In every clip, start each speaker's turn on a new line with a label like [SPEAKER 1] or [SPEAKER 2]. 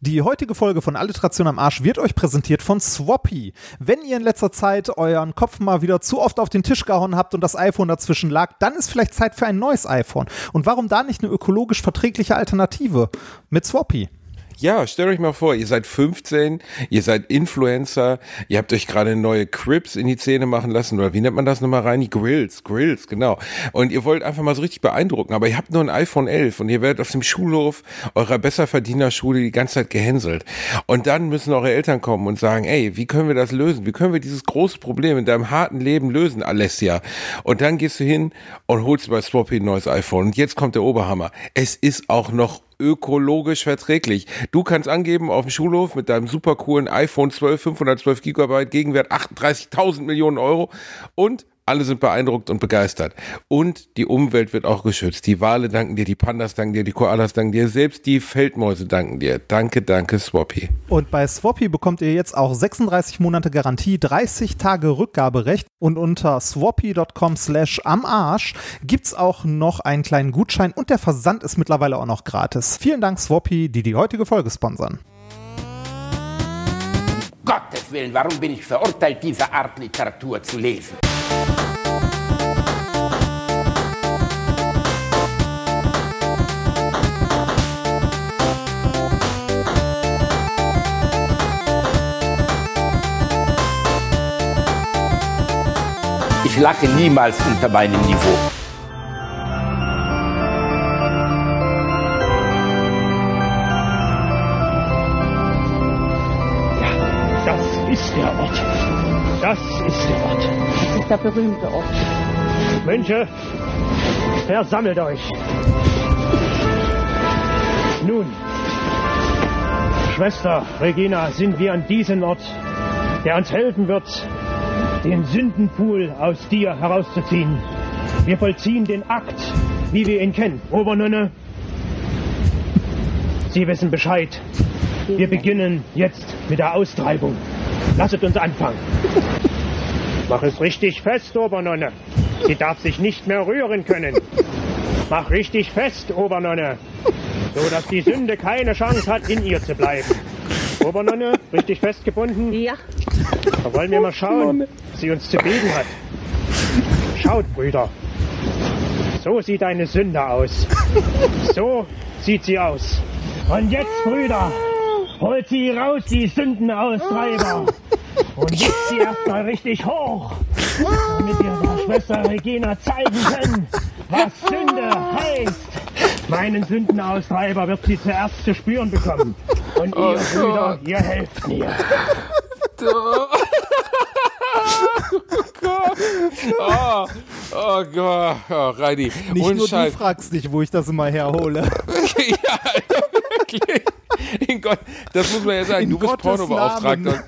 [SPEAKER 1] Die heutige Folge von Alliteration am Arsch wird euch präsentiert von Swappy. Wenn ihr in letzter Zeit euren Kopf mal wieder zu oft auf den Tisch gehauen habt und das iPhone dazwischen lag, dann ist vielleicht Zeit für ein neues iPhone. Und warum da nicht eine ökologisch verträgliche Alternative mit Swappy?
[SPEAKER 2] Ja, stellt euch mal vor, ihr seid 15, ihr seid Influencer, ihr habt euch gerade neue Crips in die Zähne machen lassen, oder wie nennt man das nochmal rein? Die Grills, Grills, genau. Und ihr wollt einfach mal so richtig beeindrucken, aber ihr habt nur ein iPhone 11 und ihr werdet auf dem Schulhof eurer Besserverdienerschule die ganze Zeit gehänselt. Und dann müssen eure Eltern kommen und sagen, ey, wie können wir das lösen? Wie können wir dieses große Problem in deinem harten Leben lösen, Alessia? Und dann gehst du hin und holst bei Swappy ein neues iPhone. Und jetzt kommt der Oberhammer. Es ist auch noch ökologisch verträglich. Du kannst angeben auf dem Schulhof mit deinem super coolen iPhone 12, 512 Gigabyte, Gegenwert 38.000 Millionen Euro und alle sind beeindruckt und begeistert. Und die Umwelt wird auch geschützt. Die Wale danken dir, die Pandas danken dir, die Koalas danken dir, selbst die Feldmäuse danken dir. Danke, danke, Swappy.
[SPEAKER 1] Und bei Swappy bekommt ihr jetzt auch 36 Monate Garantie, 30 Tage Rückgaberecht und unter swappy.com slash am Arsch gibt's auch noch einen kleinen Gutschein und der Versand ist mittlerweile auch noch gratis. Vielen Dank Swappy, die die heutige Folge sponsern.
[SPEAKER 3] Gottes Willen, warum bin ich verurteilt, diese Art Literatur zu lesen? Ich lache niemals unter meinem Niveau.
[SPEAKER 4] Das ist der Ort. Das ist der Ort.
[SPEAKER 5] Der berühmte Ort.
[SPEAKER 4] Mönche, versammelt euch. Nun, Schwester Regina, sind wir an diesem Ort, der uns helfen wird, den Sündenpool aus dir herauszuziehen. Wir vollziehen den Akt, wie wir ihn kennen. Obernonne, Sie wissen Bescheid. Wir beginnen jetzt mit der Austreibung. Lasset uns anfangen. Mach es richtig fest, Obernonne. Sie darf sich nicht mehr rühren können. Mach richtig fest, Obernonne, so dass die Sünde keine Chance hat, in ihr zu bleiben. Obernonne, richtig festgebunden?
[SPEAKER 5] Ja.
[SPEAKER 4] Da wollen wir mal schauen, was sie uns zu bieten hat. Schaut, Brüder. So sieht eine Sünde aus. So sieht sie aus. Und jetzt, Brüder, holt sie raus, die Sündenaustreiber. Und hebt sie erstmal richtig hoch, damit wir der Schwester Regina zeigen können, was Sünde heißt. Meinen Sündenaustreiber wird sie zuerst zu spüren bekommen. Und ihr, Brüder, ihr helft mir.
[SPEAKER 2] Oh, oh Gott, oh, Reini.
[SPEAKER 1] Nicht nur
[SPEAKER 2] Scheiß.
[SPEAKER 1] du fragst dich, wo ich das immer herhole.
[SPEAKER 2] ja, wirklich. In Gott, das muss man ja sagen.
[SPEAKER 1] In
[SPEAKER 2] du bist
[SPEAKER 1] Gottes
[SPEAKER 2] Pornobeauftragter.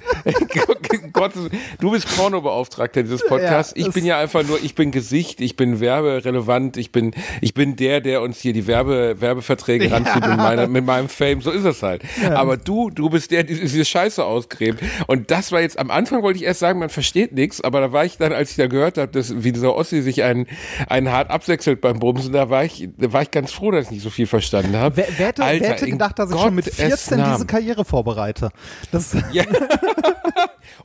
[SPEAKER 2] Gottes, du bist Pornobeauftragter dieses Podcasts.
[SPEAKER 1] Ja,
[SPEAKER 2] ich bin ja einfach nur, ich bin Gesicht, ich bin werberelevant, ich bin, ich bin der, der uns hier die Werbe, Werbeverträge ranzieht mit, meiner, mit meinem Fame. So ist es halt. Aber du, du bist der, der diese Scheiße ausgräbt. Und das war jetzt, am Anfang wollte ich erst sagen, man versteht nichts, aber da war ich dann, als ich da gehört habe, dass, wie dieser Ossi sich einen, einen hart absechselt beim Bumsen, da war ich, da war ich ganz froh, dass ich nicht so viel verstanden habe.
[SPEAKER 1] Wer, wer, hätte,
[SPEAKER 2] Alter,
[SPEAKER 1] wer hätte gedacht, dass ich schon mit
[SPEAKER 2] Gottes
[SPEAKER 1] 14 diese
[SPEAKER 2] Namen.
[SPEAKER 1] Karriere vorbereite? Das,
[SPEAKER 2] Ja.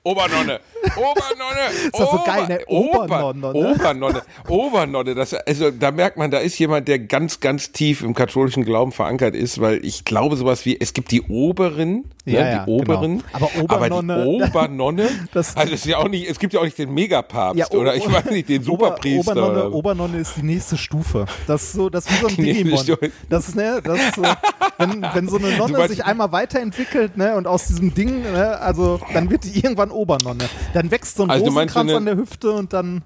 [SPEAKER 2] Obernonne, Obernonne,
[SPEAKER 1] Ist das so geil, ne? Obernonne, ne?
[SPEAKER 2] Obernonne, Obernonne. Das, also da merkt man, da ist jemand, der ganz, ganz tief im katholischen Glauben verankert ist, weil ich glaube sowas wie, es gibt die Oberen,
[SPEAKER 1] Ja,
[SPEAKER 2] ne,
[SPEAKER 1] ja,
[SPEAKER 2] die Oberen,
[SPEAKER 1] genau. Aber Obernonne-
[SPEAKER 2] aber die Obernonne,
[SPEAKER 1] Das-
[SPEAKER 2] also es ist ja auch nicht, es gibt ja auch nicht den Megapapst
[SPEAKER 1] Ja,
[SPEAKER 2] oder ich weiß nicht, den
[SPEAKER 1] Ober-
[SPEAKER 2] Superpriester.
[SPEAKER 1] Obernonne,
[SPEAKER 2] oder-
[SPEAKER 1] Obernonne ist die nächste Stufe. Das ist so, das ist wie so ein Digimon. Das ist, ne, das ist so, wenn, wenn so eine Nonne
[SPEAKER 2] meinst-
[SPEAKER 1] sich einmal weiterentwickelt, ne, und aus diesem Ding, ne, also dann wird die irgendwann Obernonne. Dann wächst so ein
[SPEAKER 2] Also so
[SPEAKER 1] Rosenkranz
[SPEAKER 2] eine-
[SPEAKER 1] an der Hüfte und dann.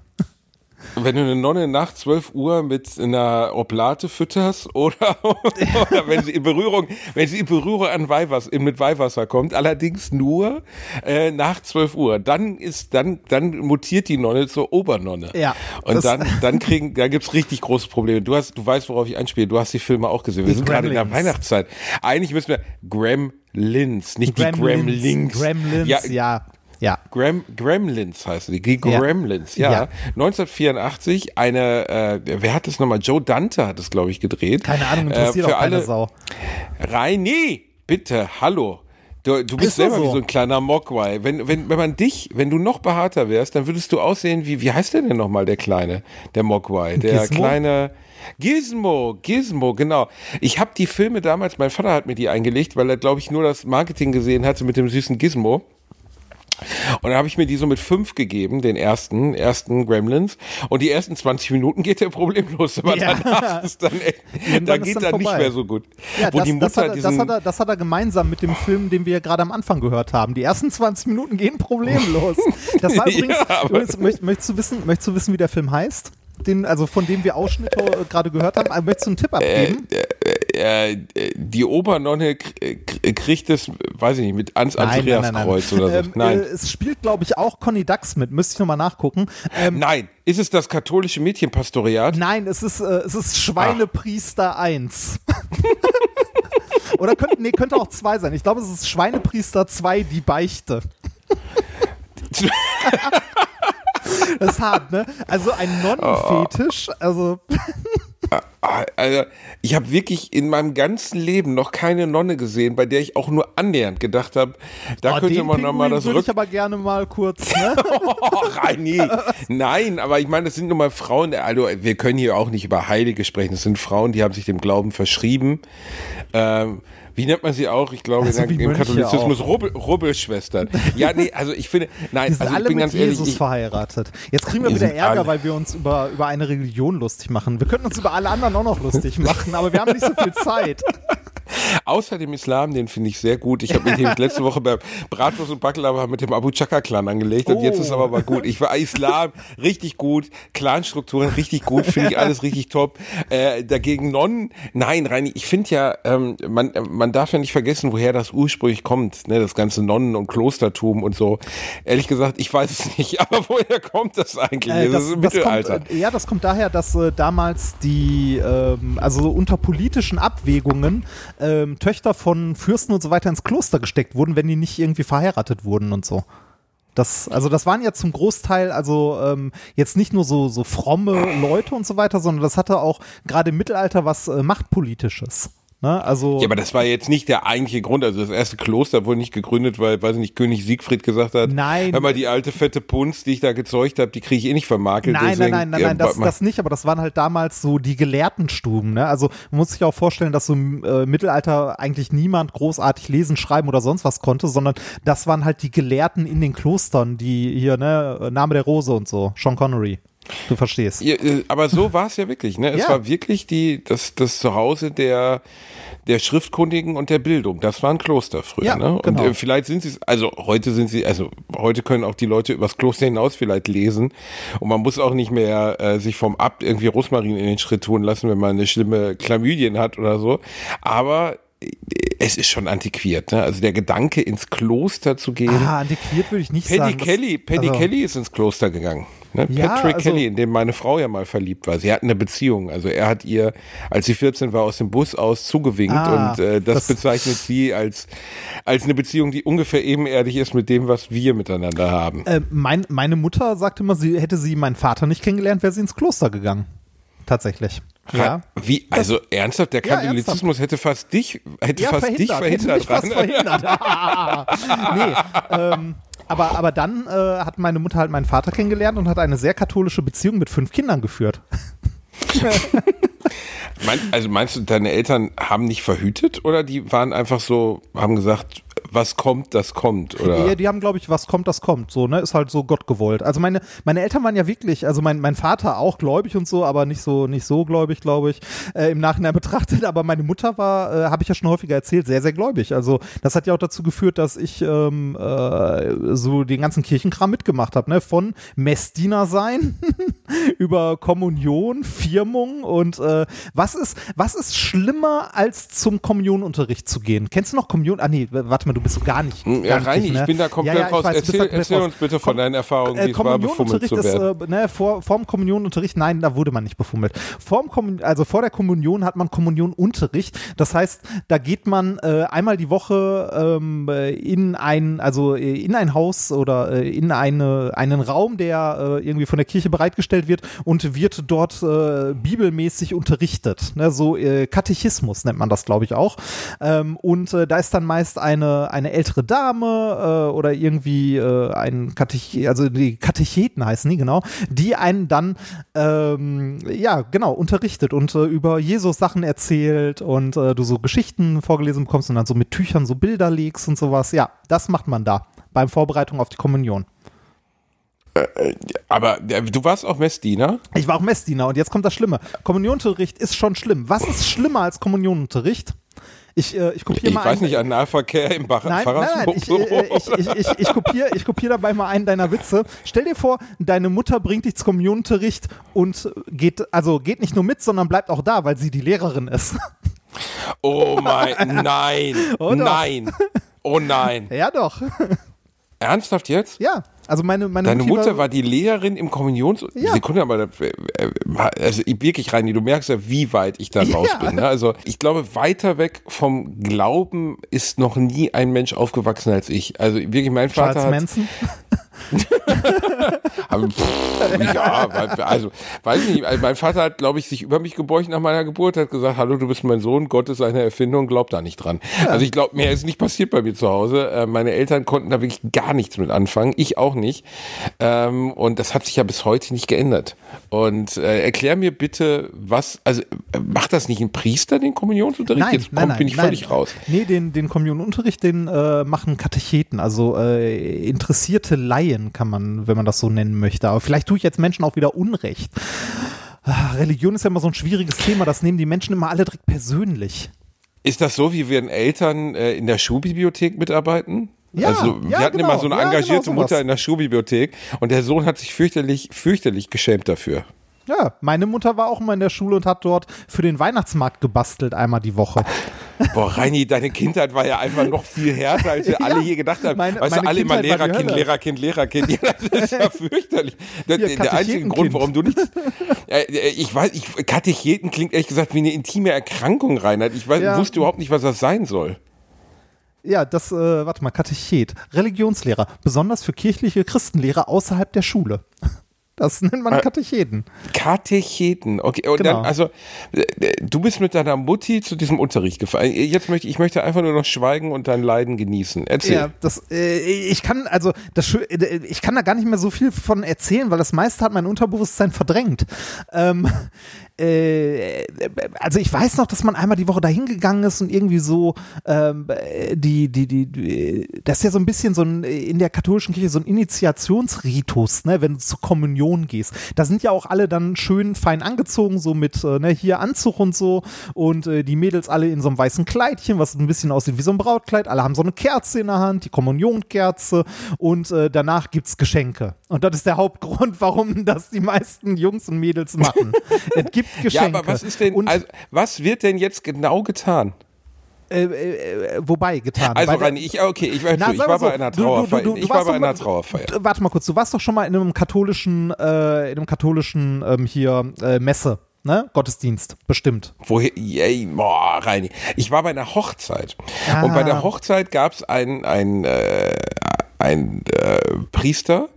[SPEAKER 2] Wenn du eine Nonne nach 12 Uhr mit einer Oblate fütterst oder, oder wenn sie in Berührung, wenn sie in Berührung an Weihwasser, mit Weihwasser kommt, allerdings nur äh, nach 12 Uhr, dann ist, dann, dann mutiert die Nonne zur Obernonne.
[SPEAKER 1] Ja,
[SPEAKER 2] Und dann, dann kriegen, da gibt's richtig große Probleme. Du hast, du weißt, worauf ich anspiele. Du hast die Filme auch gesehen. Wir
[SPEAKER 1] Die
[SPEAKER 2] sind gerade in der
[SPEAKER 1] Gremlins.
[SPEAKER 2] Weihnachtszeit. Eigentlich müssen wir Gremlins, nicht die Gremlins.
[SPEAKER 1] Gremlins,
[SPEAKER 2] Ja,
[SPEAKER 1] ja. Ja.
[SPEAKER 2] Grem, Gremlins heißen die, die. Gremlins, ja.
[SPEAKER 1] Ja.
[SPEAKER 2] 1984, eine, äh, wer hat das nochmal? Joe Dante hat es, glaube ich, gedreht.
[SPEAKER 1] Keine Ahnung, interessiert
[SPEAKER 2] äh,
[SPEAKER 1] auch keine Sau.
[SPEAKER 2] Reini, bitte, hallo. Du, du bist selber
[SPEAKER 1] so.
[SPEAKER 2] wie so ein kleiner Mogwai. Wenn, wenn, wenn man dich, wenn du noch behaarter wärst, dann würdest du aussehen wie, wie heißt der denn nochmal, der Kleine, der Mogwai? Der
[SPEAKER 1] Gizmo?
[SPEAKER 2] kleine Gizmo, Gizmo, genau. Ich habe die Filme damals, mein Vater hat mir die eingelegt, weil er, glaube ich, nur das Marketing gesehen hatte mit dem süßen Gizmo. Und dann habe ich mir die so mit fünf gegeben, den ersten, ersten Gremlins. Und die ersten 20 Minuten geht der problemlos, aber
[SPEAKER 1] Ja.
[SPEAKER 2] danach ist dann echt,
[SPEAKER 1] Irgendwann
[SPEAKER 2] da
[SPEAKER 1] ist
[SPEAKER 2] geht
[SPEAKER 1] dann
[SPEAKER 2] dann nicht mehr so gut.
[SPEAKER 1] Ja,
[SPEAKER 2] Wo
[SPEAKER 1] das,
[SPEAKER 2] die
[SPEAKER 1] das,
[SPEAKER 2] Mutter
[SPEAKER 1] hat, er- das, hat er, das hat er gemeinsam mit dem Film, den wir gerade am Anfang gehört haben. Die ersten 20 Minuten gehen problemlos. Das war übrigens,
[SPEAKER 2] Ja,
[SPEAKER 1] übrigens möcht, möchtest, du wissen, möchtest du wissen, wie der Film heißt? Den, also von dem wir Ausschnitte äh, gerade gehört haben. Also Möchtest du einen Tipp abgeben?
[SPEAKER 2] äh, äh, die Obernonne kriegt es, weiß ich nicht, mit ans Andreaskreuz oder so.
[SPEAKER 1] Ähm,
[SPEAKER 2] nein.
[SPEAKER 1] Äh, es spielt, glaube ich, auch Conny Dax mit. Müsste ich nochmal nachgucken. Ähm,
[SPEAKER 2] Nein, ist es das katholische Mädchenpastoriat?
[SPEAKER 1] Nein, es ist, äh, es ist Schweinepriester 1. Oder könnte, nee, könnte auch 2 sein. Ich glaube, es ist Schweinepriester 2, die Beichte. Das ist hart, ne? Also ein Nonnenfetisch, also
[SPEAKER 2] Also, ich habe wirklich in meinem ganzen Leben noch keine Nonne gesehen, bei der ich auch nur annähernd gedacht habe, da
[SPEAKER 1] oh,
[SPEAKER 2] könnte man nochmal das Rück...
[SPEAKER 1] ich aber gerne mal kurz, ne?
[SPEAKER 2] Oh, Reini. Nein, aber ich meine, das sind nun mal Frauen, also wir können hier auch nicht über Heilige sprechen, das sind Frauen, die haben sich dem Glauben verschrieben. Ähm, wie nennt man sie auch? Ich glaube,
[SPEAKER 1] Also
[SPEAKER 2] im Katholizismus Rubbel, Rubbelschwestern. Ja, nee, also ich finde, nein, also ich bin
[SPEAKER 1] mit
[SPEAKER 2] ganz ehrlich,
[SPEAKER 1] Jesus
[SPEAKER 2] ich,
[SPEAKER 1] verheiratet. Jetzt kriegen wir
[SPEAKER 2] Die
[SPEAKER 1] wieder Ärger,
[SPEAKER 2] alle-
[SPEAKER 1] weil wir uns über, über eine Religion lustig machen. Wir könnten uns über alle anderen auch noch lustig machen, aber wir haben nicht so viel Zeit.
[SPEAKER 2] Außer dem Islam, den finde ich sehr gut. Ich habe mich letzte Woche bei Bratwurst und Baklava mit dem Abu Chaka Clan angelegt und jetzt
[SPEAKER 1] Oh.
[SPEAKER 2] ist aber mal gut. Ich war Islam richtig gut, Clanstrukturen richtig gut, finde ich alles richtig top. Äh, dagegen Nonnen, nein, Reini, ich finde ja, ähm, man, man darf ja nicht vergessen, woher das ursprünglich kommt, ne, das ganze Nonnen- und Klostertum und so. Ehrlich gesagt, ich weiß es nicht, aber woher kommt das eigentlich?
[SPEAKER 1] Äh,
[SPEAKER 2] das, ist im Mittelalter.
[SPEAKER 1] Kommt, äh, ja, das kommt daher, dass äh, damals die, ähm, also so unter politischen Abwägungen, ähm, Töchter von Fürsten und so weiter ins Kloster gesteckt wurden, wenn die nicht irgendwie verheiratet wurden und so. Das, also das waren ja zum Großteil also ähm, jetzt nicht nur so, so fromme Leute und so weiter, sondern das hatte auch gerade im Mittelalter was äh, Machtpolitisches. Ne? Also
[SPEAKER 2] Ja, aber das war jetzt nicht der eigentliche Grund. Also das erste Kloster wurde nicht gegründet, weil, weiß ich nicht, König Siegfried gesagt hat,
[SPEAKER 1] Nein.
[SPEAKER 2] hör mal, die alte fette Punz, die ich da gezeugt habe, die kriege ich eh nicht vermakelt.
[SPEAKER 1] Nein, nein,
[SPEAKER 2] deswegen,
[SPEAKER 1] nein, nein,
[SPEAKER 2] äh,
[SPEAKER 1] nein, das,
[SPEAKER 2] ma-
[SPEAKER 1] das nicht, aber das waren halt damals so die Gelehrtenstuben, ne? Also man muss sich auch vorstellen, dass so im äh, Mittelalter eigentlich niemand großartig lesen, schreiben oder sonst was konnte, sondern das waren halt die Gelehrten in den Klostern, die hier, ne, Name der Rose und so, Sean Connery. Du verstehst.
[SPEAKER 2] Äh, aber so war es ja wirklich. Ne? Es
[SPEAKER 1] Ja.
[SPEAKER 2] war wirklich die, das, das Zuhause der, der Schriftkundigen und der Bildung. Das war ein Kloster früher.
[SPEAKER 1] Ja,
[SPEAKER 2] ne? Und
[SPEAKER 1] genau.
[SPEAKER 2] äh, vielleicht sind sie es, also heute sind sie, also heute können auch die Leute übers Kloster hinaus vielleicht lesen. Und man muss auch nicht mehr äh, sich vom Abt irgendwie Rosmarin in den Schritt tun lassen, wenn man eine schlimme Chlamydien hat oder so. Aber äh, es ist schon antiquiert. Ne? Also der Gedanke, ins Kloster zu gehen.
[SPEAKER 1] Ah, antiquiert würde ich nicht
[SPEAKER 2] Paddy
[SPEAKER 1] sagen.
[SPEAKER 2] Kelly, Paddy
[SPEAKER 1] also-
[SPEAKER 2] Kelly ist ins Kloster gegangen. Ne?
[SPEAKER 1] Ja,
[SPEAKER 2] Patrick
[SPEAKER 1] also-
[SPEAKER 2] Kelly, in dem meine Frau ja mal verliebt war. Sie hatten eine Beziehung. Also er hat ihr, als sie 14 war, aus dem Bus aus zugewinkt
[SPEAKER 1] Ah,
[SPEAKER 2] und äh, das,
[SPEAKER 1] das-
[SPEAKER 2] bezeichnet sie als, als eine Beziehung, die ungefähr ebenerdig ist mit dem, was wir miteinander haben.
[SPEAKER 1] Äh, mein, meine Mutter sagte immer, sie hätte sie meinen Vater nicht kennengelernt, wäre sie ins Kloster gegangen. Tatsächlich. Ja.
[SPEAKER 2] Wie, also ernsthaft, der
[SPEAKER 1] Ja,
[SPEAKER 2] Katholizismus hätte fast dich, hätte
[SPEAKER 1] Ja,
[SPEAKER 2] fast dich
[SPEAKER 1] hätte
[SPEAKER 2] verhindert.
[SPEAKER 1] mich fast verhindert. nee, ähm, aber, aber dann äh, hat meine Mutter halt meinen Vater kennengelernt und hat eine sehr katholische Beziehung mit fünf Kindern geführt.
[SPEAKER 2] Mein, also meinst du, deine Eltern haben nicht verhütet oder die waren einfach so, haben gesagt, was kommt, das kommt? Oder?
[SPEAKER 1] Ja, die haben, glaube ich, was kommt, das kommt. So, ne? Ist halt so Gott gewollt. Also meine, meine Eltern waren ja wirklich, also mein, mein Vater auch gläubig und so, aber nicht so, nicht so gläubig, glaube ich, äh, im Nachhinein betrachtet. Aber meine Mutter war, äh, habe ich ja schon häufiger erzählt, sehr, sehr gläubig. Also das hat ja auch dazu geführt, dass ich ähm, äh, so den ganzen Kirchenkram mitgemacht habe, ne? Von Messdiener sein über Kommunion, Firmung und äh, was ist, was ist schlimmer als zum Kommunionunterricht zu gehen? Kennst du noch Kommunion? Ah nee, warte mal, du bist so gar nicht.
[SPEAKER 2] Hm, Ja,
[SPEAKER 1] gar
[SPEAKER 2] Reini,
[SPEAKER 1] nicht, ne?
[SPEAKER 2] ich bin da komplett
[SPEAKER 1] ja, ja,
[SPEAKER 2] raus.
[SPEAKER 1] weiß,
[SPEAKER 2] erzähl
[SPEAKER 1] komplett
[SPEAKER 2] erzähl
[SPEAKER 1] raus.
[SPEAKER 2] uns bitte von
[SPEAKER 1] Kom-
[SPEAKER 2] deinen Erfahrungen,
[SPEAKER 1] äh,
[SPEAKER 2] wie es war, befummelt
[SPEAKER 1] Kommunionunterricht
[SPEAKER 2] zu
[SPEAKER 1] ist,
[SPEAKER 2] werden.
[SPEAKER 1] äh, ne, vor, vorm Kommunionunterricht, nein, da wurde man nicht befummelt. Vorm Kommun also vor der Kommunion hat man Kommunionunterricht. Das heißt, da geht man äh, einmal die Woche ähm, äh, in ein, also äh, in ein Haus oder äh, in eine, einen Raum, der irgendwie von der Kirche bereitgestellt wird und wird dort bibelmäßig unterrichtet. Ne, so Katechismus nennt man das, glaube ich, auch. Ähm, und da ist dann meist eine, eine ältere Dame äh, oder irgendwie äh, ein Katech also die Katecheten heißen die, genau, die einen dann ähm, ja, genau, unterrichtet und äh, über Jesus Sachen erzählt und äh, du so Geschichten vorgelesen bekommst und dann so mit Tüchern so Bilder legst und sowas. Ja, das macht man da beim Vorbereitung auf die Kommunion.
[SPEAKER 2] Aber äh, du warst auch Messdiener?
[SPEAKER 1] Ich war auch Messdiener und jetzt kommt das Schlimme. Kommunionunterricht ist schon schlimm. Was ist schlimmer als Kommunionunterricht? Ich, äh, ich kopiere
[SPEAKER 2] Ich
[SPEAKER 1] mal
[SPEAKER 2] weiß
[SPEAKER 1] einen-
[SPEAKER 2] nicht, an Nahverkehr im Bar
[SPEAKER 1] Nein, nein, nein, ich, äh, ich, ich, ich, ich kopiere ich kopier dabei mal einen deiner Witze. Stell dir vor, deine Mutter bringt dich zum Kommunionunterricht und geht, also geht nicht nur mit, sondern bleibt auch da, weil sie die Lehrerin ist.
[SPEAKER 2] Oh mein, nein,
[SPEAKER 1] Oder?
[SPEAKER 2] nein, oh nein.
[SPEAKER 1] ja, doch.
[SPEAKER 2] Ernsthaft jetzt?
[SPEAKER 1] Ja, also meine, meine
[SPEAKER 2] Deine
[SPEAKER 1] Mutti
[SPEAKER 2] Mutter war die Lehrerin im Kommunions...
[SPEAKER 1] Ja.
[SPEAKER 2] Sekunde, aber äh, äh, also ich- wirklich, Reini, du merkst ja, wie weit ich da raus
[SPEAKER 1] Ja.
[SPEAKER 2] bin. Ne? Also ich glaube, weiter weg vom Glauben ist noch nie ein Mensch aufgewachsen als ich. Also wirklich, mein Vater
[SPEAKER 1] Charles
[SPEAKER 2] hat...
[SPEAKER 1] Manson.
[SPEAKER 2] Aber, pff, ja, also weiß ich nicht. Also mein Vater hat, glaube ich, sich über mich gebeugt nach meiner Geburt, hat gesagt, hallo, du bist mein Sohn, Gott ist eine Erfindung, glaub da nicht dran. Also ich glaube, mehr ist nicht passiert bei mir zu Hause. Äh, meine Eltern konnten da wirklich gar nichts mit anfangen, ich auch nicht. Ähm, und das hat sich ja bis heute nicht geändert. Und äh, erklär mir bitte, was, also macht das nicht ein Priester, den Kommunionsunterricht?
[SPEAKER 1] Nein,
[SPEAKER 2] Jetzt
[SPEAKER 1] nein,
[SPEAKER 2] komm,
[SPEAKER 1] nein,
[SPEAKER 2] bin ich
[SPEAKER 1] nein.
[SPEAKER 2] völlig raus.
[SPEAKER 1] Nee, den, den Kommunionunterricht, den äh, machen Katecheten, also äh, interessierte Laien kann man, wenn man das so nennen möchte. Aber vielleicht tue ich jetzt Menschen auch wieder Unrecht. Ah, Religion ist ja immer so ein schwieriges Thema, das nehmen die Menschen immer alle direkt persönlich.
[SPEAKER 2] Ist das so, wie wir Eltern äh, in der Schulbibliothek mitarbeiten?
[SPEAKER 1] Ja,
[SPEAKER 2] also wir
[SPEAKER 1] ja,
[SPEAKER 2] hatten
[SPEAKER 1] genau,
[SPEAKER 2] immer so eine
[SPEAKER 1] ja, genau
[SPEAKER 2] engagierte. Mutter in der Schulbibliothek und der Sohn hat sich fürchterlich, fürchterlich geschämt dafür.
[SPEAKER 1] Ja, meine Mutter war auch immer in der Schule und hat dort für den Weihnachtsmarkt gebastelt, einmal die Woche.
[SPEAKER 2] Boah, Reini, deine Kindheit war ja einfach noch viel härter, als wir
[SPEAKER 1] Ja,
[SPEAKER 2] alle hier gedacht haben.
[SPEAKER 1] meine-
[SPEAKER 2] weißt
[SPEAKER 1] meine
[SPEAKER 2] du, alle immer
[SPEAKER 1] Kindheit die
[SPEAKER 2] Lehrerkind. Lehrerkind, Lehrerkind. Ja, das ist ja fürchterlich. Der,
[SPEAKER 1] Hier,
[SPEAKER 2] der einzige. Grund, warum du nichts. Äh, äh, ich weiß, ich, Katecheten klingt ehrlich gesagt wie eine intime Erkrankung, Reinhard. Ich weiß,
[SPEAKER 1] Ja.
[SPEAKER 2] wusste überhaupt nicht, was das sein soll.
[SPEAKER 1] Ja, das, äh, warte mal, Katechet, Religionslehrer, besonders für kirchliche Christenlehrer außerhalb der Schule. Das nennt man
[SPEAKER 2] Äh,
[SPEAKER 1] Katecheten.
[SPEAKER 2] Katecheten, okay. Und
[SPEAKER 1] Genau.
[SPEAKER 2] dann, also, äh, du bist mit deiner Mutti zu diesem Unterricht gefahren. Jetzt möchte ich möchte einfach nur noch schweigen und dein Leiden genießen. Erzähl.
[SPEAKER 1] Ja, das, äh, ich kann, also, das, äh, ich kann da gar nicht mehr so viel von erzählen, weil das meiste hat mein Unterbewusstsein verdrängt. Ähm, äh, also ich weiß noch, dass man einmal die Woche dahin gegangen ist und irgendwie so, ähm, die, die, die, die, das ist ja so ein bisschen so ein, in der katholischen Kirche so ein Initiationsritus, ne, wenn du zur Kommunion gehst. Da sind ja auch alle dann schön fein angezogen, so mit, äh, ne, hier Anzug und so und äh, die Mädels alle in so einem weißen Kleidchen, was ein bisschen aussieht wie so ein Brautkleid. Alle haben so eine Kerze in der Hand, die Kommunionkerze und äh, danach gibt's Geschenke. Und das ist der Hauptgrund, warum das die meisten Jungs und Mädels machen. es gibt
[SPEAKER 2] Ja,
[SPEAKER 1] Geschenke.
[SPEAKER 2] aber was ist denn,
[SPEAKER 1] Und,
[SPEAKER 2] also, was wird denn jetzt genau getan?
[SPEAKER 1] äh, äh, wobei getan.
[SPEAKER 2] Also,
[SPEAKER 1] der-
[SPEAKER 2] Reini, ich, okay, ich, war-
[SPEAKER 1] Na,
[SPEAKER 2] ich war
[SPEAKER 1] so,
[SPEAKER 2] bei einer
[SPEAKER 1] du- du-
[SPEAKER 2] Trauerfeier.
[SPEAKER 1] du- du
[SPEAKER 2] ich war bei einer Trauerfeier.
[SPEAKER 1] Warte mal kurz, du warst doch schon mal in einem katholischen, äh, in einem katholischen ähm, hier äh, Messe, ne? Gottesdienst, bestimmt.
[SPEAKER 2] Woher? Yay, boah, Reini. Ich war bei einer Hochzeit.
[SPEAKER 1] Ah.
[SPEAKER 2] Und bei der Hochzeit gab es einen ein, äh, ein, äh, Priester,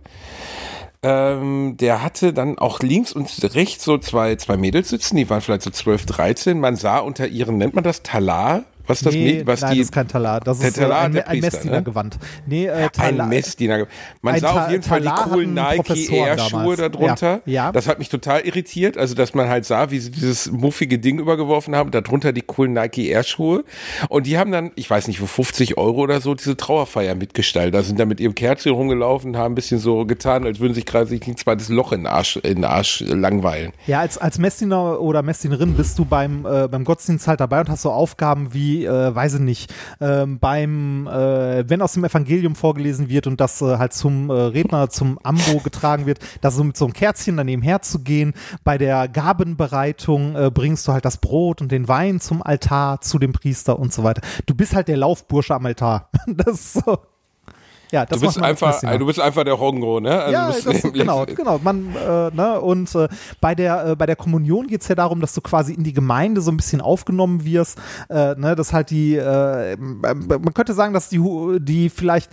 [SPEAKER 2] ähm, der hatte dann auch links und rechts so zwei, zwei Mädels sitzen, die waren vielleicht so 12, 13. Man sah unter ihren, nennt man das Talar? Was das
[SPEAKER 1] nee,
[SPEAKER 2] mit, was
[SPEAKER 1] nein,
[SPEAKER 2] die,
[SPEAKER 1] das ist kein Talar. Das ist
[SPEAKER 2] Talar
[SPEAKER 1] äh, ein, ein
[SPEAKER 2] Priester,
[SPEAKER 1] Messdienergewand. Nee, äh,
[SPEAKER 2] ein
[SPEAKER 1] Talar.
[SPEAKER 2] Messdiener. Man
[SPEAKER 1] ein
[SPEAKER 2] sah
[SPEAKER 1] Ta-
[SPEAKER 2] auf jeden Fall die
[SPEAKER 1] Talar
[SPEAKER 2] coolen
[SPEAKER 1] hatten
[SPEAKER 2] Nike Air Schuhe darunter.
[SPEAKER 1] Ja, ja.
[SPEAKER 2] Das hat mich total irritiert. Also, dass man halt sah, wie sie dieses muffige Ding übergeworfen haben, darunter die coolen Nike Air Schuhe. Und die haben dann, ich weiß nicht, für 50 Euro oder so diese Trauerfeier mitgestaltet. Da sind da mit ihrem Kerzchen rumgelaufen, haben ein bisschen so getan, als würden sich gerade sich ein zweites Loch in den Arsch, in den Arsch langweilen.
[SPEAKER 1] Ja, als, als Messdiener oder Messdienerin bist du beim, äh, beim Gottesdienst halt dabei und hast so Aufgaben wie äh, weiß ich nicht, ähm, beim, äh, wenn aus dem Evangelium vorgelesen wird und das äh, halt zum äh, Redner, zum Ambo getragen wird, da so mit so einem Kerzchen daneben herzugehen. Bei der Gabenbereitung äh, bringst du halt das Brot und den Wein zum Altar, zu dem Priester und so weiter. Du bist halt der Laufbursche am Altar. Das ist so. Ja, das
[SPEAKER 2] Du bist einfach, du bist einfach der Rongo, ne? Also
[SPEAKER 1] ja, das, genau, genau. Man, äh, ne, und äh, bei der äh, bei der Kommunion geht es ja darum, dass du quasi in die Gemeinde so ein bisschen aufgenommen wirst. Äh, ne, das halt die, äh, man könnte sagen, dass die die vielleicht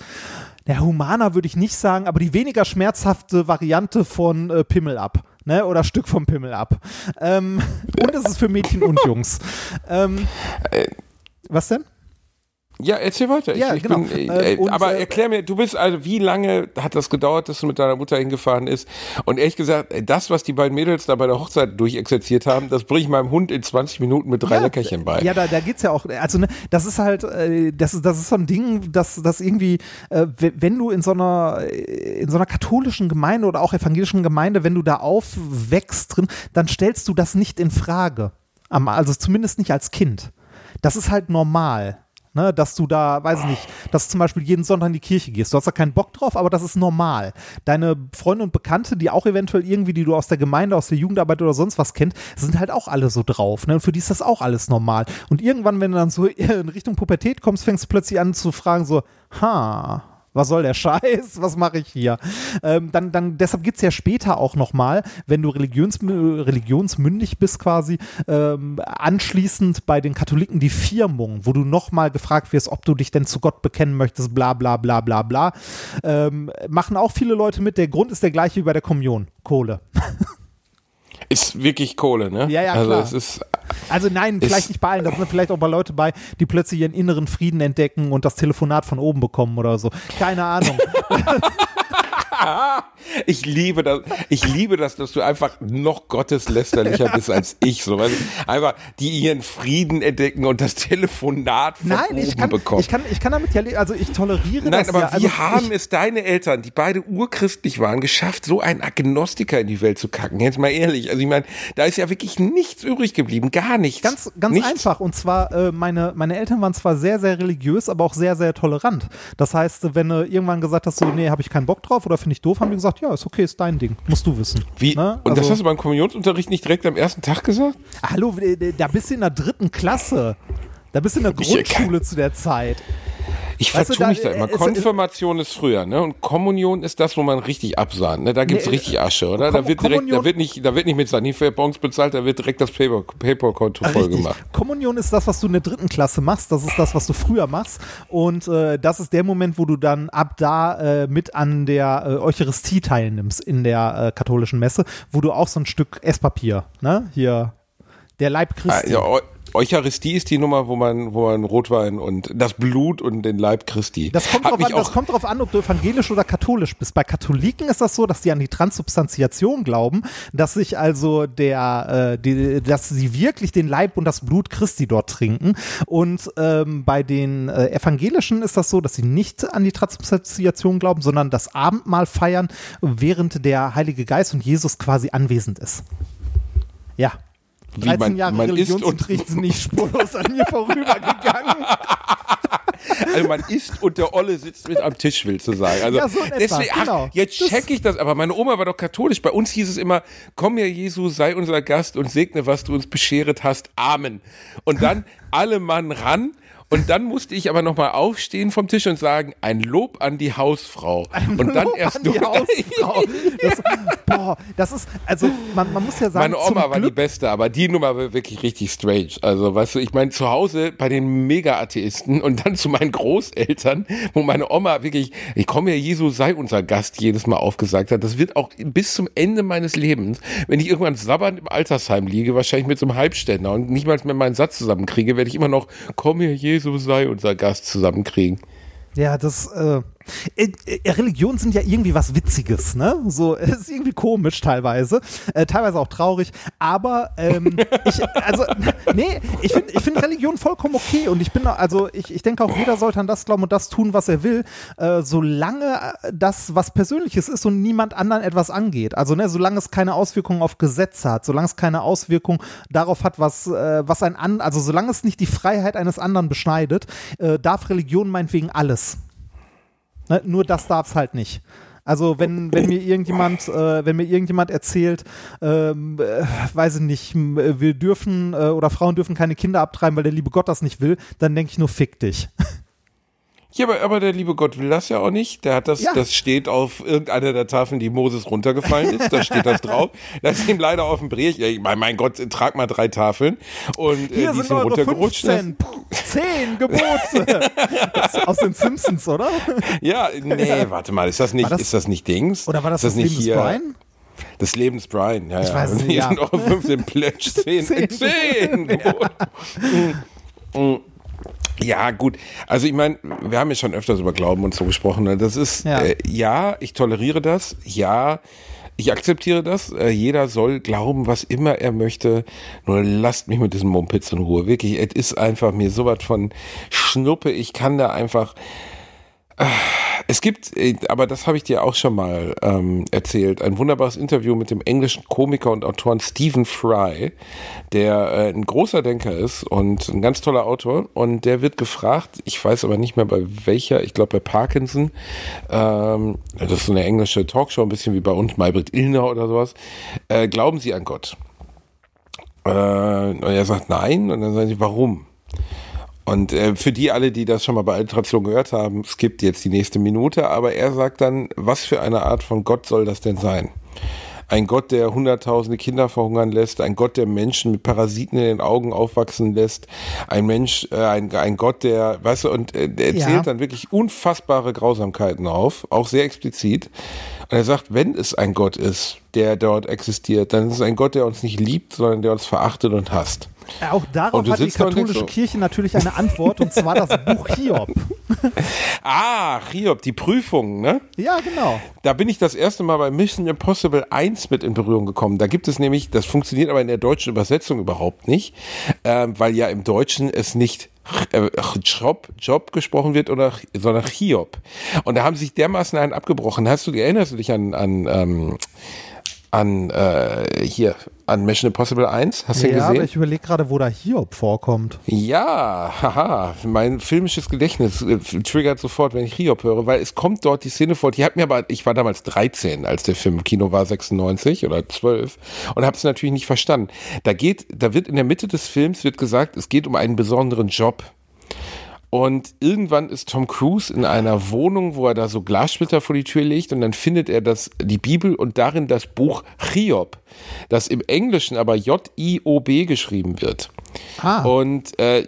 [SPEAKER 1] der Humana würde ich nicht sagen, aber die weniger schmerzhafte Variante von äh, Pimmel ab. Ne, oder Stück vom Pimmel ab. Ähm, und es ist für Mädchen und Jungs. Ähm, was denn?
[SPEAKER 2] Ja, erzähl weiter.
[SPEAKER 1] Ja,
[SPEAKER 2] ich,
[SPEAKER 1] genau.
[SPEAKER 2] Bin,
[SPEAKER 1] Äh,
[SPEAKER 2] äh,
[SPEAKER 1] und,
[SPEAKER 2] aber
[SPEAKER 1] äh,
[SPEAKER 2] erklär mir, du bist also, wie lange hat das gedauert, dass du mit deiner Mutter hingefahren ist? Und ehrlich gesagt, äh, das, was die beiden Mädels da bei der Hochzeit durchexerziert haben, das bringe ich meinem Hund in 20 Minuten mit drei Leckerchen bei.
[SPEAKER 1] Ja, da, da geht's ja auch, also ne, das ist halt, äh, das ist, das ist so ein Ding, dass das irgendwie, äh, wenn du in so einer, äh, in so einer katholischen Gemeinde oder auch evangelischen Gemeinde, wenn du da aufwächst drin, dann stellst du das nicht in Frage. Also zumindest nicht als Kind. Das ist halt normal. Ne, dass du da, weiß ich nicht, dass du zum Beispiel jeden Sonntag in die Kirche gehst. Du hast da keinen Bock drauf, aber das ist normal. Deine Freunde und Bekannte, die auch eventuell irgendwie, die du aus der Gemeinde, aus der Jugendarbeit oder sonst was kennt, sind halt auch alle so drauf. Ne? Und für die ist das auch alles normal. Und irgendwann, wenn du dann so in Richtung Pubertät kommst, fängst du plötzlich an zu fragen, so, ha, was soll der Scheiß? Was mache ich hier? Ähm, dann, dann, deshalb gibt's ja später auch nochmal, wenn du religions, religionsmündig bist quasi, ähm, anschließend bei den Katholiken die Firmung, wo du nochmal gefragt wirst, ob du dich denn zu Gott bekennen möchtest, bla bla bla bla bla. Ähm, machen auch viele Leute mit. Der Grund ist der gleiche wie bei der Kommunion. Kohle.
[SPEAKER 2] Ist wirklich Kohle, ne?
[SPEAKER 1] Ja, ja,
[SPEAKER 2] also
[SPEAKER 1] klar.
[SPEAKER 2] es ist,
[SPEAKER 1] Also nein, vielleicht nicht bei allen. Da sind vielleicht auch bei Leute bei, die plötzlich ihren inneren Frieden entdecken und das Telefonat von oben bekommen oder so. Keine Ahnung.
[SPEAKER 2] ich liebe das, ich liebe das, dass du einfach noch gotteslästerlicher bist als ich, so, weißt du? Einfach, die ihren Frieden entdecken und das Telefonat von
[SPEAKER 1] Nein,
[SPEAKER 2] oben
[SPEAKER 1] ich kann,
[SPEAKER 2] bekommen.
[SPEAKER 1] ich kann, ich kann damit ja, also ich toleriere
[SPEAKER 2] Nein,
[SPEAKER 1] das
[SPEAKER 2] aber
[SPEAKER 1] ja.
[SPEAKER 2] wie
[SPEAKER 1] Also
[SPEAKER 2] haben
[SPEAKER 1] ich,
[SPEAKER 2] es deine Eltern, die beide urchristlich waren, geschafft, so einen Agnostiker in die Welt zu kacken? Jetzt mal ehrlich. Also ich meine, da ist ja wirklich nichts übrig geblieben, gar nichts.
[SPEAKER 1] Ganz, ganz
[SPEAKER 2] nichts.
[SPEAKER 1] einfach. Und zwar, äh, meine, meine Eltern waren zwar sehr, sehr religiös, aber auch sehr, sehr tolerant. Das heißt, wenn du irgendwann gesagt hast, so, nee, habe ich keinen Bock drauf oder finde ich doof, haben die gesagt, ja, ist okay, ist dein Ding. Musst du wissen.
[SPEAKER 2] Wie?
[SPEAKER 1] Ne?
[SPEAKER 2] Und das
[SPEAKER 1] Also-
[SPEAKER 2] hast du beim Kommunionsunterricht nicht direkt am ersten Tag gesagt?
[SPEAKER 1] Hallo, äh, da bist du in der dritten Klasse. Da bist du in der Grundschule zu der Zeit.
[SPEAKER 2] Ich
[SPEAKER 1] Weißt
[SPEAKER 2] vertue mich da immer.
[SPEAKER 1] äh,
[SPEAKER 2] Konfirmation ist früher, ne? Und Kommunion ist das, wo man richtig absahnt, ne? Da gibt's
[SPEAKER 1] Nee,
[SPEAKER 2] richtig Asche, oder?
[SPEAKER 1] Kom-
[SPEAKER 2] Da wird direkt, da wird nicht, da wird nicht mit Sanifabons bezahlt, da wird direkt das Paper, Paperkonto voll gemacht.
[SPEAKER 1] Kommunion ist das, was du in der dritten Klasse machst. Das ist das, was du früher machst. Und äh, das ist der Moment, wo du dann ab da äh, mit an der äh, Eucharistie teilnimmst in der äh, katholischen Messe, wo du auch so ein Stück Esspapier, ne? Hier, der Leib
[SPEAKER 2] Ah,
[SPEAKER 1] Christi.
[SPEAKER 2] ja, Eu Eucharistie ist die Nummer, wo man, wo man Rotwein und das Blut und den Leib Christi.
[SPEAKER 1] Das kommt, drauf an, das kommt drauf an, ob du evangelisch oder katholisch bist. Bei Katholiken ist das so, dass die an die Transubstantiation glauben, dass sich also der, äh, die, dass sie wirklich den Leib und das Blut Christi dort trinken. Und ähm, bei den äh, Evangelischen ist das so, dass sie nicht an die Transubstantiation glauben, sondern das Abendmahl feiern, während der Heilige Geist und Jesus quasi anwesend ist. Ja.
[SPEAKER 2] Wie
[SPEAKER 1] 13
[SPEAKER 2] man-
[SPEAKER 1] Jahre
[SPEAKER 2] man isst und-
[SPEAKER 1] Religionsunterricht sind nicht spurlos an mir vorübergegangen.
[SPEAKER 2] also man isst und der Olle sitzt mit am Tisch, willst du sagen. Also
[SPEAKER 1] Ja, so etwa,
[SPEAKER 2] deswegen, ach,
[SPEAKER 1] genau.
[SPEAKER 2] jetzt check ich das, aber meine Oma war doch katholisch. Bei uns hieß es immer, komm ja Jesu, sei unser Gast und segne, was du uns bescheret hast. Amen. Und dann alle Mann ran. Und dann musste ich aber nochmal aufstehen vom Tisch und sagen, ein Lob an die Hausfrau. und dann
[SPEAKER 1] Lob
[SPEAKER 2] erst
[SPEAKER 1] an die
[SPEAKER 2] du-
[SPEAKER 1] Hausfrau. Das, boah, das ist, also man, man muss ja sagen,
[SPEAKER 2] Meine Oma war die
[SPEAKER 1] Glück,
[SPEAKER 2] beste, aber die Nummer war wirklich richtig strange. Also, weißt du, ich meine, zu Hause bei den Mega-Atheisten und dann zu meinen Großeltern, wo meine Oma wirklich, ich komme ja, Jesu sei unser Gast, jedes Mal aufgesagt hat. Das wird auch bis zum Ende meines Lebens, wenn ich irgendwann sabbernd im Altersheim liege, wahrscheinlich mit so einem Halbständer und nicht mal mehr meinen Satz zusammenkriege, werde ich immer noch, komm hier, Jesu sei unser Gast zusammenkriegen.
[SPEAKER 1] ja, das, äh, Religionen sind ja irgendwie was Witziges, ne? So, es ist irgendwie komisch teilweise, äh, teilweise auch traurig, aber ähm, ich, also, nee, ich finde ich find Religion vollkommen okay und ich bin, also, ich, ich denke auch, jeder sollte an das glauben und das tun, was er will, äh, solange das was Persönliches ist und niemand anderen etwas angeht. Also, ne, solange es keine Auswirkungen auf Gesetze hat, solange es keine Auswirkungen darauf hat, was, äh, was ein an, also solange es nicht die Freiheit eines anderen beschneidet, äh, darf Religion meinetwegen alles. Ne? Nur das darf es halt nicht. Also wenn, wenn mir irgendjemand, äh, wenn mir irgendjemand erzählt, ähm, äh, weiß ich nicht, wir dürfen äh, oder Frauen dürfen keine Kinder abtreiben, weil der liebe Gott das nicht will, dann denke ich nur, fick dich.
[SPEAKER 2] Ja, aber, aber der liebe Gott will das ja auch nicht. Der hat das, ja. das steht auf irgendeiner der Tafeln, die Moses runtergefallen ist. Da steht das drauf. Das ist ihm leider auf dem Brech. Ja, mein, mein Gott, trag mal drei Tafeln. Und äh,
[SPEAKER 1] Hier
[SPEAKER 2] die
[SPEAKER 1] sind,
[SPEAKER 2] sind runtergerutscht.
[SPEAKER 1] 15, zehn Gebote. Aus den Simpsons, oder?
[SPEAKER 2] Ja, nee, warte mal, ist das nicht, das, ist das nicht Dings?
[SPEAKER 1] Oder war das ist das, das nicht hier? Brian?
[SPEAKER 2] Des Lebens Brian, ja,
[SPEAKER 1] ich
[SPEAKER 2] ja.
[SPEAKER 1] Weiß
[SPEAKER 2] nicht, hier
[SPEAKER 1] ja.
[SPEAKER 2] sind auch 15 Pledge, 10, 10, 10 Gebote. Ja. Ja, gut. Also ich meine, wir haben ja schon öfters über Glauben und so gesprochen. Ne? Das ist, ja. Äh, ja, ich toleriere das. Ja, ich akzeptiere das. Äh, jeder soll glauben, was immer er möchte. Nur lasst mich mit diesem Mumpitz in Ruhe. Wirklich, es ist einfach mir sowas von Schnuppe. Ich kann da einfach... Es gibt, äh, aber das habe ich dir auch schon mal ähm, erzählt, ein wunderbares Interview mit dem englischen Komiker und Autoren Stephen Fry, der äh, ein großer Denker ist und ein ganz toller Autor. Und der wird gefragt, ich weiß aber nicht mehr bei welcher, ich glaube bei Parkinson, ähm, das ist so eine englische Talkshow, ein bisschen wie bei uns, Maybrit Illner oder sowas, äh, glauben Sie an Gott? Äh, und er sagt nein, und dann sagen sie, warum? Und äh, für die alle, die das schon mal bei Alliteration gehört haben, gibt jetzt die nächste Minute, aber er sagt dann, was für eine Art von Gott soll das denn sein? Ein Gott, der hunderttausende Kinder verhungern lässt, ein Gott, der Menschen mit Parasiten in den Augen aufwachsen lässt, ein Mensch, äh, ein, ein Gott, der, weißt du, und äh, der erzählt ja. dann wirklich unfassbare Grausamkeiten auf, auch sehr explizit. Und er sagt, wenn es ein Gott ist, der dort existiert, dann ist es ein Gott, der uns nicht liebt, sondern der uns verachtet und hasst.
[SPEAKER 1] Auch darauf hat die katholische so. Kirche natürlich eine Antwort, und zwar das Buch Hiob.
[SPEAKER 2] ah, Hiob, die Prüfung, ne?
[SPEAKER 1] Ja, genau.
[SPEAKER 2] Da bin ich das erste Mal bei Mission Impossible 1 mit in Berührung gekommen. Da gibt es nämlich, das funktioniert aber in der deutschen Übersetzung überhaupt nicht, äh, weil ja im Deutschen es nicht äh, Job, Job gesprochen wird oder sondern Hiob. Und da haben sich dermaßen einen abgebrochen. Hast du, erinnerst du dich an, an ähm, an äh, hier an Mission Impossible 1. Hast du
[SPEAKER 1] ja,
[SPEAKER 2] ihn gesehen?
[SPEAKER 1] aber ich überlege gerade, wo da Hiob vorkommt.
[SPEAKER 2] Ja, haha, mein filmisches Gedächtnis äh, triggert sofort, wenn ich Hiob höre, weil es kommt dort die Szene vor, die hat mir aber, ich war damals 13, als der Film im Kino war, 96 oder 12 und habe es natürlich nicht verstanden. Da geht, da wird in der Mitte des Films wird gesagt, es geht um einen besonderen Job. Und irgendwann ist Tom Cruise in einer Wohnung, wo er da so Glassplitter vor die Tür legt und dann findet er das, die Bibel und darin das Buch Hiob, das im Englischen aber J-I-O-B geschrieben wird. Ah. Und äh,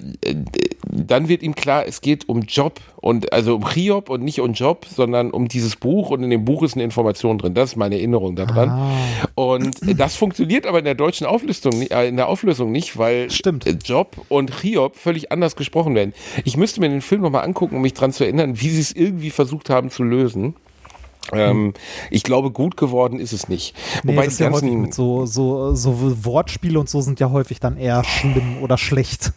[SPEAKER 2] dann wird ihm klar, es geht um Job und also um Hiob und nicht um Job, sondern um dieses Buch und in dem Buch ist eine Information drin. Das ist meine Erinnerung daran. Ah. Und das funktioniert aber in der deutschen Auflistung, äh, in der Auflösung nicht, weil
[SPEAKER 1] Stimmt.
[SPEAKER 2] Job und Hiob völlig anders gesprochen werden. Ich müsste mir den Film nochmal angucken, um mich daran zu erinnern, wie sie es irgendwie versucht haben zu lösen. Ähm, ich glaube, gut geworden ist es nicht.
[SPEAKER 1] Nee, Wobei das die ganzen ja mit so, so, so Wortspiele und so sind ja häufig dann eher schlimm oder schlecht.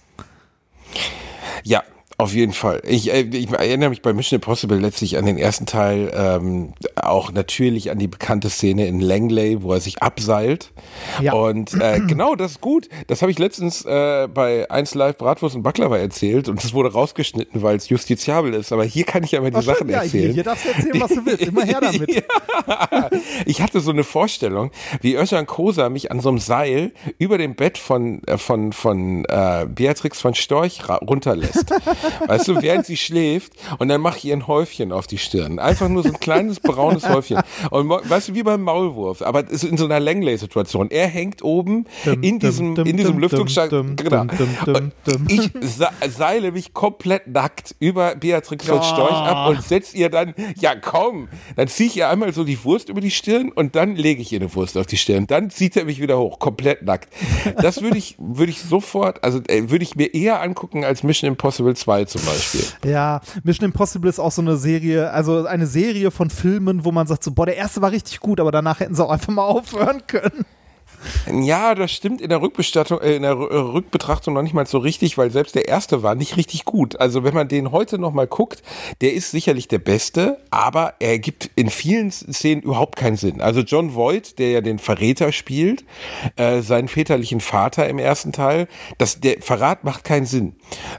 [SPEAKER 2] Ja, auf jeden Fall. Ich, äh, ich, erinnere mich bei Mission Impossible letztlich an den ersten Teil, ähm, auch natürlich an die bekannte Szene in Langley, wo er sich abseilt. Ja. Und äh, genau, das ist gut. Das habe ich letztens äh, bei 1 Live Bratwurst und Baklava erzählt und es wurde rausgeschnitten, weil es justiziabel ist. Aber hier kann ich ja mal die Ach, Sachen ja, erzählen. Hier,
[SPEAKER 1] hier darfst du erzählen, was du willst. Immer her damit.
[SPEAKER 2] ja. Ich hatte so eine Vorstellung, wie Özcan Kosa mich an so einem Seil über dem Bett von, äh, von, von äh, Beatrix von Storch runterlässt. Weißt du, während sie schläft und dann mache ich ihr ein Häufchen auf die Stirn. Einfach nur so ein kleines braunes Häufchen. Und weißt du, wie beim Maulwurf, aber es ist in so einer Langley-Situation. Er hängt oben
[SPEAKER 1] Dum,
[SPEAKER 2] in diesem,
[SPEAKER 1] dum,
[SPEAKER 2] in diesem
[SPEAKER 1] dum,
[SPEAKER 2] Genau.
[SPEAKER 1] dum, dum, dum,
[SPEAKER 2] Und
[SPEAKER 1] dum.
[SPEAKER 2] Ich se- seile mich komplett nackt über Beatrix von
[SPEAKER 1] Ja.
[SPEAKER 2] Storch ab und setz ihr dann, ja komm, dann ziehe ich ihr einmal so die Wurst über die Stirn und dann lege ich ihr eine Wurst auf die Stirn. Dann zieht er mich wieder hoch, komplett nackt. Das würde ich, würde ich sofort, also äh, würde ich mir eher angucken als Mission Impossible 2 zum Beispiel.
[SPEAKER 1] Ja, Mission Impossible ist auch so eine Serie, also eine Serie von Filmen, wo man sagt so, boah, der erste war richtig gut, aber danach hätten sie auch einfach mal aufhören können.
[SPEAKER 2] Ja, das stimmt in der Rückbestattung, äh, in der äh, Rückbetrachtung noch nicht mal so richtig, weil selbst der erste war nicht richtig gut. Also wenn man den heute noch mal guckt, der ist sicherlich der beste, aber er gibt in vielen Szenen überhaupt keinen Sinn. Also John Voight, der ja den Verräter spielt, äh, seinen väterlichen Vater im ersten Teil, das, der Verrat macht keinen Sinn.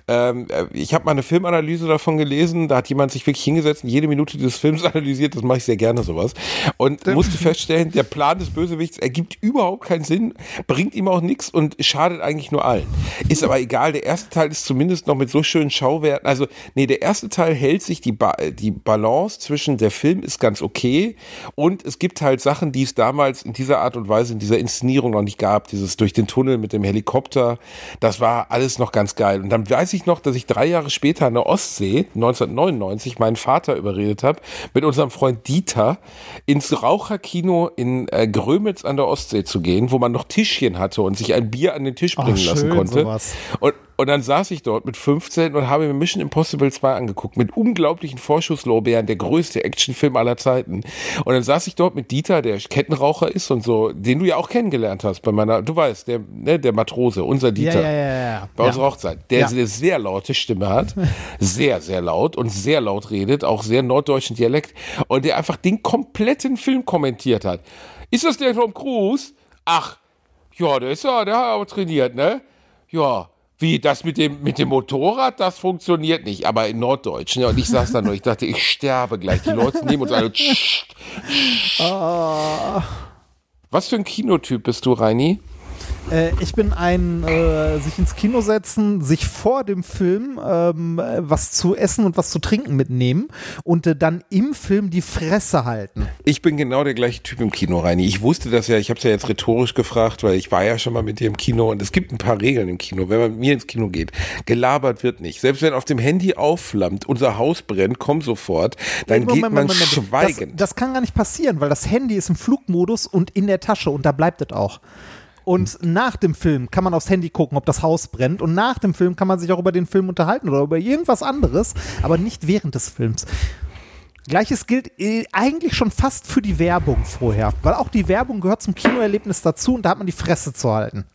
[SPEAKER 2] Ähm, äh, ich habe mal eine Filmanalyse davon gelesen, da hat jemand sich wirklich hingesetzt und jede Minute des Films analysiert, das mache ich sehr gerne sowas, und musste feststellen, der Plan des Bösewichts ergibt überhaupt keinen Sinn, bringt ihm auch nichts und schadet eigentlich nur allen. Ist aber egal, der erste Teil ist zumindest noch mit so schönen Schauwerten, also nee, der erste Teil hält sich die, ba die Balance zwischen der Film ist ganz okay und es gibt halt Sachen, die es damals in dieser Art und Weise, in dieser Inszenierung noch nicht gab, dieses durch den Tunnel mit dem Helikopter, das war alles noch ganz geil. Und dann weiß ich noch, dass ich drei Jahre später an der Ostsee, 1999, meinen Vater überredet habe, mit unserem Freund Dieter ins Raucherkino in äh, Grömitz an der Ostsee zu gehen, wo man noch Tischchen hatte und sich ein Bier an den Tisch
[SPEAKER 1] Oh,
[SPEAKER 2] bringen lassen
[SPEAKER 1] schön,
[SPEAKER 2] konnte.
[SPEAKER 1] sowas.
[SPEAKER 2] Und, und dann saß ich dort mit 15 und habe mir Mission Impossible 2 angeguckt, mit unglaublichen Vorschusslorbeeren, der größte Actionfilm aller Zeiten. Und dann saß ich dort mit Dieter, der Kettenraucher ist und so, den du ja auch kennengelernt hast bei meiner, du weißt, der, ne, der Matrose, unser Dieter.
[SPEAKER 1] ja, ja, ja.
[SPEAKER 2] Bei unserer Hochzeit, der eine sehr laute Stimme hat, sehr, sehr laut und sehr laut redet, auch sehr norddeutschen Dialekt und der einfach den kompletten Film kommentiert hat. Ist das der Tom Cruise? Ach, ja, der ist ja, der hat aber trainiert, ne? Ja. Wie, das mit dem, mit dem Motorrad, das funktioniert nicht, aber in Norddeutsch. Ne? Und ich saß da nur, ich dachte, ich sterbe gleich. Die Leute nehmen uns alle. Was für ein Kinotyp bist du, Reini?
[SPEAKER 1] Äh, ich bin ein äh, sich ins Kino setzen, sich vor dem Film ähm, äh, was zu essen und was zu trinken mitnehmen und äh, dann im Film die Fresse halten.
[SPEAKER 2] Ich bin genau der gleiche Typ im Kino, Reini. Ich wusste das ja, ich habe es ja jetzt rhetorisch gefragt, weil ich war ja schon mal mit dir im Kino und es gibt ein paar Regeln im Kino, wenn man mit mir ins Kino geht. Gelabert wird nicht. Selbst wenn auf dem Handy aufflammt, unser Haus brennt, komm sofort, dann
[SPEAKER 1] Moment,
[SPEAKER 2] geht man
[SPEAKER 1] Moment, Moment.
[SPEAKER 2] schweigend.
[SPEAKER 1] Das, das kann gar nicht passieren, weil das Handy ist im Flugmodus und in der Tasche und da bleibt es auch. Und nach dem Film kann man aufs Handy gucken, ob das Haus brennt. Und nach dem Film kann man sich auch über den Film unterhalten oder über irgendwas anderes, aber nicht während des Films. Gleiches gilt äh, eigentlich schon fast für die Werbung vorher, weil auch die Werbung gehört zum Kinoerlebnis dazu und da hat man die Fresse zu halten.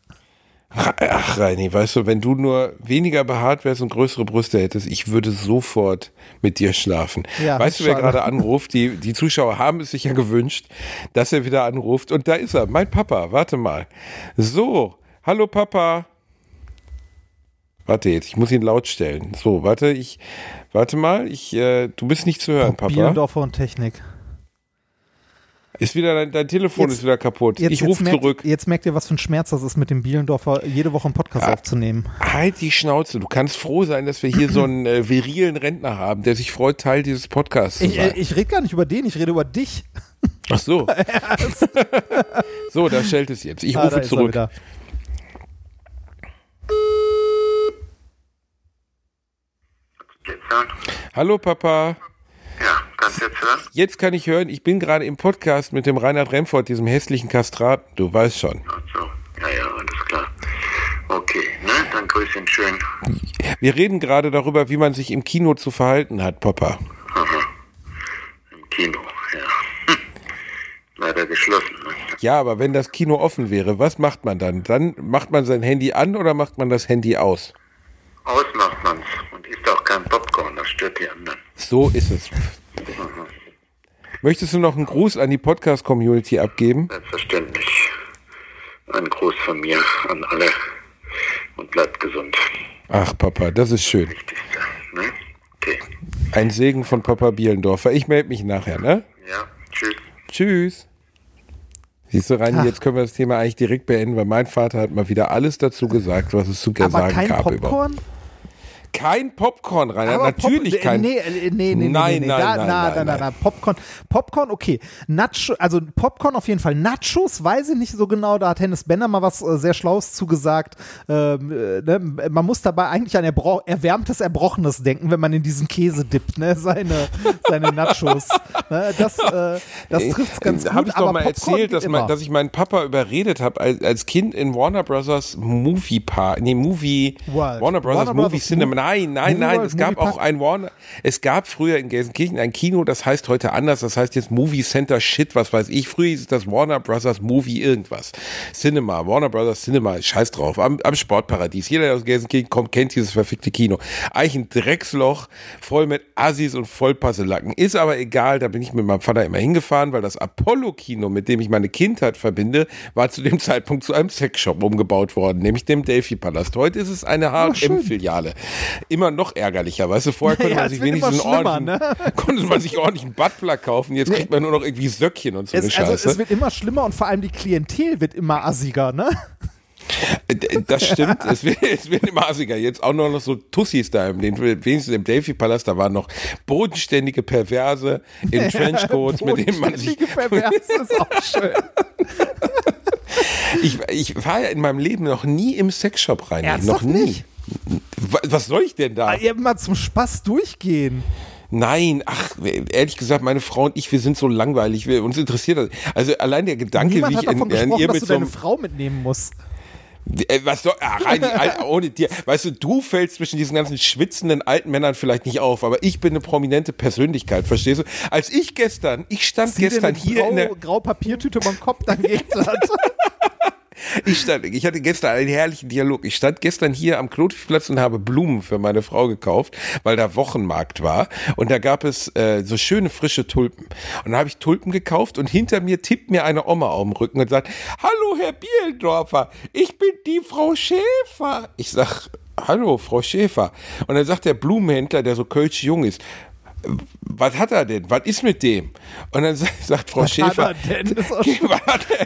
[SPEAKER 2] Ach, Reini, weißt du, wenn du nur weniger behaart wärst und größere Brüste hättest, ich würde sofort mit dir schlafen.
[SPEAKER 1] Ja,
[SPEAKER 2] weißt du, wer gerade anruft? Die, die Zuschauer haben es sich ja gewünscht, dass er wieder anruft. Und da ist er, mein Papa. Warte mal. So, hallo Papa. Warte jetzt, ich muss ihn laut stellen. So, warte, ich, warte mal, ich, äh, du bist nicht zu hören, Papa.
[SPEAKER 1] Bielendorfer und Technik.
[SPEAKER 2] Ist wieder dein, dein Telefon
[SPEAKER 1] Jetzt-
[SPEAKER 2] ist wieder kaputt.
[SPEAKER 1] Jetzt,
[SPEAKER 2] ich rufe
[SPEAKER 1] merkt,
[SPEAKER 2] zurück.
[SPEAKER 1] Jetzt merkt ihr, was für ein Schmerz das ist, mit dem Bielendorfer jede Woche einen Podcast aufzunehmen.
[SPEAKER 2] Halt die Schnauze. Du kannst froh sein, dass wir hier so einen äh, virilen Rentner haben, der sich freut, Teil dieses Podcasts zu
[SPEAKER 1] Ich,
[SPEAKER 2] sein.
[SPEAKER 1] äh, ich rede gar nicht über den, ich rede über dich.
[SPEAKER 2] Ach so. so, da schellt es jetzt. Ich
[SPEAKER 1] Ah,
[SPEAKER 2] rufe zurück. Hallo Papa.
[SPEAKER 5] Ja, kannst du jetzt hören?
[SPEAKER 2] Jetzt kann ich hören, ich bin gerade im Podcast mit dem Reinhard Remford, diesem hässlichen Kastraten. Du weißt schon.
[SPEAKER 5] Ach so, ja, ja, alles klar. Okay, ne, dann grüß ihn schön.
[SPEAKER 2] Wir reden gerade darüber, wie man sich im Kino zu verhalten hat, Papa.
[SPEAKER 5] Im Kino, ja. Hm. Leider geschlossen, ne?
[SPEAKER 2] Ja, aber wenn das Kino offen wäre, was macht man dann? Dann macht man sein Handy an oder macht man das Handy aus?
[SPEAKER 5] Ausmacht man's und isst auch kein Popcorn, das stört die anderen.
[SPEAKER 2] So ist es. Möchtest du noch einen Gruß an die Podcast-Community abgeben?
[SPEAKER 5] Selbstverständlich. Ein Gruß von mir an alle und bleibt gesund.
[SPEAKER 2] Ach, Papa, das ist schön.
[SPEAKER 5] Ne? Okay.
[SPEAKER 2] Ein Segen von Papa Bielendorfer. Ich melde mich nachher, ne?
[SPEAKER 5] Ja, tschüss.
[SPEAKER 2] Tschüss. Siehst du, Reini,
[SPEAKER 1] Ach.
[SPEAKER 2] jetzt können wir das Thema eigentlich direkt beenden, weil mein Vater hat mal wieder alles dazu gesagt, was es zu
[SPEAKER 1] Aber
[SPEAKER 2] sagen
[SPEAKER 1] kein
[SPEAKER 2] gab. Über. Kein Popcorn, Rainer.
[SPEAKER 1] Aber
[SPEAKER 2] Natürlich
[SPEAKER 1] Pop
[SPEAKER 2] kein.
[SPEAKER 1] Nee, äh, nee, nee, nee,
[SPEAKER 2] Nein,
[SPEAKER 1] nee,
[SPEAKER 2] nein,
[SPEAKER 1] da,
[SPEAKER 2] nein,
[SPEAKER 1] na,
[SPEAKER 2] nein, nein.
[SPEAKER 1] na, Popcorn, Popcorn, okay. Nacho, also Popcorn auf jeden Fall. Nachos weiß ich nicht so genau. Da hat Hennes Benner mal was äh, sehr Schlaues zugesagt. Ähm, äh, ne? Man muss dabei eigentlich an erbro erwärmtes Erbrochenes denken, wenn man in diesen Käse dippt, ne? Seine, seine Nachos. ne? Das, äh, das trifft ganz gut.
[SPEAKER 2] Habe ich doch
[SPEAKER 1] aber
[SPEAKER 2] mal
[SPEAKER 1] Popcorn
[SPEAKER 2] erzählt, dass, mein, dass ich meinen Papa überredet habe, als, als Kind in Warner Brothers Movie Park, nee, Movie,
[SPEAKER 1] World.
[SPEAKER 2] Warner Brothers
[SPEAKER 1] Warner
[SPEAKER 2] Movie
[SPEAKER 1] Brothers
[SPEAKER 2] Cinema. Nein, nein, nein, es gab auch ein Warner, es gab früher in Gelsenkirchen ein Kino, das heißt heute anders, das heißt jetzt Movie Center Shit, was weiß ich. Früher hieß es das Warner Brothers Movie irgendwas. Cinema, Warner Brothers Cinema, scheiß drauf, am, am Sportparadies. Jeder, der aus Gelsenkirchen kommt, kennt dieses verfickte Kino. Eigentlich ein Drecksloch, voll mit Assis und Vollpasselacken. Ist aber egal, da bin ich mit meinem Vater immer hingefahren, weil das Apollo-Kino, mit dem ich meine Kindheit verbinde, war zu dem Zeitpunkt zu einem Sexshop umgebaut worden, nämlich dem Delphi-Palast. Heute ist es eine H&M-Filiale. Immer noch ärgerlicher, weißt du, vorher konnte
[SPEAKER 1] Ja,
[SPEAKER 2] man sich wenigstens ordentlichen,
[SPEAKER 1] ne?
[SPEAKER 2] konnte man sich ordentlich einen Buttplug kaufen, jetzt kriegt man nur noch irgendwie Söckchen und so eine
[SPEAKER 1] es, also,
[SPEAKER 2] Scheiße.
[SPEAKER 1] es wird immer schlimmer und vor allem die Klientel wird immer assiger, ne?
[SPEAKER 2] Äh, Das stimmt, es wird, es wird immer assiger. Jetzt auch noch so Tussis da, im, den, wenigstens im Delphi-Palast, da waren noch bodenständige Perverse in Trenchcoats, mit denen man sich.
[SPEAKER 1] Perverse ist auch schön.
[SPEAKER 2] Ich, ich war ja in meinem Leben noch nie im Sexshop rein.
[SPEAKER 1] Ernsthaft
[SPEAKER 2] noch nie.
[SPEAKER 1] nicht?
[SPEAKER 2] Wa- Was soll ich denn da?
[SPEAKER 1] Eben mal zum Spaß durchgehen.
[SPEAKER 2] Nein, ach, ehrlich gesagt, meine Frau und ich, wir sind so langweilig. Wir, uns interessiert das. Also allein der Gedanke,
[SPEAKER 1] Niemand
[SPEAKER 2] wie
[SPEAKER 1] hat
[SPEAKER 2] ich in,
[SPEAKER 1] davon
[SPEAKER 2] in
[SPEAKER 1] gesprochen,
[SPEAKER 2] ihr
[SPEAKER 1] dass
[SPEAKER 2] mit
[SPEAKER 1] du
[SPEAKER 2] so
[SPEAKER 1] deine Frau mitnehmen musst.
[SPEAKER 2] Äh, Was soll, ah, Reini, Alter, ohne dir. Weißt du, du fällst zwischen diesen ganzen schwitzenden alten Männern vielleicht nicht auf, aber ich bin eine prominente Persönlichkeit, verstehst du? Als ich gestern, ich stand
[SPEAKER 1] Zieh
[SPEAKER 2] gestern hier
[SPEAKER 1] grau,
[SPEAKER 2] in der,
[SPEAKER 1] grau Papiertüte über den Kopf, dann geht das.
[SPEAKER 2] ich stand, ich hatte gestern einen herrlichen Dialog. Ich stand gestern hier am Klotigplatz und habe Blumen für meine Frau gekauft, weil da Wochenmarkt war und da gab es äh, so schöne frische Tulpen. Und da habe ich Tulpen gekauft und hinter mir tippt mir eine Oma auf den Rücken und sagt, hallo Herr Bielendorfer, ich bin die Frau Schäfer. Ich sag, hallo Frau Schäfer. Und dann sagt der Blumenhändler, der so kölsch jung ist, was hat er denn? Was ist mit dem? Und dann sagt, Frau
[SPEAKER 1] Was
[SPEAKER 2] Schäfer,
[SPEAKER 1] hat er denn?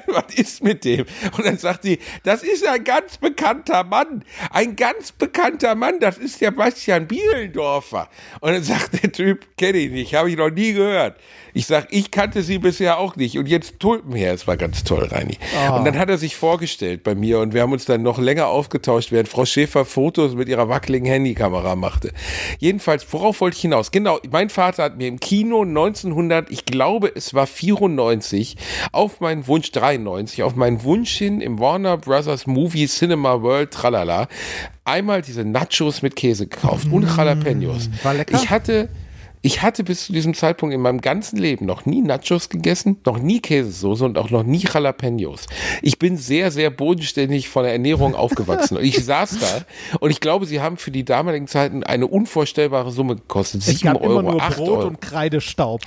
[SPEAKER 2] Was ist mit dem? Und dann sagt sie, das ist ein ganz bekannter Mann. Ein ganz bekannter Mann, das ist der Bastian Bielendorfer. Und dann sagt der Typ, kenne ich nicht, habe ich noch nie gehört. Ich sag, ich kannte sie bisher auch nicht. Und jetzt Tulpen her. Es war ganz toll, Reini. Und dann hat er sich vorgestellt bei mir und wir haben uns dann noch länger aufgetauscht, während Frau Schäfer Fotos mit ihrer wackeligen Handykamera machte. Jedenfalls, worauf wollte ich hinaus? Genau, mein Vater hat mir im Kino 1900, ich glaube, es war 94, auf meinen Wunsch 93, auf meinen Wunsch hin im Warner Brothers Movie Cinema World Tralala einmal diese Nachos mit Käse gekauft und Jalapenos.
[SPEAKER 1] war lecker?
[SPEAKER 2] Ich hatte ich hatte bis zu diesem Zeitpunkt in meinem ganzen Leben noch nie Nachos gegessen, noch nie Käsesoße und auch noch nie Jalapenos. Ich bin sehr, sehr bodenständig von der Ernährung aufgewachsen. Ich saß da und ich glaube, sie haben für die damaligen Zeiten eine unvorstellbare Summe gekostet.
[SPEAKER 1] Es
[SPEAKER 2] Sieben Euro,
[SPEAKER 1] immer nur
[SPEAKER 2] acht
[SPEAKER 1] Brot
[SPEAKER 2] Euro.
[SPEAKER 1] und Kreidestaub.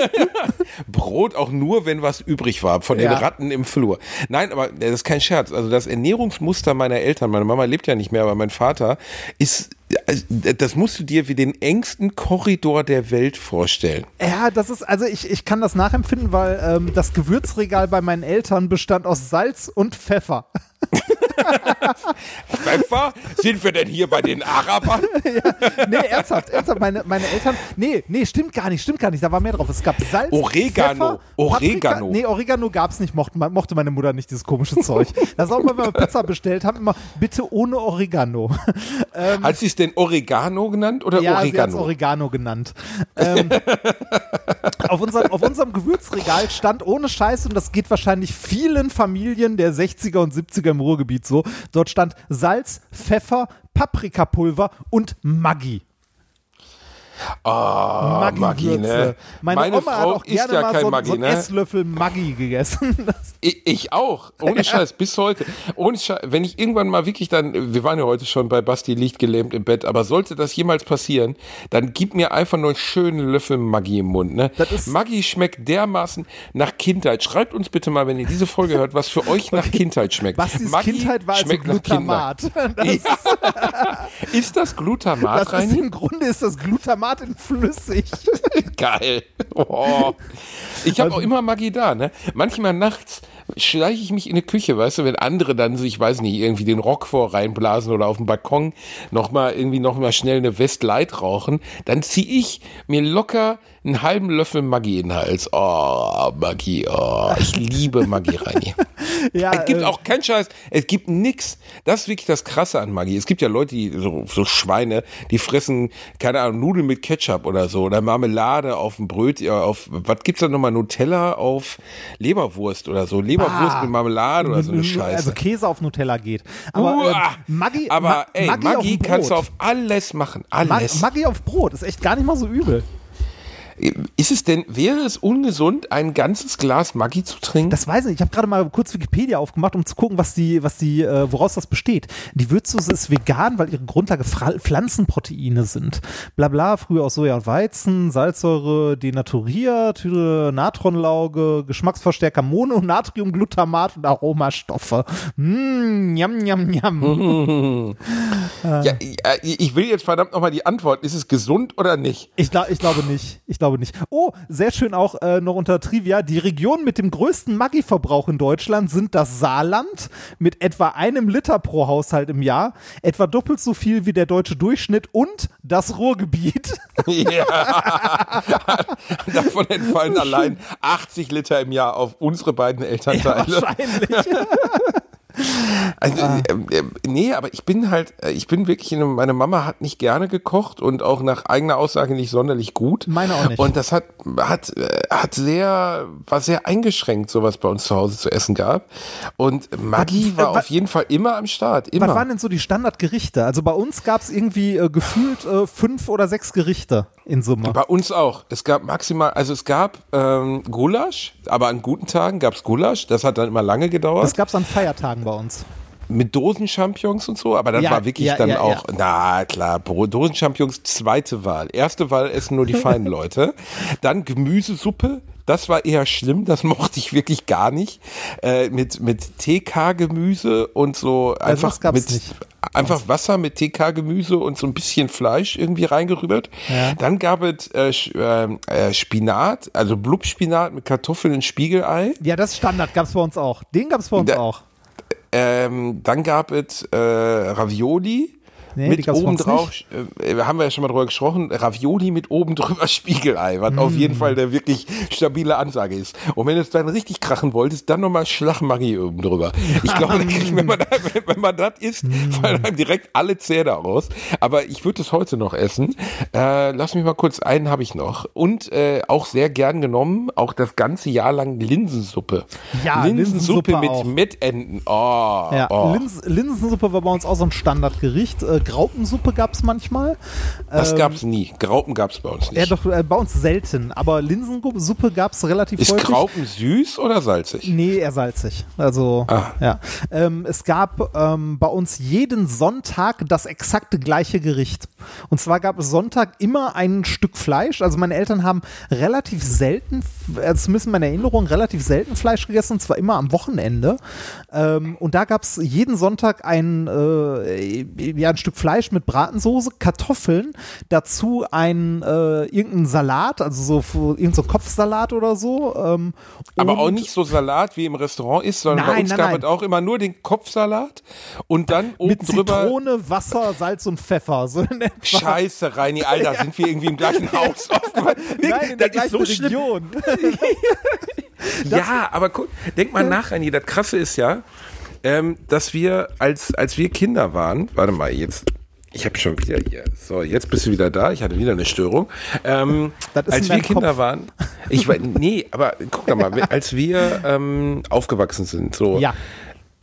[SPEAKER 2] Brot auch nur, wenn was übrig war von den
[SPEAKER 1] Ja.
[SPEAKER 2] Ratten im Flur. Nein, aber das ist kein Scherz. Also das Ernährungsmuster meiner Eltern, meine Mama lebt ja nicht mehr, aber mein Vater ist, das musst du dir wie den engsten Korridor der Welt vorstellen.
[SPEAKER 1] Ja, das ist, also ich, ich kann das nachempfinden, weil ähm, das Gewürzregal bei meinen Eltern bestand aus Salz und Pfeffer.
[SPEAKER 2] Pfeffer? Sind wir denn hier bei den Arabern?
[SPEAKER 1] Nee, ernsthaft, ernsthaft, meine, meine Eltern, nee, nee, stimmt gar nicht, stimmt gar nicht, da war mehr drauf. Es gab Salz,
[SPEAKER 2] Oregano,
[SPEAKER 1] Pfeffer,
[SPEAKER 2] Oregano.
[SPEAKER 1] Paprika, nee, Oregano gab's nicht, mochte, mochte meine Mutter nicht, dieses komische Zeug. Das ist auch mal, wenn wir Pizza bestellt haben, immer bitte ohne Oregano.
[SPEAKER 2] Hat sie es denn Oregano genannt oder
[SPEAKER 1] Ja, sie hat's
[SPEAKER 2] Oregano?
[SPEAKER 1] Oregano genannt. Ähm, auf, unserem, auf unserem Gewürzregal stand ohne Scheiß, und das geht wahrscheinlich vielen Familien der 60er und 70er im Ruhrgebiet so, dort stand Salz, Pfeffer, Paprikapulver und Maggi.
[SPEAKER 2] Ah, Maggi, ne?
[SPEAKER 1] Meine,
[SPEAKER 2] Meine
[SPEAKER 1] Oma hat
[SPEAKER 2] Frau
[SPEAKER 1] auch
[SPEAKER 2] isst
[SPEAKER 1] gerne
[SPEAKER 2] ja
[SPEAKER 1] mal
[SPEAKER 2] kein
[SPEAKER 1] so,
[SPEAKER 2] Maggi,
[SPEAKER 1] so einen
[SPEAKER 2] ne?
[SPEAKER 1] Esslöffel Maggi gegessen.
[SPEAKER 2] Ich, ich auch, ohne Scheiß, bis heute. Ohne Scheiß, wenn ich irgendwann mal wirklich dann, wir waren ja heute schon bei Basti Licht gelähmt im Bett, aber sollte das jemals passieren, dann gib mir einfach nur einen schönen Löffel Maggi im Mund. Ne?
[SPEAKER 1] Das ist-
[SPEAKER 2] Maggi schmeckt dermaßen nach Kindheit. Schreibt uns bitte mal, wenn ihr diese Folge hört, was für euch nach Kindheit schmeckt.
[SPEAKER 1] Bastis
[SPEAKER 2] Maggi
[SPEAKER 1] Kindheit war also
[SPEAKER 2] schmeckt nach
[SPEAKER 1] Glutamat. Das,
[SPEAKER 2] Ja. Ist das Glutamat,
[SPEAKER 1] das ist? Im Grunde ist das Glutamat in flüssig.
[SPEAKER 2] Geil. Oh. Ich habe
[SPEAKER 1] Also
[SPEAKER 2] auch immer Maggi da, ne? Manchmal nachts, schleiche ich mich in die Küche, weißt du, wenn andere dann so, ich weiß nicht, irgendwie den Rock vor reinblasen oder auf dem Balkon nochmal irgendwie nochmal schnell eine West Light rauchen, dann ziehe ich mir locker einen halben Löffel Maggi in den Hals. Oh, Maggi, oh, ich liebe Maggi, Reini.
[SPEAKER 1] Ja,
[SPEAKER 2] es gibt
[SPEAKER 1] äh,
[SPEAKER 2] auch kein Scheiß, es gibt nix. Das ist wirklich das Krasse an Maggi. Es gibt ja Leute, die so, so Schweine, die fressen, keine Ahnung, Nudeln mit Ketchup oder so oder Marmelade auf dem Bröt, ja, auf, was gibt's da nochmal, Nutella auf Leberwurst oder so, Leberwurst
[SPEAKER 1] Ah.
[SPEAKER 2] mit Marmelade oder so eine Scheiße.
[SPEAKER 1] Also Käse auf Nutella geht. Aber äh, Maggi,
[SPEAKER 2] aber
[SPEAKER 1] Ma
[SPEAKER 2] ey,
[SPEAKER 1] Maggi,
[SPEAKER 2] Maggi, kannst du auf alles machen,
[SPEAKER 1] Ma
[SPEAKER 2] alles.
[SPEAKER 1] Maggi auf Brot ist echt gar nicht mal so übel.
[SPEAKER 2] Ist es denn, wäre es ungesund, ein ganzes Glas Maggi zu trinken?
[SPEAKER 1] Das weiß ich. Ich habe gerade mal kurz Wikipedia aufgemacht, um zu gucken, was die, was die, äh, woraus das besteht. Die Würzsoße ist vegan, weil ihre Grundlage Fra Pflanzenproteine sind. Blabla, früher aus Soja und Weizen, Salzsäure denaturiert, Natronlauge, Geschmacksverstärker Mono, Natriumglutamat und Aromastoffe. Mm, yum, yum, yum.
[SPEAKER 2] ja, ja, ich will jetzt verdammt nochmal die Antwort. Ist es gesund oder nicht?
[SPEAKER 1] Ich, glaub, ich glaube nicht. Ich glaube nicht. Oh, sehr schön auch äh, noch unter Trivia. Die Regionen mit dem größten Maggi-Verbrauch in Deutschland sind das Saarland mit etwa einem Liter pro Haushalt im Jahr, etwa doppelt so viel wie der deutsche Durchschnitt und das Ruhrgebiet.
[SPEAKER 2] Ja. Davon entfallen allein 80 Liter im Jahr auf unsere beiden Elternteile.
[SPEAKER 1] Wahrscheinlich.
[SPEAKER 2] Also,
[SPEAKER 1] Ah.
[SPEAKER 2] ähm, nee, aber ich bin halt, äh, ich bin wirklich, in, meine Mama hat nicht gerne gekocht und auch nach eigener Aussage nicht sonderlich gut.
[SPEAKER 1] Meine auch nicht.
[SPEAKER 2] Und das hat, hat, äh, hat sehr, war sehr eingeschränkt, so was bei uns zu Hause zu essen gab. Und Maggi
[SPEAKER 1] Was-
[SPEAKER 2] war
[SPEAKER 1] äh,
[SPEAKER 2] auf jeden Fall immer am Start, immer.
[SPEAKER 1] Was waren denn so die Standardgerichte? Also bei uns gab es irgendwie äh, gefühlt äh, fünf oder sechs Gerichte in Summe.
[SPEAKER 2] Bei uns auch. Es gab maximal, also es gab ähm, Gulasch, aber an guten Tagen gab es Gulasch. Das hat dann immer lange gedauert.
[SPEAKER 1] Das gab es an Feiertagen bei uns.
[SPEAKER 2] mit Dosenchampions und so, aber das
[SPEAKER 1] Ja,
[SPEAKER 2] war wirklich
[SPEAKER 1] ja,
[SPEAKER 2] dann
[SPEAKER 1] ja,
[SPEAKER 2] auch, na klar, Dosenchampions zweite Wahl. Erste Wahl essen nur die feinen Leute. Dann Gemüsesuppe. Das war eher schlimm, das mochte ich wirklich gar nicht. Äh, mit mit TK-Gemüse und so einfach
[SPEAKER 1] das gab's
[SPEAKER 2] mit
[SPEAKER 1] nicht.
[SPEAKER 2] einfach Wasser mit TK-Gemüse und so ein bisschen Fleisch irgendwie reingerührt.
[SPEAKER 1] Ja.
[SPEAKER 2] Dann gab es äh, ähm, äh, Spinat, also Blubspinat mit Kartoffeln und Spiegelei.
[SPEAKER 1] Ja, das ist Standard gab es bei uns auch. Den gab es bei uns
[SPEAKER 2] Da-
[SPEAKER 1] auch.
[SPEAKER 2] Ähm, dann gab es äh, Ravioli.
[SPEAKER 1] Nee,
[SPEAKER 2] mit oben drauf, äh, haben wir ja schon mal drüber gesprochen, Ravioli mit oben drüber Spiegelei, was auf
[SPEAKER 1] Mm.
[SPEAKER 2] jeden Fall der wirklich stabile Ansage ist. Und wenn du es dann richtig krachen wolltest, dann nochmal Schlachmaggi oben drüber. Ich glaube, wenn man, wenn, man das isst,
[SPEAKER 1] Mm.
[SPEAKER 2] fallen einem direkt alle Zähne raus. Aber ich würde es heute noch essen. Äh, lass mich mal kurz, einen habe ich noch. Und äh, auch sehr gern genommen, auch das ganze Jahr lang Linsensuppe.
[SPEAKER 1] Ja,
[SPEAKER 2] Linsensuppe,
[SPEAKER 1] Linsensuppe
[SPEAKER 2] mit
[SPEAKER 1] auch.
[SPEAKER 2] Mettenten. Oh,
[SPEAKER 1] Ja,
[SPEAKER 2] oh.
[SPEAKER 1] Lins Linsensuppe war bei uns auch so ein Standardgericht. Äh, Graupensuppe gab es manchmal.
[SPEAKER 2] Das
[SPEAKER 1] Ähm,
[SPEAKER 2] gab's nie. Graupen gab's bei uns nicht.
[SPEAKER 1] Ja, doch, äh, bei uns selten. Aber Linsensuppe gab es relativ
[SPEAKER 2] Ist
[SPEAKER 1] häufig.
[SPEAKER 2] Graupen süß oder salzig?
[SPEAKER 1] Nee, eher salzig. Also,
[SPEAKER 2] Ah.
[SPEAKER 1] ja. Ähm, es gab ähm, bei uns jeden Sonntag das exakte gleiche Gericht. Und zwar gab es Sonntag immer ein Stück Fleisch. Also meine Eltern haben relativ selten, äh, zumindest in meiner Erinnerung, relativ selten Fleisch gegessen. Und zwar immer am Wochenende. Ähm, und da gab es jeden Sonntag ein, äh, ja, ein Stück Fleisch mit Bratensoße, Kartoffeln, dazu ein äh, irgendein Salat, also so irgendein so Kopfsalat oder so. Ähm,
[SPEAKER 2] Aber auch nicht so Salat wie im Restaurant ist, sondern bei
[SPEAKER 1] Nein,
[SPEAKER 2] uns
[SPEAKER 1] nein,
[SPEAKER 2] gab es auch immer nur den Kopfsalat und dann oben
[SPEAKER 1] mit
[SPEAKER 2] drüber.
[SPEAKER 1] Zitrone, Wasser, Salz und Pfeffer. So in etwa.
[SPEAKER 2] Scheiße, Reini, Alter, sind wir irgendwie im gleichen Haus aufgewachsen?
[SPEAKER 1] Nein, in der gleichen
[SPEAKER 2] so.
[SPEAKER 1] Region.
[SPEAKER 2] Ja, aber guck, denk mal nach, Reini, das Krasse ist ja, ähm, dass wir, als, als wir Kinder waren, warte mal, jetzt, ich habe schon wieder hier, so, jetzt bist du wieder da, ich hatte wieder eine Störung. Ähm,
[SPEAKER 1] Das ist
[SPEAKER 2] als wir Kinder
[SPEAKER 1] Kopf.
[SPEAKER 2] waren, ich weiß, nee, aber guck doch mal, als wir ähm, aufgewachsen sind, so,
[SPEAKER 1] Ja.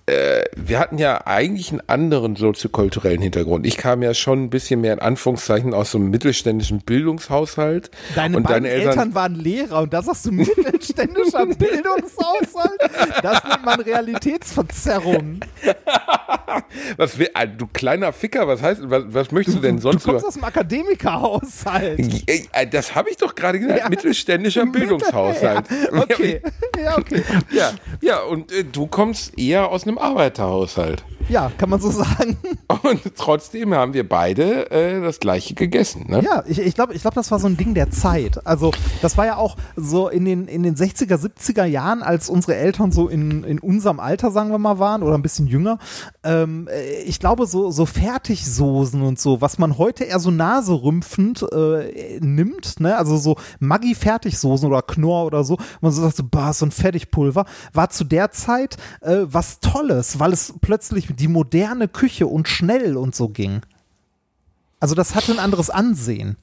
[SPEAKER 2] Wir hatten ja eigentlich einen anderen soziokulturellen Hintergrund. Ich kam ja schon ein bisschen mehr in Anführungszeichen aus so einem mittelständischen Bildungshaushalt.
[SPEAKER 1] Deine
[SPEAKER 2] und deine
[SPEAKER 1] Eltern,
[SPEAKER 2] Eltern,
[SPEAKER 1] waren Lehrer und da sagst du mittelständischer Bildungshaushalt. Das nennt man Realitätsverzerrung.
[SPEAKER 2] was will, ah, du kleiner Ficker, was heißt, was, was möchtest du denn
[SPEAKER 1] Du
[SPEAKER 2] sonst
[SPEAKER 1] kommst
[SPEAKER 2] über?
[SPEAKER 1] aus dem Akademikerhaushalt.
[SPEAKER 2] Äh, Das habe ich doch gerade gesagt,
[SPEAKER 1] Ja.
[SPEAKER 2] mittelständischer Bildungshaushalt.
[SPEAKER 1] Ja, okay. Ja, okay.
[SPEAKER 2] Ja, ja, und äh, du kommst eher aus einem Arbeiterhaushalt.
[SPEAKER 1] Ja, kann man so sagen.
[SPEAKER 2] Und trotzdem haben wir beide äh, das gleiche gegessen. Ne?
[SPEAKER 1] Ja, ich, ich glaube, ich glaub, das war so ein Ding der Zeit. Also das war ja auch so in den, in den 60er, 70er Jahren, als unsere Eltern so in, in unserem Alter, sagen wir mal, waren oder ein bisschen jünger. Ähm, äh, ich glaube, so, so Fertigsoßen und so, was man heute eher so naserümpfend äh, nimmt, ne? also so Maggi-Fertigsoßen oder Knorr oder so, man so sagt, so, bah, so ein Fertigpulver, war zu der Zeit äh, was Tolles, weil es plötzlich die moderne Küche und schnell und so ging. Also das hatte ein anderes Ansehen.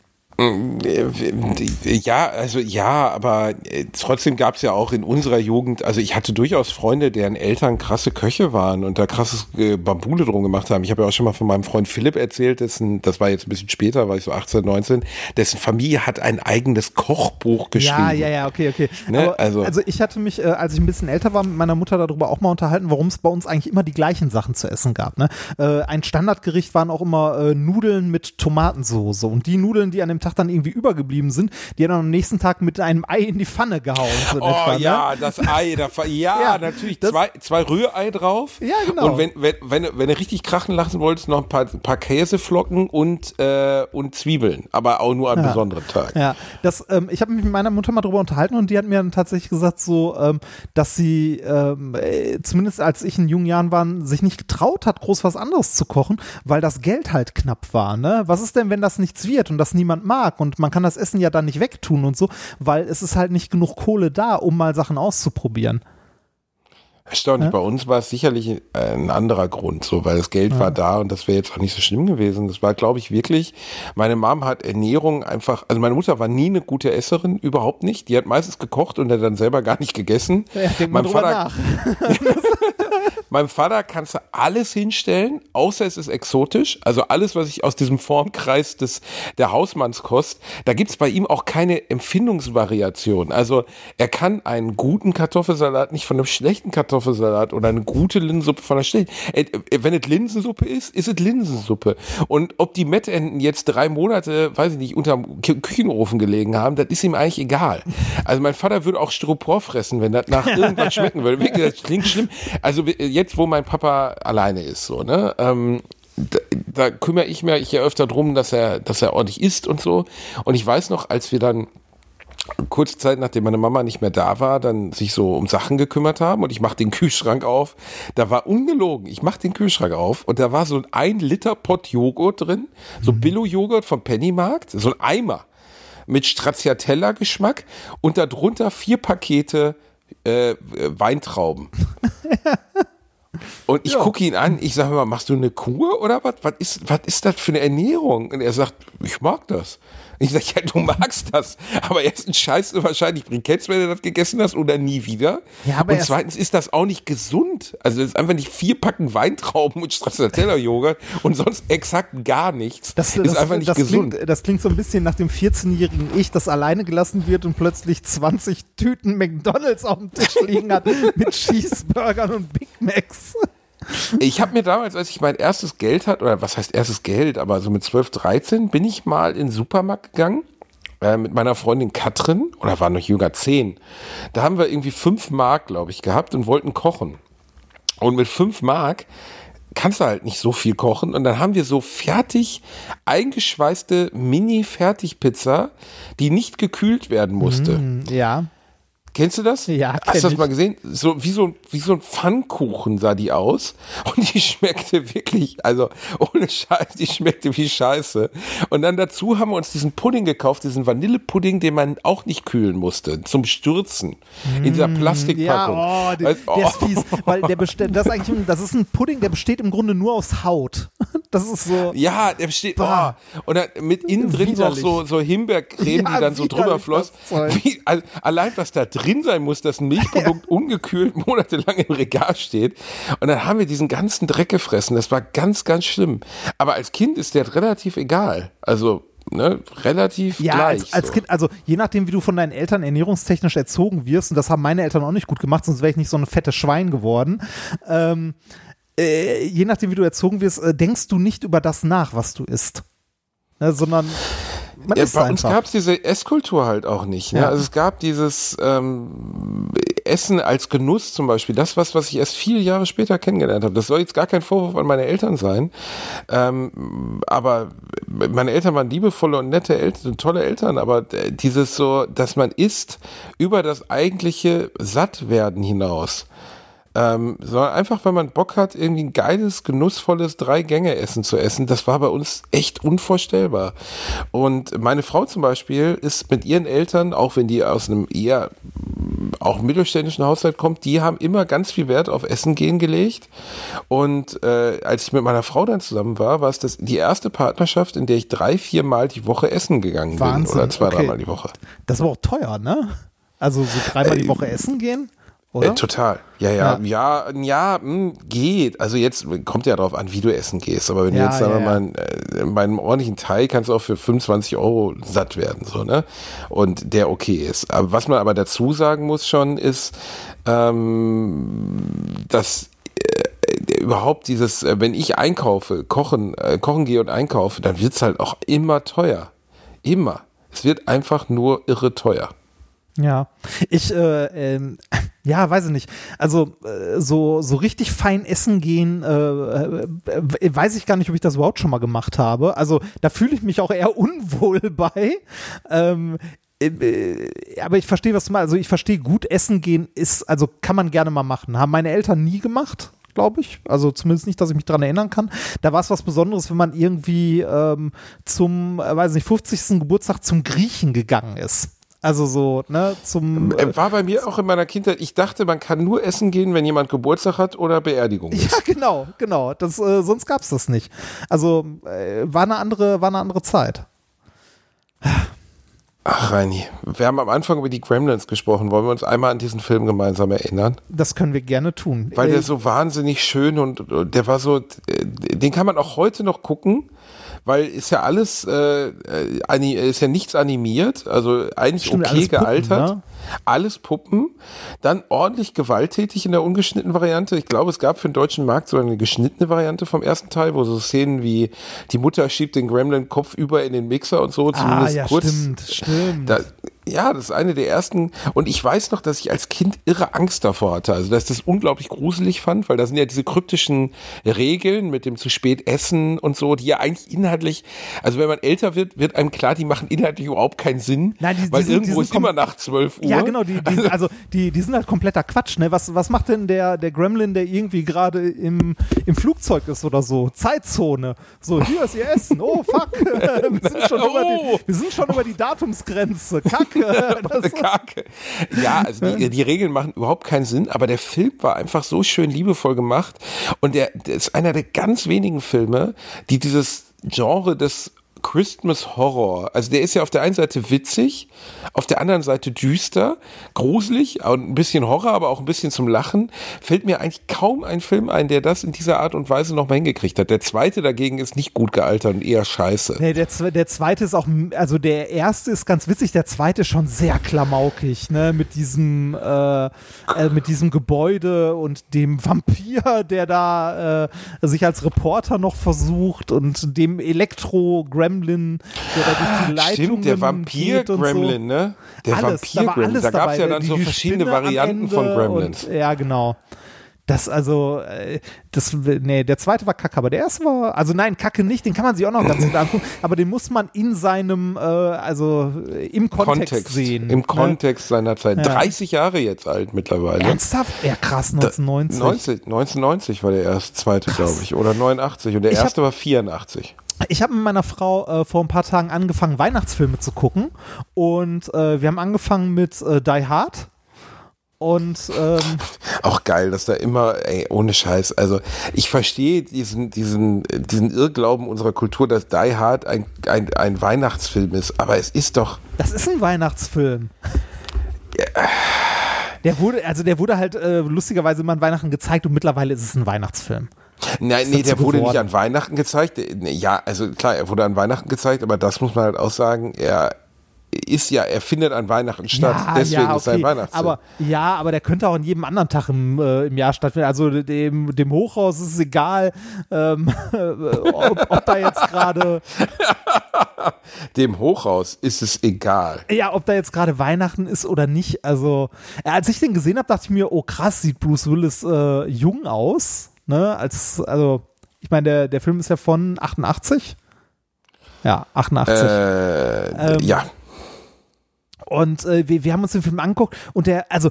[SPEAKER 2] Ja, also ja, aber äh, trotzdem gab es ja auch in unserer Jugend, also ich hatte durchaus Freunde, deren Eltern krasse Köche waren und da krasses äh, Bambule drum gemacht haben. Ich habe ja auch schon mal von meinem Freund Philipp erzählt, dessen, das war jetzt ein bisschen später, war ich so 18, 19, dessen Familie hat ein eigenes Kochbuch geschrieben.
[SPEAKER 1] Ja, ja, ja, okay, okay.
[SPEAKER 2] Ne?
[SPEAKER 1] Aber,
[SPEAKER 2] Also-
[SPEAKER 1] also, ich hatte mich, äh, als ich ein bisschen älter war, mit meiner Mutter darüber auch mal unterhalten, warum es bei uns eigentlich immer die gleichen Sachen zu essen gab. Ne? Äh, ein Standardgericht waren auch immer äh, Nudeln mit Tomatensoße und die Nudeln, die an dem Tag dann irgendwie übergeblieben sind, die dann am nächsten Tag mit einem Ei in die Pfanne gehauen. So
[SPEAKER 2] Oh
[SPEAKER 1] etwa, ne?
[SPEAKER 2] ja, das Ei, da, ja,
[SPEAKER 1] Ja,
[SPEAKER 2] natürlich, zwei, zwei Rührei drauf.
[SPEAKER 1] Ja, genau.
[SPEAKER 2] Und wenn, wenn, wenn, du- wenn du richtig krachen lassen wolltest, noch ein paar, paar Käseflocken und, äh, und Zwiebeln, aber auch nur an
[SPEAKER 1] Ja.
[SPEAKER 2] besonderen Tagen.
[SPEAKER 1] Ja, das, ähm, ich habe mich mit meiner Mutter mal drüber unterhalten und die hat mir dann tatsächlich gesagt, so, ähm, dass sie, ähm, äh, zumindest als ich in jungen Jahren war, sich nicht getraut hat, groß was anderes zu kochen, weil das Geld halt knapp war. Ne? Was ist denn, wenn das nichts wird und das niemand mag und man kann das Essen ja dann nicht wegtun und so, weil es ist halt nicht genug Kohle da, um mal Sachen auszuprobieren.
[SPEAKER 2] Erstaunlich,
[SPEAKER 1] Ja.
[SPEAKER 2] bei uns war es sicherlich äh, ein anderer Grund, so, weil das Geld war da und das wäre jetzt auch nicht so schlimm gewesen. Das war, glaube ich, wirklich, meine Mom hat Ernährung einfach, also meine Mutter war nie eine gute Esserin, überhaupt nicht. Die hat meistens gekocht und hat dann selber gar nicht gegessen.
[SPEAKER 1] Ja,
[SPEAKER 2] mein Vater. Meinem Vater kannst du alles hinstellen, außer es ist exotisch. Also alles, was ich aus diesem Formkreis des, der Hausmannskost, da gibt's bei ihm auch keine Empfindungsvariation. Also er kann einen guten Kartoffelsalat nicht von einem schlechten Kartoffelsalat oder eine gute Linsensuppe von einer schlechten. Äh, äh, Wenn es Linsensuppe ist, ist es Linsensuppe. Und ob die Mettenten jetzt drei Monate, weiß ich nicht, unterm Kü- Küchenofen gelegen haben, das ist ihm eigentlich egal. Also mein Vater würde auch Styropor fressen, wenn das nach irgendwas schmecken würde. Das klingt schlimm. Also jetzt, wo mein Papa alleine ist, so, ne, ähm, da, da kümmere ich mich ja öfter drum, dass er, dass er ordentlich isst und so. Und ich weiß noch, als wir dann kurze Zeit nachdem meine Mama nicht mehr da war, dann sich so um Sachen gekümmert haben und ich mache den Kühlschrank auf. Da war ungelogen, ich mache den Kühlschrank auf und da war so ein Liter Pott Joghurt drin, so Billo-Joghurt vom Pennymarkt, so ein Eimer mit Stracciatella-Geschmack und darunter vier Pakete äh, Weintrauben. Und ich gucke ihn an, ich sage mal, machst du eine Kur oder was? Was ist, was ist das für eine Ernährung? Und er sagt, ich mag das. Ich sage, ja, du magst das. Aber erstens scheißt du wahrscheinlich Briketts, wenn du das gegessen hast oder nie wieder.
[SPEAKER 1] Ja, aber
[SPEAKER 2] und zweitens ist das auch nicht gesund. Also es ist einfach nicht vier Packen Weintrauben und Stracciatella-Joghurt und sonst exakt gar nichts.
[SPEAKER 1] Das,
[SPEAKER 2] ist
[SPEAKER 1] das,
[SPEAKER 2] einfach nicht
[SPEAKER 1] das
[SPEAKER 2] gesund.
[SPEAKER 1] Klingt, das klingt so ein bisschen nach dem 14-jährigen Ich, das alleine gelassen wird und plötzlich 20 Tüten McDonalds auf dem Tisch liegen hat mit Cheeseburgern und Big Macs.
[SPEAKER 2] Ich habe mir damals, als ich mein erstes Geld hatte, oder was heißt erstes Geld, aber so mit 12, 13, bin ich mal in den Supermarkt gegangen äh, mit meiner Freundin Katrin, oder war noch jünger, 10. Da haben wir irgendwie 5 Mark, glaube ich, gehabt und wollten kochen. Und mit 5 Mark kannst du halt nicht so viel kochen. Und dann haben wir so fertig eingeschweißte Mini-Fertigpizza, die nicht gekühlt werden musste.
[SPEAKER 1] Ja.
[SPEAKER 2] Kennst du das?
[SPEAKER 1] Ja,
[SPEAKER 2] Hast du das mal gesehen? So wie so, wie so ein Pfannkuchen sah die aus. Und die schmeckte wirklich, also ohne Scheiß, die schmeckte wie Scheiße. Und dann dazu haben wir uns diesen Pudding gekauft, diesen Vanillepudding, den man auch nicht kühlen musste, zum Stürzen. In dieser Plastikpackung.
[SPEAKER 1] Mm, Ja, oh, der,
[SPEAKER 2] Weißt-
[SPEAKER 1] der ist fies, weil der besteht, das ist eigentlich, das ist ein Pudding, der besteht im Grunde nur aus Haut. Das ist so.
[SPEAKER 2] Ja, der besteht, oh, und dann mit innen drin noch so, so Himbeercreme,
[SPEAKER 1] Ja,
[SPEAKER 2] die dann so drüber floss. Wie, al- allein was da drin sein muss, dass ein Milchprodukt ungekühlt monatelang im Regal steht. Und dann haben wir diesen ganzen Dreck gefressen. Das war ganz, ganz schlimm. Aber als Kind ist der relativ egal. Also, ne, relativ
[SPEAKER 1] Ja,
[SPEAKER 2] gleich.
[SPEAKER 1] als, als
[SPEAKER 2] so.
[SPEAKER 1] Kind, also je nachdem, wie du von deinen Eltern ernährungstechnisch erzogen wirst, und das haben meine Eltern auch nicht gut gemacht, sonst wäre ich nicht so ein fettes Schwein geworden. Ähm, äh, je nachdem, wie du erzogen wirst, äh, denkst du nicht über das nach, was du isst. Ne, sondern man
[SPEAKER 2] Ja,
[SPEAKER 1] isst
[SPEAKER 2] bei uns
[SPEAKER 1] einfach.
[SPEAKER 2] gab es diese Esskultur halt auch nicht. Ne?
[SPEAKER 1] Ja.
[SPEAKER 2] Also es gab dieses ähm, Essen als Genuss zum Beispiel, das was, was ich erst viele Jahre später kennengelernt habe. Das soll jetzt gar kein Vorwurf an meine Eltern sein, ähm, aber meine Eltern waren liebevolle und nette Eltern, tolle Eltern, aber äh, dieses so, dass man isst über das eigentliche Sattwerden hinaus ähm, sondern einfach, wenn man Bock hat, irgendwie ein geiles, genussvolles Drei-Gänge-Essen zu essen. Das war bei uns echt unvorstellbar. Und meine Frau zum Beispiel ist mit ihren Eltern, auch wenn die aus einem eher auch mittelständischen Haushalt kommt, die haben immer ganz viel Wert auf Essen gehen gelegt. Und äh, als ich mit meiner Frau dann zusammen war, war es das die erste Partnerschaft, in der ich drei, vier Mal die Woche essen gegangen
[SPEAKER 1] Wahnsinn,
[SPEAKER 2] bin. Oder zwei,
[SPEAKER 1] okay.
[SPEAKER 2] dreimal die Woche.
[SPEAKER 1] Das war auch teuer, ne? Also so dreimal die Woche essen gehen? Oder?
[SPEAKER 2] Äh, total. Ja, ja, ja, ja, mh, geht. Also jetzt kommt ja darauf an, wie du essen gehst. Aber wenn
[SPEAKER 1] Ja,
[SPEAKER 2] du jetzt, sagen
[SPEAKER 1] ja,
[SPEAKER 2] wir mal, äh, bei einem ordentlichen Teil kannst du auch für 25 Euro satt werden, so, ne? Und der okay ist. Aber was man aber dazu sagen muss schon, ist, ähm, dass äh, überhaupt dieses, äh, wenn ich einkaufe, kochen, äh, kochen gehe und einkaufe, dann wird's halt auch immer teuer. Immer. Es wird einfach nur irre teuer.
[SPEAKER 1] Ja, ich, äh, ähm, ja, weiß ich nicht. Also äh, so, so richtig fein essen gehen, äh, äh, weiß ich gar nicht, ob ich das überhaupt schon mal gemacht habe. Also da fühle ich mich auch eher unwohl bei. Ähm, äh, aber ich verstehe, was du meinst. Also ich verstehe, gut essen gehen ist, also kann man gerne mal machen. Haben meine Eltern nie gemacht glaube ich. Also zumindest nicht, dass ich mich daran erinnern kann. Da war es was Besonderes, wenn man irgendwie ähm, zum, äh, weiß nicht, 50. Geburtstag zum Griechen gegangen ist. Also so, ne, zum. Äh,
[SPEAKER 2] Äh, War bei mir auch in meiner Kindheit, ich dachte, man kann nur essen gehen, wenn jemand Geburtstag hat oder Beerdigung ist.
[SPEAKER 1] ja, genau, genau. Das, äh, sonst gab es das nicht. Also äh, war eine andere, war eine andere Zeit.
[SPEAKER 2] Ach, Reini, wir haben am Anfang über die Gremlins gesprochen. Wollen wir uns einmal an diesen Film gemeinsam erinnern?
[SPEAKER 1] Das können wir gerne tun.
[SPEAKER 2] Weil
[SPEAKER 1] Äh,
[SPEAKER 2] der so wahnsinnig schön und, der war so, äh, den kann man auch heute noch gucken, weil ist ja alles, äh, äh, ist ja nichts animiert, also eigentlich
[SPEAKER 1] Stimmt,
[SPEAKER 2] okay
[SPEAKER 1] alles Puppen,
[SPEAKER 2] gealtert.
[SPEAKER 1] ne?
[SPEAKER 2] Alles Puppen, dann ordentlich gewalttätig in der ungeschnittenen Variante. Ich glaube, es gab für den deutschen Markt so eine geschnittene Variante vom ersten Teil, wo so Szenen wie die Mutter schiebt den Gremlin Kopf über in den Mixer und so,
[SPEAKER 1] ah,
[SPEAKER 2] zumindest
[SPEAKER 1] ja,
[SPEAKER 2] kurz.
[SPEAKER 1] stimmt, stimmt.
[SPEAKER 2] Da, ja, das ist eine der ersten. Und ich weiß noch, dass ich als Kind irre Angst davor hatte. Also, dass ich das unglaublich gruselig fand, weil da sind ja diese kryptischen Regeln mit dem zu spät essen und so, die ja eigentlich inhaltlich, also wenn man älter wird, wird einem klar, die machen inhaltlich überhaupt keinen Sinn.
[SPEAKER 1] Nein, die- die
[SPEAKER 2] weil
[SPEAKER 1] sind- die
[SPEAKER 2] irgendwo
[SPEAKER 1] sind
[SPEAKER 2] ist immer nach 12 Uhr.
[SPEAKER 1] Ja, genau, die, die, also die, die sind halt kompletter Quatsch, ne? Was, was macht denn der, der Gremlin, der irgendwie gerade im, im Flugzeug ist oder so? Zeitzone. So, hier ist ihr Essen. Oh, fuck. Wir sind schon, über,
[SPEAKER 2] Oh.
[SPEAKER 1] die, wir sind schon über die Datumsgrenze. Kacke. Das,
[SPEAKER 2] Kacke. Ja, also die, die Regeln machen überhaupt keinen Sinn, aber der Film war einfach so schön liebevoll gemacht. Und der, der ist einer der ganz wenigen Filme, die dieses Genre des Christmas Horror, also der ist ja auf der einen Seite witzig, auf der anderen Seite düster, gruselig und ein bisschen Horror, aber auch ein bisschen zum Lachen, fällt mir eigentlich kaum ein Film ein, der das in dieser Art und Weise nochmal hingekriegt hat. Der zweite dagegen ist nicht gut gealtert und eher scheiße.
[SPEAKER 1] Nee, der, der zweite ist auch, also der erste ist ganz witzig, der zweite schon sehr klamaukig, ne, mit diesem, äh, äh, mit diesem Gebäude und dem Vampir, der da äh, sich als Reporter noch versucht und dem Elektro-Gremlin, der da durch die Leitungen
[SPEAKER 2] Stimmt, der Vampir-Gremlin,
[SPEAKER 1] so.
[SPEAKER 2] ne? Der
[SPEAKER 1] da
[SPEAKER 2] Vampir-Gremlin. Da gab es ja dann
[SPEAKER 1] die-
[SPEAKER 2] so verschiedene
[SPEAKER 1] Spinne
[SPEAKER 2] Varianten von Gremlins.
[SPEAKER 1] Und, ja, genau. Das also, äh, das, nee, der zweite war kacke, aber der erste war, also nein, kacke nicht, den kann man sich auch noch ganz gut angucken, aber den muss man in seinem, äh, also äh, im Kontext,
[SPEAKER 2] Kontext,
[SPEAKER 1] sehen.
[SPEAKER 2] Im
[SPEAKER 1] ne?
[SPEAKER 2] Kontext seiner Zeit.
[SPEAKER 1] Ja.
[SPEAKER 2] 30 Jahre jetzt alt mittlerweile.
[SPEAKER 1] Ernsthaft? Ja, krass, 1990.
[SPEAKER 2] 90, 1990 war der erste, zweite, glaube ich. Oder 89. Und der
[SPEAKER 1] Ich hab-
[SPEAKER 2] erste war 84.
[SPEAKER 1] Ich habe mit meiner Frau äh, vor ein paar Tagen angefangen, Weihnachtsfilme zu gucken und äh, wir haben angefangen mit äh, Die Hard und ähm,
[SPEAKER 2] Auch geil, dass da immer, ey, ohne Scheiß. Also ich verstehe diesen, diesen, diesen Irrglauben unserer Kultur, dass Die Hard ein, ein, ein Weihnachtsfilm ist. Aber es ist doch.
[SPEAKER 1] Das ist ein Weihnachtsfilm. Der wurde, also der wurde halt äh, lustigerweise immer an Weihnachten gezeigt und mittlerweile ist es ein Weihnachtsfilm.
[SPEAKER 2] Nein, nee, der wurde
[SPEAKER 1] geworden.
[SPEAKER 2] nicht an Weihnachten gezeigt. Ja, also klar, er wurde an Weihnachten gezeigt, aber das muss man halt auch sagen, er ist ja, er findet an Weihnachten statt.
[SPEAKER 1] Ja,
[SPEAKER 2] Deswegen
[SPEAKER 1] ja,
[SPEAKER 2] ist sein
[SPEAKER 1] okay.
[SPEAKER 2] Weihnachtsfilm.
[SPEAKER 1] Aber ja, aber der könnte auch an jedem anderen Tag im, äh, im Jahr stattfinden. Also dem, dem Hochhaus ist es egal, ähm, ob, ob da jetzt gerade,
[SPEAKER 2] Dem Hochhaus ist es egal.
[SPEAKER 1] ja, ob da jetzt gerade Weihnachten ist oder nicht. Also äh, als ich den gesehen habe, dachte ich mir, oh krass, sieht Bruce Willis äh, jung aus. Ne, als also ich meine, der, der Film ist ja von 88. Ja, 88.
[SPEAKER 2] Äh,
[SPEAKER 1] Ähm,
[SPEAKER 2] ja.
[SPEAKER 1] Und äh, wir, wir haben uns den Film angeguckt und der, also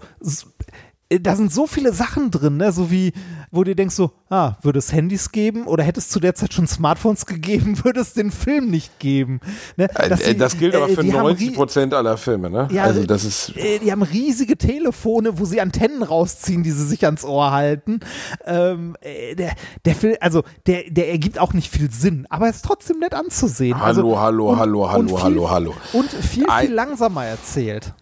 [SPEAKER 1] da sind so viele Sachen drin, ne? so wie, wo du denkst so, ah, würde es Handys geben oder hätte es zu der Zeit schon Smartphones gegeben, würde es den Film nicht geben. Ne? Dass
[SPEAKER 2] Äh,
[SPEAKER 1] die-
[SPEAKER 2] das gilt aber
[SPEAKER 1] äh,
[SPEAKER 2] für
[SPEAKER 1] die haben
[SPEAKER 2] 90
[SPEAKER 1] rie-
[SPEAKER 2] Prozent aller Filme, ne?
[SPEAKER 1] Ja,
[SPEAKER 2] also das ist.
[SPEAKER 1] äh, die haben riesige Telefone, wo sie Antennen rausziehen, die sie sich ans Ohr halten. Ähm, äh, der, der Film, also der, der ergibt auch nicht viel Sinn, aber ist trotzdem nett anzusehen.
[SPEAKER 2] Hallo,
[SPEAKER 1] also,
[SPEAKER 2] hallo, hallo, hallo,
[SPEAKER 1] viel,
[SPEAKER 2] hallo, hallo.
[SPEAKER 1] Und viel,
[SPEAKER 2] Ein-
[SPEAKER 1] viel langsamer erzählt.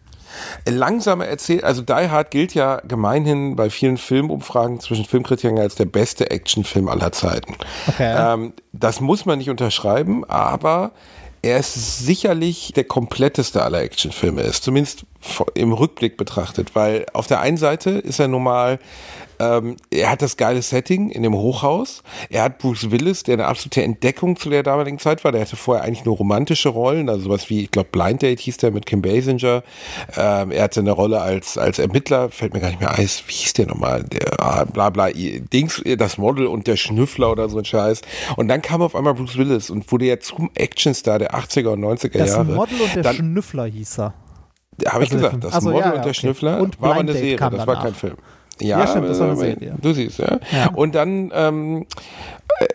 [SPEAKER 2] Langsamer erzählt, also Die Hard gilt ja gemeinhin bei vielen Filmumfragen zwischen Filmkritikern als der beste Actionfilm aller Zeiten.
[SPEAKER 1] Okay.
[SPEAKER 2] Ähm, das muss man nicht unterschreiben, aber er ist sicherlich der kompletteste aller Actionfilme ist, zumindest im Rückblick betrachtet, weil auf der einen Seite ist er normal, ähm, er hat das geile Setting in dem Hochhaus, er hat Bruce Willis, der eine absolute Entdeckung zu der damaligen Zeit war, der hatte vorher eigentlich nur romantische Rollen, also sowas wie, ich glaube Blind Date hieß der mit Kim Basinger, ähm, er hatte eine Rolle als, als Ermittler, fällt mir gar nicht mehr ein, wie hieß der nochmal, der, ah, bla bla, Dings, das Model und der Schnüffler oder so ein Scheiß und dann kam auf einmal Bruce Willis und wurde ja zum Actionstar der 80er und 90er
[SPEAKER 1] Das
[SPEAKER 2] Jahre.
[SPEAKER 1] Model und der
[SPEAKER 2] Dann-
[SPEAKER 1] Schnüffler hieß er.
[SPEAKER 2] habe ich
[SPEAKER 1] Also
[SPEAKER 2] gesagt, das
[SPEAKER 1] Ach so,
[SPEAKER 2] Model
[SPEAKER 1] ja, ja,
[SPEAKER 2] und der
[SPEAKER 1] okay.
[SPEAKER 2] Schnüffler
[SPEAKER 1] Und
[SPEAKER 2] war aber eine
[SPEAKER 1] Date
[SPEAKER 2] Serie, das war
[SPEAKER 1] danach.
[SPEAKER 2] kein Film.
[SPEAKER 1] Ja, stimmt, das eine
[SPEAKER 2] äh,
[SPEAKER 1] Serie.
[SPEAKER 2] Du siehst, ja.
[SPEAKER 1] Ja.
[SPEAKER 2] Und dann, ähm, äh,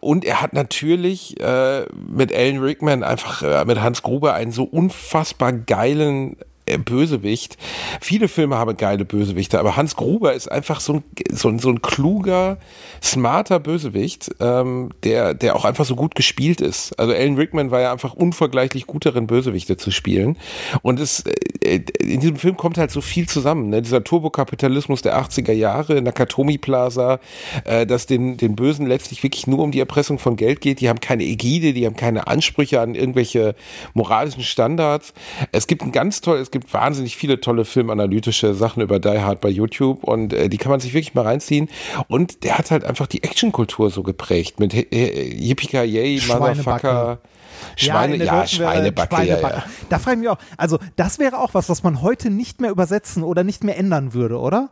[SPEAKER 2] und er hat natürlich äh, mit Alan Rickman einfach äh, mit Hans Gruber einen so unfassbar geilen Bösewicht. Viele Filme haben geile Bösewichte, aber Hans Gruber ist einfach so ein, so ein, so ein kluger, smarter Bösewicht, ähm, der, der auch einfach so gut gespielt ist. Also Alan Rickman war ja einfach unvergleichlich gut darin, Bösewichte zu spielen. Und es, äh, in diesem Film kommt halt so viel zusammen. Ne? Dieser Turbokapitalismus der 80er Jahre, Nakatomi Plaza, äh, dass den, den Bösen letztlich wirklich nur um die Erpressung von Geld geht. Die haben keine Ägide, die haben keine Ansprüche an irgendwelche moralischen Standards. Es gibt ein ganz toll, es gibt wahnsinnig viele tolle filmanalytische Sachen über Die Hard bei YouTube und äh, die kann man sich wirklich mal reinziehen. Und der hat halt einfach die Actionkultur so geprägt mit äh, Yippie Motherfucker. Schweine, ja,
[SPEAKER 1] Deutschen wäre
[SPEAKER 2] Schweinebacke, ja,
[SPEAKER 1] Schweinebacke.
[SPEAKER 2] ja.
[SPEAKER 1] Da frage ich mich auch, also das wäre auch was, was man heute nicht mehr übersetzen oder nicht mehr ändern würde, oder?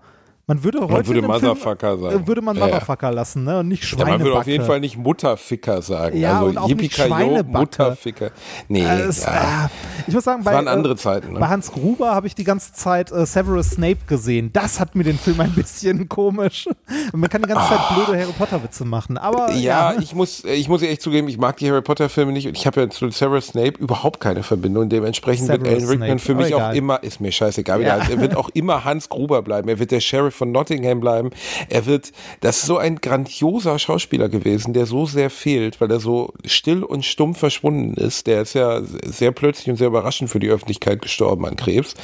[SPEAKER 1] Man würde heute
[SPEAKER 2] würde
[SPEAKER 1] in einem
[SPEAKER 2] Motherfucker
[SPEAKER 1] Film,
[SPEAKER 2] sagen.
[SPEAKER 1] äh, Würde man
[SPEAKER 2] Ja, ja.
[SPEAKER 1] Motherfucker lassen, ne? Und nicht
[SPEAKER 2] Ja,
[SPEAKER 1] Schweinebacke.
[SPEAKER 2] man würde auf jeden Fall nicht Mutterficker sagen.
[SPEAKER 1] Ja,
[SPEAKER 2] also
[SPEAKER 1] und auch nicht
[SPEAKER 2] Yippie-Ki-Yo,
[SPEAKER 1] Schweinebacke.
[SPEAKER 2] Mutterficker. Nee,
[SPEAKER 1] Es,
[SPEAKER 2] ja.
[SPEAKER 1] äh, ich muss sagen, bei,
[SPEAKER 2] waren
[SPEAKER 1] äh,
[SPEAKER 2] andere Zeiten, ne?
[SPEAKER 1] bei Hans Gruber habe ich die ganze Zeit äh, Severus Snape gesehen. Das hat mir den Film ein bisschen komisch. Und man kann die ganze Zeit blöde Harry Potter Witze machen, aber
[SPEAKER 2] Ah. Ja,
[SPEAKER 1] ja,
[SPEAKER 2] ich muss, ich muss echt zugeben, ich mag die Harry Potter Filme nicht und ich habe ja zu Severus Snape überhaupt keine Verbindung. Dementsprechend wird
[SPEAKER 1] Severus
[SPEAKER 2] Alan Rickman
[SPEAKER 1] Snape,
[SPEAKER 2] für mich
[SPEAKER 1] aber
[SPEAKER 2] auch immer, ist mir scheißegal,
[SPEAKER 1] Ja.
[SPEAKER 2] er wird auch immer Hans Gruber bleiben. Er wird der Sheriff von Nottingham bleiben. Er wird, das ist so ein grandioser Schauspieler gewesen, der so sehr fehlt, weil er so still und stumm verschwunden ist. Der ist ja sehr plötzlich und sehr überraschend für die Öffentlichkeit gestorben an Krebs.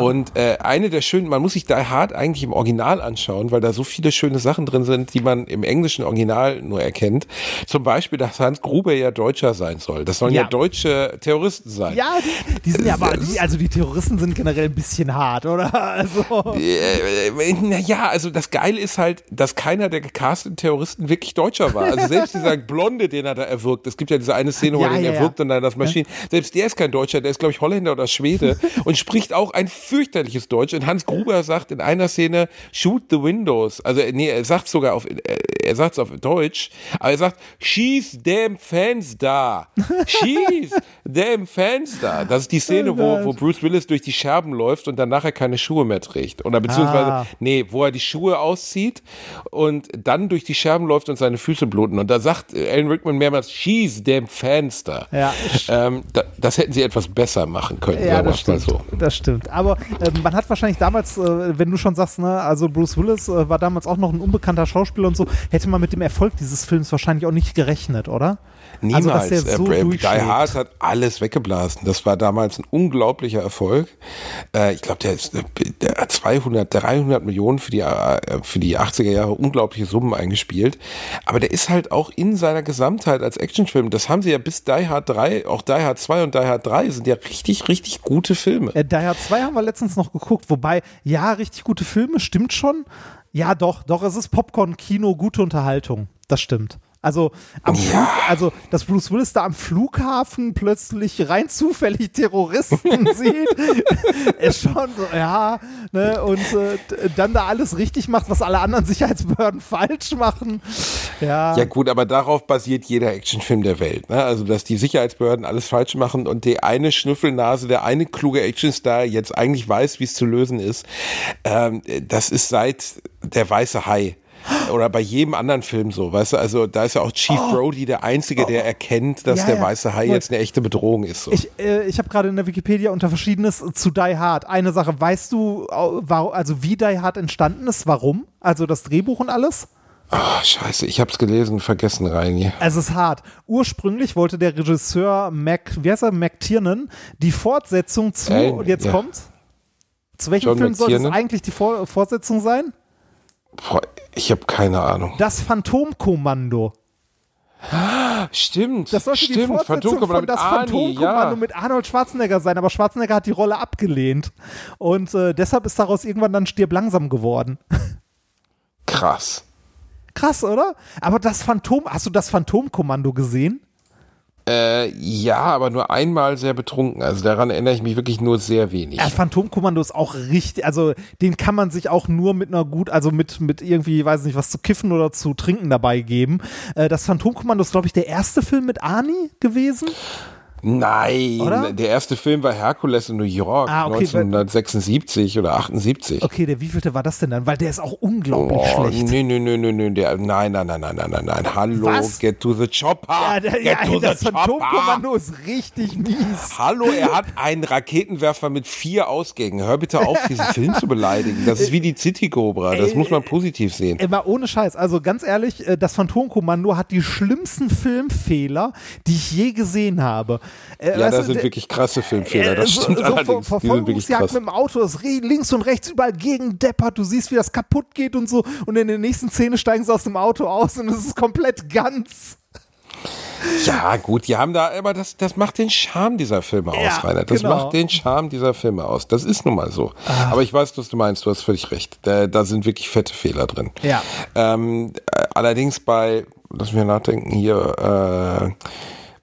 [SPEAKER 2] Und äh, eine der schönen, man muss sich Die Hard eigentlich im Original anschauen, weil da so viele schöne Sachen drin sind, die man im englischen Original nur erkennt. Zum Beispiel, dass Hans Gruber ja Deutscher sein soll. Das sollen ja,
[SPEAKER 1] Ja.
[SPEAKER 2] deutsche Terroristen sein.
[SPEAKER 1] ja, die, die sind ja aber, die, also die Terroristen sind generell ein bisschen hart, oder? Also,
[SPEAKER 2] Äh, naja, also das Geile ist halt, dass keiner der gecasteten Terroristen wirklich Deutscher war. Also selbst dieser Blonde, den er da erwürgt, es gibt ja diese eine Szene, wo
[SPEAKER 1] Ja,
[SPEAKER 2] er den
[SPEAKER 1] ja, ja.
[SPEAKER 2] erwürgt und dann das Maschinen, selbst der ist kein Deutscher, der ist glaube ich Holländer oder Schwede und spricht auch ein fürchterliches Deutsch. Und Hans Gruber sagt in einer Szene, shoot the windows. Also nee, er sagt sogar auf, er sagt es auf Deutsch, aber er sagt, schieß dem Fenster. Schieß dem Fenster. Das ist die Szene, wo, wo Bruce Willis durch die Scherben läuft und dann nachher keine Schuhe mehr trägt. Oder beziehungsweise,
[SPEAKER 1] Ah.
[SPEAKER 2] nee, wo er die Schuhe auszieht und dann durch die Scherben läuft und seine Füße bluten. Und da sagt äh, Alan Rickman mehrmals, schieß dem Fenster.
[SPEAKER 1] Ja.
[SPEAKER 2] Ähm, da, das hätten sie etwas besser machen können,
[SPEAKER 1] ja, das stimmt.
[SPEAKER 2] so.
[SPEAKER 1] Das stimmt. Aber ähm, man hat wahrscheinlich damals, äh, wenn du schon sagst, ne, also Bruce Willis äh, war damals auch noch ein unbekannter Schauspieler und so, hätte man mit dem Erfolg dieses Films wahrscheinlich auch nicht gerechnet, oder?
[SPEAKER 2] Niemals.
[SPEAKER 1] Also, dass der so
[SPEAKER 2] äh, Die. Hard hat alles weggeblasen. Das war damals ein unglaublicher Erfolg. Äh, ich glaube, der, ist, äh, der hat 200, 300 Millionen für die, äh, für die 80er Jahre unglaubliche Summen eingespielt. Aber der ist halt auch in seiner Gesamtheit als Actionfilm, das haben sie ja bis Die Hard 3, auch Die Hard 2 und Die Hard 3 sind ja richtig, richtig gute Filme.
[SPEAKER 1] Äh, Die Hard 2 haben wir letztens noch geguckt, wobei, ja, richtig gute Filme, stimmt schon. Ja, doch, doch, es ist Popcorn-Kino, gute Unterhaltung. Das stimmt. Also, am Flug, also, dass Bruce Willis da am Flughafen plötzlich rein zufällig Terroristen sieht, ist schon so, ja, ne, und äh, dann da alles richtig macht, was alle anderen Sicherheitsbehörden falsch machen. Ja,
[SPEAKER 2] Ja gut, aber darauf basiert jeder Actionfilm der Welt. Ne? Also, dass die Sicherheitsbehörden alles falsch machen und die eine Schnüffelnase, der eine kluge Actionstar jetzt eigentlich weiß, wie es zu lösen ist. Ähm, das ist seit der weiße Hai. Oder bei jedem anderen Film so, weißt du, also da ist ja auch Chief Brody der Einzige, der erkennt, dass
[SPEAKER 1] Ja,
[SPEAKER 2] der weiße Hai jetzt eine echte Bedrohung ist. So.
[SPEAKER 1] Ich, äh, ich habe gerade in der Wikipedia unter Verschiedenes zu Die Hard eine Sache. Weißt du, also wie Die Hard entstanden ist? Warum? Also das Drehbuch und alles?
[SPEAKER 2] Ah, scheiße, ich hab's gelesen, vergessen, Reini.
[SPEAKER 1] Es ist hart. Ursprünglich wollte der Regisseur Mac, wie heißt er, McTiernan, die Fortsetzung zu,
[SPEAKER 2] Äh,
[SPEAKER 1] und jetzt
[SPEAKER 2] ja.
[SPEAKER 1] kommt's. Zu welchem
[SPEAKER 2] John
[SPEAKER 1] Film soll es
[SPEAKER 2] McTiernan?
[SPEAKER 1] eigentlich die Vor Fortsetzung sein?
[SPEAKER 2] Boah, ich habe keine Ahnung.
[SPEAKER 1] Das Phantomkommando.
[SPEAKER 2] Stimmt,
[SPEAKER 1] Das sollte die
[SPEAKER 2] stimmt,
[SPEAKER 1] Fortsetzung
[SPEAKER 2] Phantomkommando
[SPEAKER 1] von das Phantomkommando
[SPEAKER 2] ja.
[SPEAKER 1] mit Arnold Schwarzenegger sein, aber Schwarzenegger hat die Rolle abgelehnt. Und äh, deshalb ist daraus irgendwann dann Stirb langsam geworden.
[SPEAKER 2] Krass.
[SPEAKER 1] Krass, oder? Aber das Phantom, hast du das Phantomkommando gesehen?
[SPEAKER 2] Äh, ja, aber nur einmal sehr betrunken. Also daran erinnere ich mich wirklich nur sehr wenig.
[SPEAKER 1] Ja, Phantomkommando ist auch richtig, also den kann man sich auch nur mit einer gut, also mit, mit irgendwie, weiß nicht, was zu kiffen oder zu trinken dabei geben. Äh, das Phantomkommando ist, glaube ich, der erste Film mit Arnie gewesen.
[SPEAKER 2] Nein,
[SPEAKER 1] Oder?
[SPEAKER 2] der erste Film war Herkules in New York,
[SPEAKER 1] Ah, okay,
[SPEAKER 2] 1976 oder 78.
[SPEAKER 1] Okay, der wievielte war das denn dann? Weil der ist auch unglaublich
[SPEAKER 2] Oh,
[SPEAKER 1] schlecht.
[SPEAKER 2] nö, nö, nö, nö, nö, der, nein, nein, nein, nein, nein, nein, nein, hallo,
[SPEAKER 1] Was?
[SPEAKER 2] get to the chopper,
[SPEAKER 1] Ja, der,
[SPEAKER 2] get
[SPEAKER 1] ja,
[SPEAKER 2] to
[SPEAKER 1] das. Phantomkommando ist richtig mies.
[SPEAKER 2] Hallo, er hat einen Raketenwerfer mit vier Ausgängen. Hör bitte auf, diesen Film zu beleidigen. Das ist wie die City Cobra. Das
[SPEAKER 1] Ey,
[SPEAKER 2] muss man positiv sehen.
[SPEAKER 1] Immer ohne Scheiß. Also ganz ehrlich, äh, das Phantomkommando hat die schlimmsten Filmfehler, die ich je gesehen habe. Äh,
[SPEAKER 2] Ja, da
[SPEAKER 1] du,
[SPEAKER 2] sind
[SPEAKER 1] der-
[SPEAKER 2] wirklich krasse Filmfehler. Das
[SPEAKER 1] Äh, so-
[SPEAKER 2] stimmt
[SPEAKER 1] so
[SPEAKER 2] allerdings.
[SPEAKER 1] Ver Verfolgungsjagd mit dem Auto, es re- links und rechts überall gegen deppert, du siehst, wie das kaputt geht und so und in der nächsten Szene steigen sie aus dem Auto aus und es ist komplett ganz.
[SPEAKER 2] Ja, gut, die haben da, aber das, das macht den Charme dieser Filme
[SPEAKER 1] Ja,
[SPEAKER 2] aus, Rainer. Das
[SPEAKER 1] genau.
[SPEAKER 2] macht den Charme dieser Filme aus. Das ist nun mal so. Aber ich weiß, was du meinst. Du hast völlig recht. Da, da sind wirklich fette Fehler drin.
[SPEAKER 1] Ja.
[SPEAKER 2] Ähm, äh, allerdings bei, lass mich nachdenken, hier, äh,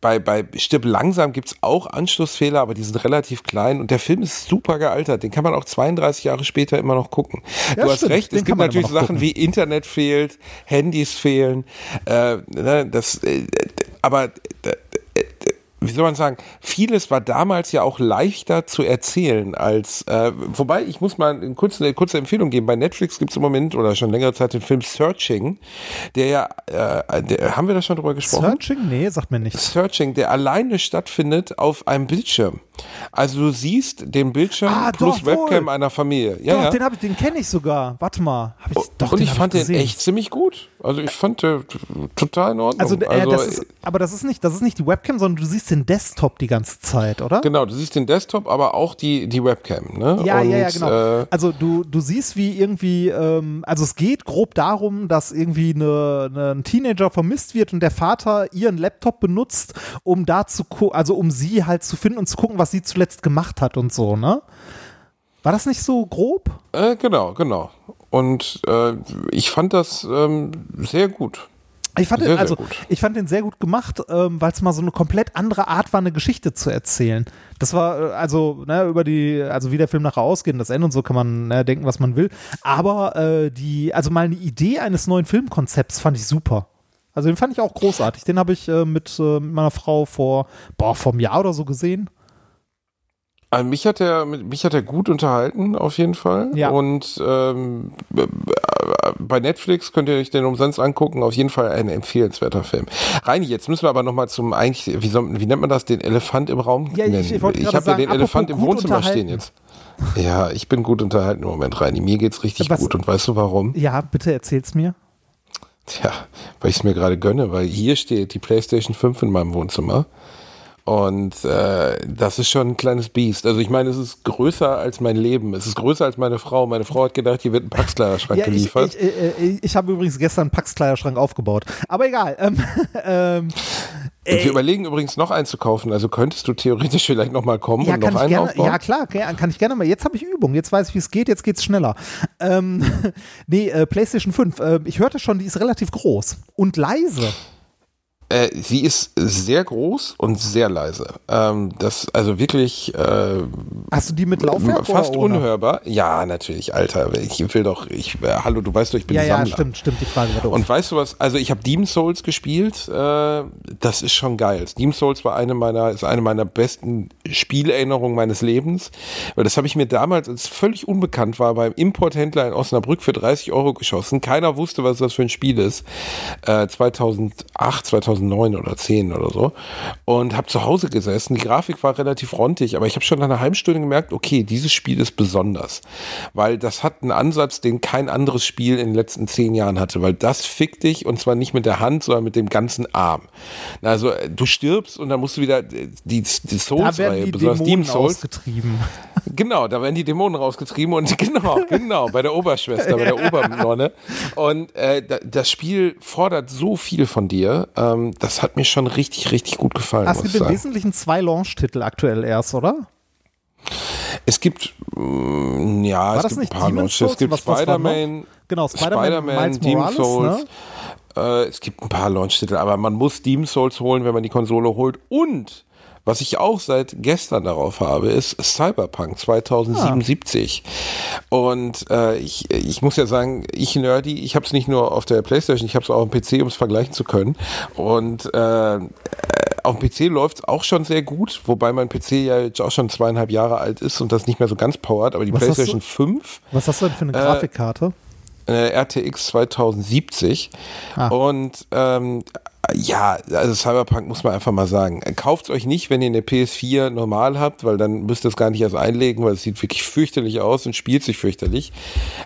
[SPEAKER 2] bei, bei Stirb langsam gibt's auch Anschlussfehler, aber die sind relativ klein und der Film ist super gealtert. Den kann man auch 32 Jahre später immer noch gucken.
[SPEAKER 1] Ja,
[SPEAKER 2] du hast
[SPEAKER 1] stimmt.
[SPEAKER 2] recht, es gibt natürlich Sachen
[SPEAKER 1] gucken.
[SPEAKER 2] wie Internet fehlt, Handys fehlen, äh, ne, das, äh, aber äh, wie soll man sagen, vieles war damals ja auch leichter zu erzählen als, äh, wobei ich muss mal eine kurze, eine kurze Empfehlung geben. Bei Netflix gibt es im Moment oder schon längere Zeit den Film Searching, der ja, äh, der, haben wir da schon drüber gesprochen?
[SPEAKER 1] Searching? Nee, sagt mir nichts.
[SPEAKER 2] Searching, der alleine stattfindet auf einem Bildschirm. Also du siehst den Bildschirm
[SPEAKER 1] Ah,
[SPEAKER 2] plus
[SPEAKER 1] doch, wohl.
[SPEAKER 2] Webcam einer Familie. Ja,
[SPEAKER 1] doch,
[SPEAKER 2] ja.
[SPEAKER 1] den, hab ich- den kenne ich sogar. Warte mal. Hab ich, doch,
[SPEAKER 2] und
[SPEAKER 1] den
[SPEAKER 2] ich fand den
[SPEAKER 1] gesehen.
[SPEAKER 2] echt ziemlich gut. Also ich fand den total in Ordnung.
[SPEAKER 1] Also, äh, das ist, aber das ist nicht, das ist nicht die Webcam, sondern du siehst den Desktop die ganze Zeit, oder?
[SPEAKER 2] Genau, du siehst den Desktop, aber auch die, die Webcam, ne?
[SPEAKER 1] Ja,
[SPEAKER 2] und,
[SPEAKER 1] ja, ja, genau.
[SPEAKER 2] Äh,
[SPEAKER 1] also du, du siehst, wie irgendwie, ähm, also es geht grob darum, dass irgendwie eine, eine, ein Teenager vermisst wird und der Vater ihren Laptop benutzt, um da zu also um sie halt zu finden und zu gucken, was sie zuletzt gemacht hat und so, ne? War das nicht so grob?
[SPEAKER 2] äh, genau, genau. Und äh, ich fand das ähm, sehr gut.
[SPEAKER 1] Ich fand,
[SPEAKER 2] Sehr,
[SPEAKER 1] den,
[SPEAKER 2] sehr
[SPEAKER 1] also,
[SPEAKER 2] gut.
[SPEAKER 1] ich fand den sehr gut gemacht, ähm, weil es mal so eine komplett andere Art war, eine Geschichte zu erzählen. Das war, äh, also, ne, über die, also wie der Film nachher ausgeht, und das Ende und so kann man ne, denken, was man will. Aber äh, die, also mal eine Idee eines neuen Filmkonzepts fand ich super. Also den fand ich auch großartig. Den habe ich äh, mit, äh, mit meiner Frau vor, boah, vor einem Jahr oder so gesehen.
[SPEAKER 2] Also mich hat er mich hat er gut unterhalten auf jeden Fall
[SPEAKER 1] Ja.
[SPEAKER 2] und ähm, bei Netflix könnt ihr euch den umsonst angucken auf jeden Fall ein empfehlenswerter Film. Reini, jetzt müssen wir aber noch mal zum eigentlich wie, wie nennt man das den Elefant im Raum
[SPEAKER 1] Ja, ich-
[SPEAKER 2] nennen?
[SPEAKER 1] ich
[SPEAKER 2] ich
[SPEAKER 1] gerade
[SPEAKER 2] habe ja den Elefant im Wohnzimmer stehen jetzt. Ja, ich bin gut unterhalten im Moment, Reini. Mir geht's richtig
[SPEAKER 1] Was-
[SPEAKER 2] gut und weißt du warum?
[SPEAKER 1] Ja, bitte erzähl's mir.
[SPEAKER 2] Tja, weil ich es mir gerade gönne, weil hier steht die PlayStation 5 in meinem Wohnzimmer. Und äh, das ist schon ein kleines Biest. Also ich meine, es ist größer als mein Leben. Es ist größer als meine Frau. Meine Frau hat gedacht, hier wird ein Pax-Kleiderschrank
[SPEAKER 1] Ja, ich,
[SPEAKER 2] geliefert.
[SPEAKER 1] ich, äh, ich, ich habe übrigens gestern einen Pax-Kleiderschrank aufgebaut. Aber egal. Ähm, ähm,
[SPEAKER 2] wir überlegen übrigens noch einen zu kaufen. Also könntest du theoretisch vielleicht noch mal kommen
[SPEAKER 1] ja,
[SPEAKER 2] und noch
[SPEAKER 1] ich
[SPEAKER 2] einen
[SPEAKER 1] gerne,
[SPEAKER 2] aufbauen?
[SPEAKER 1] ja klar, kann, kann ich gerne mal. Jetzt habe ich Übung, jetzt weiß ich, wie es geht, jetzt geht's schneller. Ähm, nee, äh, PlayStation 5. Äh, ich hörte schon, die ist relativ groß und leise.
[SPEAKER 2] Äh, sie ist sehr groß und sehr leise. Ähm, das also wirklich äh,
[SPEAKER 1] Hast du die mit Laufwerk
[SPEAKER 2] fast
[SPEAKER 1] oder ohne?
[SPEAKER 2] unhörbar. Ja, natürlich, Alter. Ich will doch, ich äh, hallo, du weißt doch, ich bin
[SPEAKER 1] Ja, ja,
[SPEAKER 2] Sammler.
[SPEAKER 1] stimmt, stimmt, die Frage war doof.
[SPEAKER 2] Und weißt du was? Also ich habe Demon Souls gespielt. Äh, das ist schon geil. Demon Souls war eine meiner, ist eine meiner besten Spielerinnerungen meines Lebens, weil das habe ich mir damals, als völlig unbekannt war, beim Importhändler in Osnabrück für 30 Euro geschossen. Keiner wusste, was das für ein Spiel ist. Äh, 2008, 2009 oder 10 oder so. Und habe zu Hause gesessen. Die Grafik war relativ rontig, aber ich habe schon nach einer halben Stunde gemerkt, okay, dieses Spiel ist besonders, weil das hat einen Ansatz, den kein anderes Spiel in den letzten zehn Jahren hatte, weil das fickt dich und zwar nicht mit der Hand, sondern mit dem ganzen Arm. Also äh, du stirbst und dann musst du wieder äh, die, die
[SPEAKER 1] da
[SPEAKER 2] Souls-Reihe,
[SPEAKER 1] werden die
[SPEAKER 2] besonders
[SPEAKER 1] Dämonen
[SPEAKER 2] Demon Souls,
[SPEAKER 1] ausgetrieben.
[SPEAKER 2] Genau, da werden die Dämonen rausgetrieben und genau, genau, bei der Oberschwester, bei der Obernonne. Und äh, da- das Spiel fordert so viel von dir. Ähm, das hat mir schon richtig, richtig gut gefallen.
[SPEAKER 1] Ah, es gibt im. Wesentlichen zwei Launch-Titel aktuell erst, oder?
[SPEAKER 2] Es gibt, mm, ja,
[SPEAKER 1] War
[SPEAKER 2] es gibt ein paar Launches. Es gibt? Spider-Man,
[SPEAKER 1] Genau, Spider-Man, Morales,
[SPEAKER 2] Souls.
[SPEAKER 1] ne?
[SPEAKER 2] Äh, es gibt ein paar Launch-Titel, aber man muss Demon Souls holen, wenn man die Konsole holt. Und was ich auch seit gestern darauf habe, ist Cyberpunk 2077. Und äh, ich, ich muss ja sagen, ich Nerdy, ich habe es nicht nur auf der Playstation, ich habe es auch am PC, um es vergleichen zu können. Und äh, auf dem PC läuft es auch schon sehr gut, wobei mein PC ja jetzt auch schon zweieinhalb Jahre alt ist und das nicht mehr so ganz powert, aber die
[SPEAKER 1] Was
[SPEAKER 2] PlayStation 5
[SPEAKER 1] Was hast du denn für eine
[SPEAKER 2] Äh,
[SPEAKER 1] Grafikkarte?
[SPEAKER 2] äh, RTX 2070.
[SPEAKER 1] Ah.
[SPEAKER 2] Und ähm, ja, also Cyberpunk muss man einfach mal sagen. Kauft euch nicht, wenn ihr eine PS4 normal habt, weil dann müsst ihr es gar nicht erst einlegen, weil es sieht wirklich fürchterlich aus und spielt sich fürchterlich.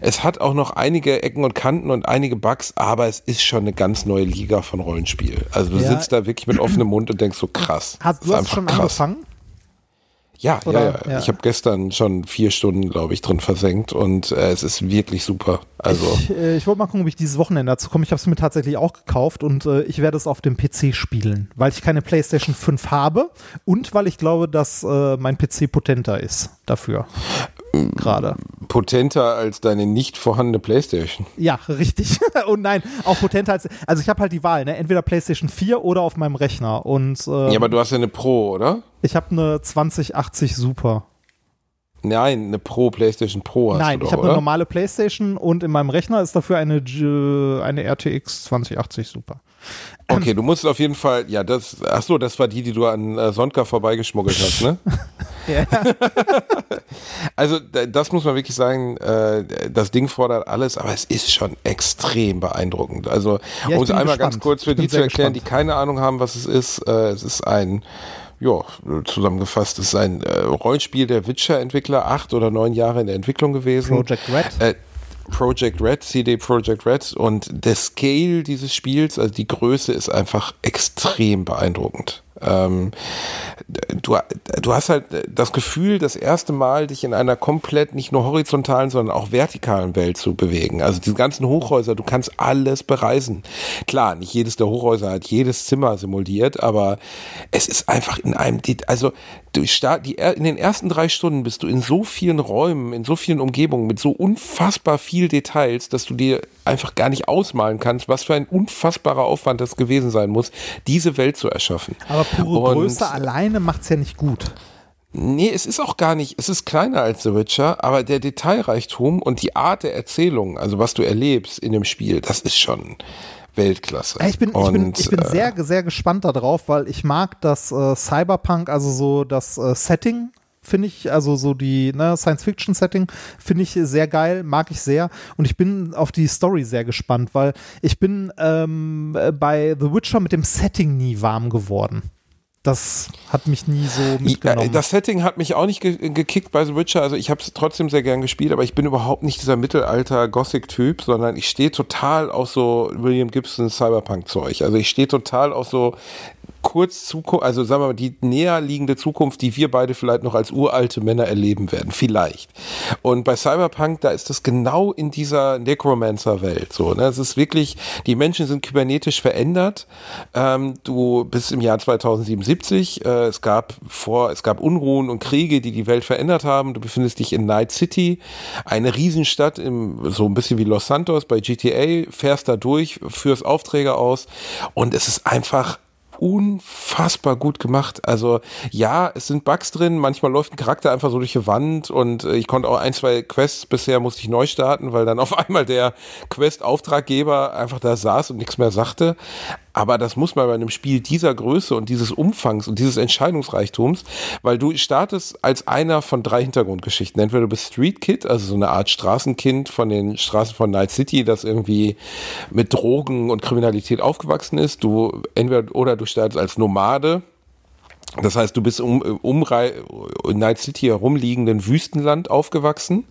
[SPEAKER 2] Es hat auch noch einige Ecken und Kanten und einige Bugs, aber es ist schon eine ganz neue Liga von Rollenspiel. Also du
[SPEAKER 1] Ja.
[SPEAKER 2] sitzt da wirklich mit offenem Mund und denkst so krass.
[SPEAKER 1] Hast, du hast schon
[SPEAKER 2] krass.
[SPEAKER 1] angefangen?
[SPEAKER 2] Ja, ja, Ja. Ich habe gestern schon vier Stunden, glaube ich, drin versenkt und äh, es ist wirklich super. Also
[SPEAKER 1] Ich, äh, ich wollte mal gucken, ob ich dieses Wochenende dazu komme. Ich habe es mir tatsächlich auch gekauft und äh, ich werde es auf dem PC spielen, weil ich keine PlayStation 5 habe und weil ich glaube, dass äh, mein PC potenter ist dafür. Gerade.
[SPEAKER 2] potenter als deine nicht vorhandene Playstation.
[SPEAKER 1] Ja, richtig. und nein, auch potenter als. Also ich habe halt die Wahl, ne? Entweder PlayStation 4 oder auf meinem Rechner. Und äh,
[SPEAKER 2] Ja, aber du hast ja eine Pro, oder?
[SPEAKER 1] ich habe eine 2080 Super.
[SPEAKER 2] Nein, eine Pro, Playstation Pro hast
[SPEAKER 1] Nein,
[SPEAKER 2] du
[SPEAKER 1] ich
[SPEAKER 2] doch,
[SPEAKER 1] habe eine normale PlayStation und in meinem Rechner ist dafür eine, G eine RTX 2080 Super.
[SPEAKER 2] Okay, du musst auf jeden Fall, ja, das, ach so, das war die, die du an äh, Sonntag vorbeigeschmuggelt hast, ne?
[SPEAKER 1] Ja.
[SPEAKER 2] Also, das muss man wirklich sagen, äh, das Ding fordert alles, aber es ist schon extrem beeindruckend. Also,
[SPEAKER 1] Ja, ich
[SPEAKER 2] um es einmal
[SPEAKER 1] gespannt.
[SPEAKER 2] ganz kurz für
[SPEAKER 1] Ich
[SPEAKER 2] die zu erklären,
[SPEAKER 1] gespannt.
[SPEAKER 2] die keine Ahnung haben, was es ist, äh, es ist ein, ja, zusammengefasst, ist ein äh, Rollenspiel der Witcher-Entwickler, acht oder neun Jahre in der Entwicklung gewesen.
[SPEAKER 1] Project Red.
[SPEAKER 2] Äh, Project Red, CD Project Red und der Scale dieses Spiels, also die Größe ist einfach extrem beeindruckend. Ähm, du, du hast halt das Gefühl, das erste Mal dich in einer komplett nicht nur horizontalen, sondern auch vertikalen Welt zu bewegen. Also diese ganzen Hochhäuser, du kannst alles bereisen. Klar, nicht jedes der Hochhäuser hat jedes Zimmer simuliert, aber es ist einfach in einem, also du start, die, in den ersten drei Stunden bist du in so vielen Räumen, in so vielen Umgebungen mit so unfassbar viel Details, dass du dir einfach gar nicht ausmalen kannst, was für ein unfassbarer Aufwand das gewesen sein muss, diese Welt zu erschaffen.
[SPEAKER 1] Aber pure
[SPEAKER 2] Und-
[SPEAKER 1] Größe alleine macht's ja nicht gut.
[SPEAKER 2] Nee, es ist auch gar nicht, es ist kleiner als The Witcher, aber der Detailreichtum und die Art der Erzählung, also was du erlebst in dem Spiel, das ist schon Weltklasse.
[SPEAKER 1] Ich bin, ich bin,
[SPEAKER 2] Und,
[SPEAKER 1] ich bin
[SPEAKER 2] äh,
[SPEAKER 1] sehr, sehr gespannt darauf, weil ich mag das äh, Cyberpunk, also so das äh, Setting, finde ich, also so die ne, Science-Fiction-Setting, finde ich sehr geil, mag ich sehr. Und ich bin auf die Story sehr gespannt, weil ich bin ähm, äh, bei The Witcher mit dem Setting nie warm geworden. das hat mich nie so mitgenommen.
[SPEAKER 2] Ja, das Setting hat mich auch nicht ge gekickt bei The Witcher. Also ich habe es trotzdem sehr gern gespielt, aber ich bin überhaupt nicht dieser Mittelalter-Gothic-Typ, sondern ich stehe total auf so William Gibson Cyberpunk-Zeug. Also ich stehe total auf so kurz Zukunft, also sagen wir mal, die näher liegende Zukunft, die wir beide vielleicht noch als uralte Männer erleben werden, vielleicht. Und bei Cyberpunk, da ist das genau in dieser Necromancer-Welt so. Ne? Es ist wirklich, die Menschen sind kybernetisch verändert. Ähm, du bist im Jahr 2077, äh, es gab vor, es gab Unruhen und Kriege, die die Welt verändert haben. Du befindest dich in Night City, eine Riesenstadt, im, so ein bisschen wie Los Santos bei GTA, fährst da durch, führst Aufträge aus und es ist einfach unfassbar gut gemacht. Also ja, es sind Bugs drin, manchmal läuft ein Charakter einfach so durch die Wand und äh, ich konnte auch ein, zwei Quests bisher musste ich neu starten, weil dann auf einmal der Quest-Auftraggeber einfach da saß und nichts mehr sagte. Aber das muss man bei einem Spiel dieser Größe und dieses Umfangs und dieses Entscheidungsreichtums, weil du startest als einer von drei Hintergrundgeschichten. Entweder du bist Street Kid, also so eine Art Straßenkind von den Straßen von Night City, das irgendwie mit Drogen und Kriminalität aufgewachsen ist. Du entweder oder du startest als Nomade, das heißt, du bist um, um in Night City herumliegenden Wüstenland aufgewachsen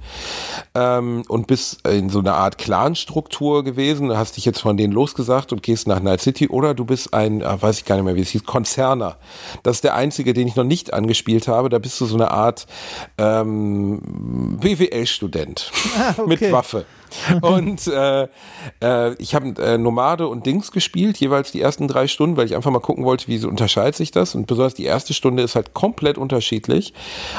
[SPEAKER 2] ähm, und bist in so einer Art Clan-Struktur gewesen, hast dich jetzt von denen losgesagt und gehst nach Night City oder du bist ein, äh, weiß ich gar nicht mehr, wie es hieß, Konzerner. Das ist der einzige, den ich noch nicht angespielt habe. Da bist du so eine Art ähm, BWL-Student ah, okay. mit Waffe. und äh, äh, ich habe äh, Nomade und Dings gespielt, jeweils die ersten drei Stunden, weil ich einfach mal gucken wollte, wie so unterscheidet sich das. Und besonders die erste Stunde ist halt komplett unterschiedlich.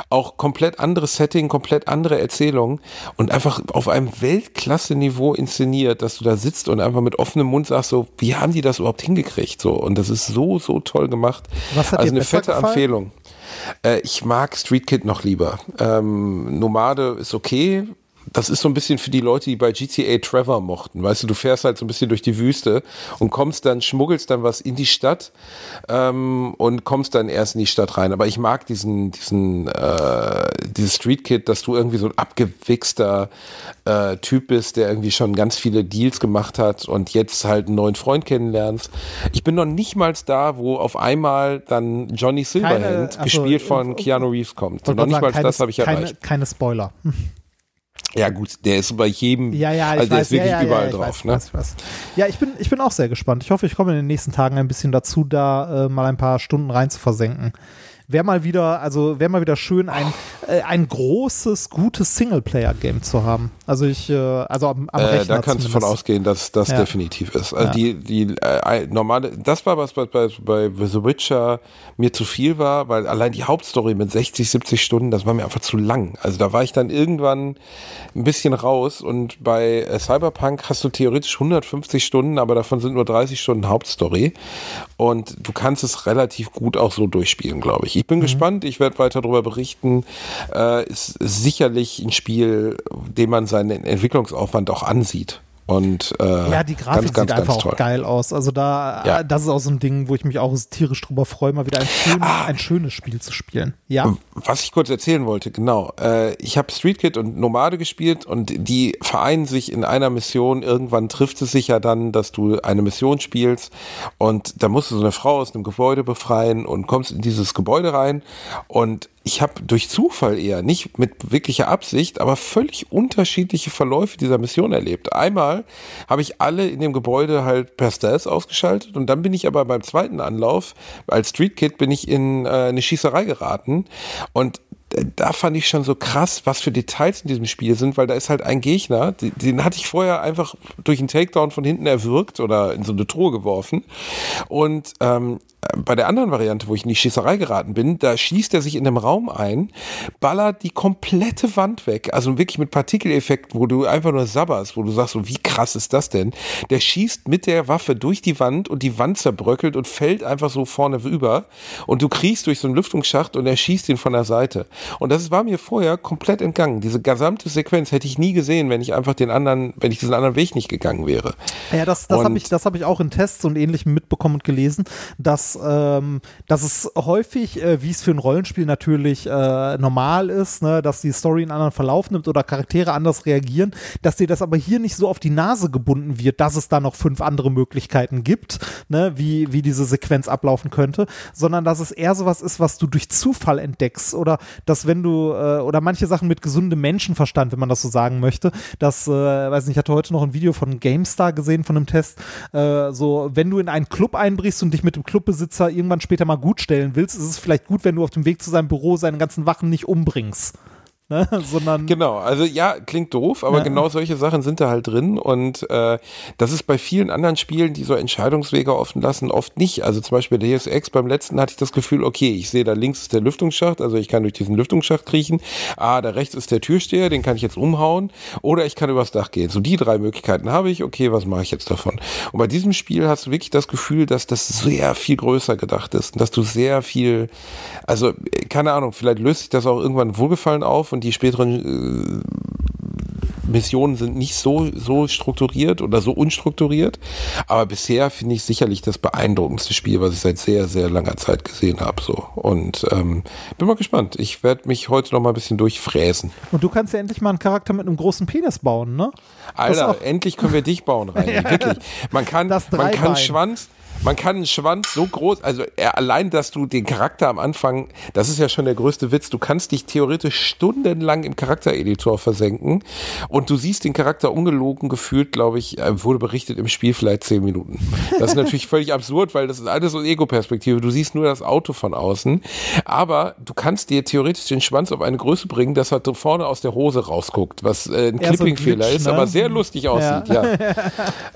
[SPEAKER 2] Auch komplett anderes Setting, komplett andere Erzählung und einfach auf einem Weltklasse-Niveau inszeniert, dass du da sitzt und einfach mit offenem Mund sagst, so, wie haben die das überhaupt hingekriegt? So, und das ist so, so toll gemacht.
[SPEAKER 1] Was hat
[SPEAKER 2] also eine fette
[SPEAKER 1] gefallen?
[SPEAKER 2] Empfehlung. Äh, ich mag Street Kid noch lieber. Ähm, Nomade ist okay, das ist so ein bisschen für die Leute, die bei GTA Trevor mochten. Weißt du, du fährst halt so ein bisschen durch die Wüste und kommst dann, schmuggelst dann was in die Stadt ähm, und kommst dann erst in die Stadt rein. Aber ich mag diesen, diesen, äh, dieses Street Kid, dass du irgendwie so ein abgewichster äh, Typ bist, der irgendwie schon ganz viele Deals gemacht hat und jetzt halt einen neuen Freund kennenlernst. Ich bin noch nicht mal da, wo auf einmal dann Johnny Silverhand, keine, also, gespielt von Keanu Reeves, kommt.
[SPEAKER 1] Noch nicht mal das habe ich erreicht. Keine, keine Spoiler.
[SPEAKER 2] Ja gut, der ist bei jedem,
[SPEAKER 1] ja, ja,
[SPEAKER 2] also der
[SPEAKER 1] weiß,
[SPEAKER 2] ist wirklich
[SPEAKER 1] ja, ja,
[SPEAKER 2] überall
[SPEAKER 1] ja,
[SPEAKER 2] drauf.
[SPEAKER 1] Weiß,
[SPEAKER 2] ne?
[SPEAKER 1] weiß, weiß. Ja, ich bin, ich bin auch sehr gespannt. Ich hoffe, ich komme in den nächsten Tagen ein bisschen dazu, da äh, mal ein paar Stunden rein zu versenken wäre mal wieder, also wäre mal wieder schön, ein, äh, ein großes, gutes Singleplayer-Game zu haben. Also ich, äh, also am, am
[SPEAKER 2] äh,
[SPEAKER 1] Rechner
[SPEAKER 2] Da kannst du von ausgehen, dass das ja. definitiv ist. Also ja. die, die äh, normale, das war was bei, bei, bei The Witcher mir zu viel war, weil allein die Hauptstory mit 60, 70 Stunden, das war mir einfach zu lang. Also da war ich dann irgendwann ein bisschen raus und bei äh, Cyberpunk hast du theoretisch 150 Stunden, aber davon sind nur 30 Stunden Hauptstory und du kannst es relativ gut auch so durchspielen, glaube ich. Ich bin mhm. gespannt, ich werde weiter darüber berichten. Äh, ist sicherlich ein Spiel, dem man seinen Entwicklungsaufwand auch ansieht. Und, äh,
[SPEAKER 1] ja, die Grafik
[SPEAKER 2] ganz, ganz,
[SPEAKER 1] sieht einfach
[SPEAKER 2] toll.
[SPEAKER 1] auch geil aus. Also da,
[SPEAKER 2] ja.
[SPEAKER 1] das ist auch so ein Ding, wo ich mich auch tierisch drüber freue, mal wieder ein, schön, ah. ein schönes Spiel zu spielen. Ja.
[SPEAKER 2] Was ich kurz erzählen wollte, genau. Äh, ich habe Street Kid und Nomade gespielt und die vereinen sich in einer Mission. Irgendwann trifft es sich ja dann, dass du eine Mission spielst und da musst du so eine Frau aus einem Gebäude befreien und kommst in dieses Gebäude rein und ich habe durch Zufall eher, nicht mit wirklicher Absicht, aber völlig unterschiedliche Verläufe dieser Mission erlebt. Einmal habe ich alle in dem Gebäude halt per Stealth ausgeschaltet und dann bin ich aber beim zweiten Anlauf als Street Kid bin ich in äh, eine Schießerei geraten und da fand ich schon so krass, was für Details in diesem Spiel sind, weil da ist halt ein Gegner, den, den hatte ich vorher einfach durch einen Takedown von hinten erwürgt oder in so eine Truhe geworfen. Und ähm, bei der anderen Variante, wo ich in die Schießerei geraten bin, da schießt er sich in einem Raum ein, ballert die komplette Wand weg, also wirklich mit Partikeleffekten, wo du einfach nur sabberst, wo du sagst, so wie krass ist das denn? Der schießt mit der Waffe durch die Wand und die Wand zerbröckelt und fällt einfach so vorne über und du kriegst durch so einen Lüftungsschacht und er schießt ihn von der Seite. Und das war mir vorher komplett entgangen. Diese gesamte Sequenz hätte ich nie gesehen, wenn ich einfach den anderen, wenn ich diesen anderen Weg nicht gegangen wäre.
[SPEAKER 1] Ja, das, das habe ich, das hab ich auch in Tests und ähnlichem mitbekommen und gelesen, dass dass, ähm, dass es häufig, äh, wie es für ein Rollenspiel natürlich äh, normal ist, ne, dass die Story einen anderen Verlauf nimmt oder Charaktere anders reagieren, dass dir das aber hier nicht so auf die Nase gebunden wird, dass es da noch fünf andere Möglichkeiten gibt, ne, wie, wie diese Sequenz ablaufen könnte, sondern dass es eher sowas ist, was du durch Zufall entdeckst oder dass wenn du, äh, oder manche Sachen mit gesundem Menschenverstand, wenn man das so sagen möchte, dass, äh, weiß nicht, ich hatte heute noch ein Video von GameStar gesehen von einem Test, äh, so, wenn du in einen Club einbrichst und dich mit dem Clubbesitzer irgendwann später mal gut stellen willst, ist es vielleicht gut, wenn du auf dem Weg zu seinem Büro seine ganzen Wachen nicht umbringst ne? sondern.
[SPEAKER 2] Genau, also ja, klingt doof, aber
[SPEAKER 1] Ja.
[SPEAKER 2] genau solche Sachen sind da halt drin und äh, das ist bei vielen anderen Spielen, die so Entscheidungswege offen lassen, oft nicht. Also zum Beispiel Deus Ex, beim letzten hatte ich das Gefühl, okay, ich sehe da links ist der Lüftungsschacht, also ich kann durch diesen Lüftungsschacht kriechen. Ah, da rechts ist der Türsteher, den kann ich jetzt umhauen oder ich kann übers Dach gehen. So die drei Möglichkeiten habe ich, okay, was mache ich jetzt davon? Und bei diesem Spiel hast du wirklich das Gefühl, dass das sehr viel größer gedacht ist und dass du sehr viel, also äh, keine Ahnung, vielleicht löst sich das auch irgendwann wohlgefallen auf und die späteren äh, Missionen sind nicht so, so strukturiert oder so unstrukturiert. Aber bisher finde ich sicherlich das beeindruckendste Spiel, was ich seit sehr, sehr langer Zeit gesehen habe. So. Und ähm, bin mal gespannt. Ich werde mich heute noch mal ein bisschen durchfräsen.
[SPEAKER 1] Und du kannst ja endlich mal einen Charakter mit einem großen Penis bauen, ne?
[SPEAKER 2] Alter, endlich können wir dich bauen rein. Wirklich. Man kann,
[SPEAKER 1] Das
[SPEAKER 2] man kann. Schwanz, man kann einen Schwanz so groß, also äh, allein, dass du den Charakter am Anfang, das ist ja schon der größte Witz, du kannst dich theoretisch stundenlang im Charaktereditor versenken und du siehst den Charakter ungelogen gefühlt, glaube ich, äh, wurde berichtet im Spiel vielleicht zehn Minuten. Das ist natürlich völlig absurd, weil das ist alles so Ego-Perspektive. Du siehst nur das Auto von außen, aber du kannst dir theoretisch den Schwanz auf eine Größe bringen, dass er vorne aus der Hose rausguckt, was äh, ein
[SPEAKER 1] so
[SPEAKER 2] Clipping-Fehler
[SPEAKER 1] Glitch,
[SPEAKER 2] ist,
[SPEAKER 1] ne?
[SPEAKER 2] aber sehr lustig aussieht, ja.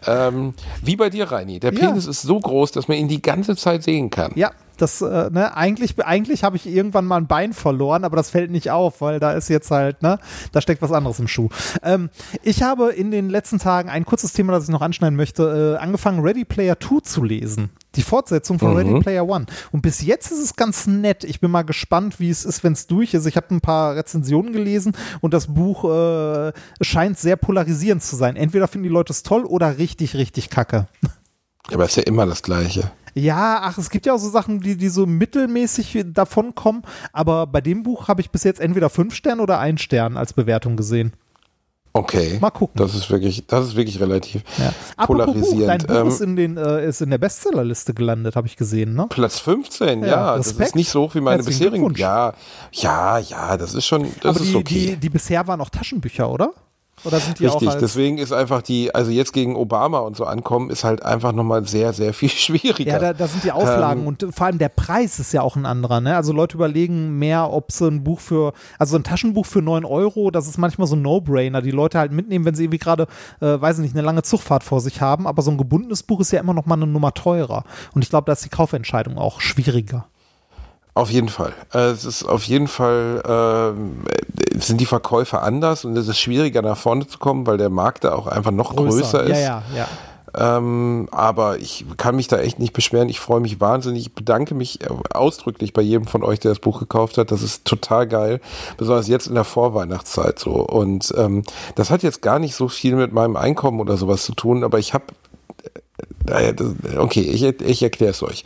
[SPEAKER 2] ähm, wie bei dir, Reini. Der
[SPEAKER 1] Ja.
[SPEAKER 2] Penis ist so groß, dass man ihn die ganze Zeit sehen kann.
[SPEAKER 1] Ja, das, äh, ne, eigentlich, eigentlich habe ich irgendwann mal ein Bein verloren, aber das fällt nicht auf, weil da ist jetzt halt, ne, da steckt was anderes im Schuh. Ähm, ich habe in den letzten Tagen ein kurzes Thema, das ich noch anschneiden möchte, äh, angefangen, Ready Player 2 zu lesen. Die Fortsetzung von Ready Player One. Und bis jetzt ist es ganz nett. Ich bin mal gespannt, wie es ist, wenn es durch ist. Ich habe ein paar Rezensionen gelesen und das Buch äh, scheint sehr polarisierend zu sein. Entweder finden die Leute es toll oder richtig, richtig kacke.
[SPEAKER 2] Aber ist ja immer das Gleiche.
[SPEAKER 1] Ja, ach, es gibt ja auch so Sachen, die, die so mittelmäßig davon kommen, aber bei dem Buch habe ich bis jetzt entweder fünf Sterne oder ein Stern als Bewertung gesehen.
[SPEAKER 2] Okay.
[SPEAKER 1] Mal gucken.
[SPEAKER 2] Das ist wirklich, das ist wirklich relativ
[SPEAKER 1] Ja. Apropos Buch, dein
[SPEAKER 2] polarisierend.
[SPEAKER 1] Buch
[SPEAKER 2] Ähm,
[SPEAKER 1] ist, in den, äh, ist in der Bestsellerliste gelandet, habe ich gesehen, ne?
[SPEAKER 2] Platz 15, ja,
[SPEAKER 1] Ja,
[SPEAKER 2] das ist nicht so hoch wie meine
[SPEAKER 1] Herzlichen
[SPEAKER 2] bisherigen. Ja, ja, ja, das ist schon, das
[SPEAKER 1] aber
[SPEAKER 2] ist
[SPEAKER 1] die,
[SPEAKER 2] okay.
[SPEAKER 1] die, die bisher waren auch Taschenbücher, oder? Oder sind die
[SPEAKER 2] Richtig,
[SPEAKER 1] auch
[SPEAKER 2] deswegen ist einfach die, also jetzt gegen Obama und so ankommen, ist halt einfach nochmal sehr, sehr viel schwieriger.
[SPEAKER 1] Ja, da, da sind die Auflagen
[SPEAKER 2] Ähm,
[SPEAKER 1] und vor allem der Preis ist ja auch ein anderer. Ne? Also Leute überlegen mehr, ob sie ein Buch für, also ein Taschenbuch für 9 Euro, das ist manchmal so ein No-Brainer, die Leute halt mitnehmen, wenn sie irgendwie gerade, äh, weiß ich nicht, eine lange Zugfahrt vor sich haben. Aber so ein gebundenes Buch ist ja immer noch mal eine Nummer teurer. Und ich glaube, da ist die Kaufentscheidung auch schwieriger.
[SPEAKER 2] Auf jeden Fall. Äh, Es ist auf jeden Fall, äh, sind die Verkäufer anders und es ist schwieriger nach vorne zu kommen, weil der Markt da auch einfach noch größer, ist.
[SPEAKER 1] Ja, ja, ja.
[SPEAKER 2] Ähm, aber ich kann mich da echt nicht beschweren. Ich freue mich wahnsinnig. Ich bedanke mich äh, ausdrücklich bei jedem von euch, der das Buch gekauft hat. Das ist total geil. Besonders jetzt in der Vorweihnachtszeit so. Und ähm, das hat jetzt gar nicht so viel mit meinem Einkommen oder sowas zu tun, aber ich habe Okay, ich, ich erkläre es euch.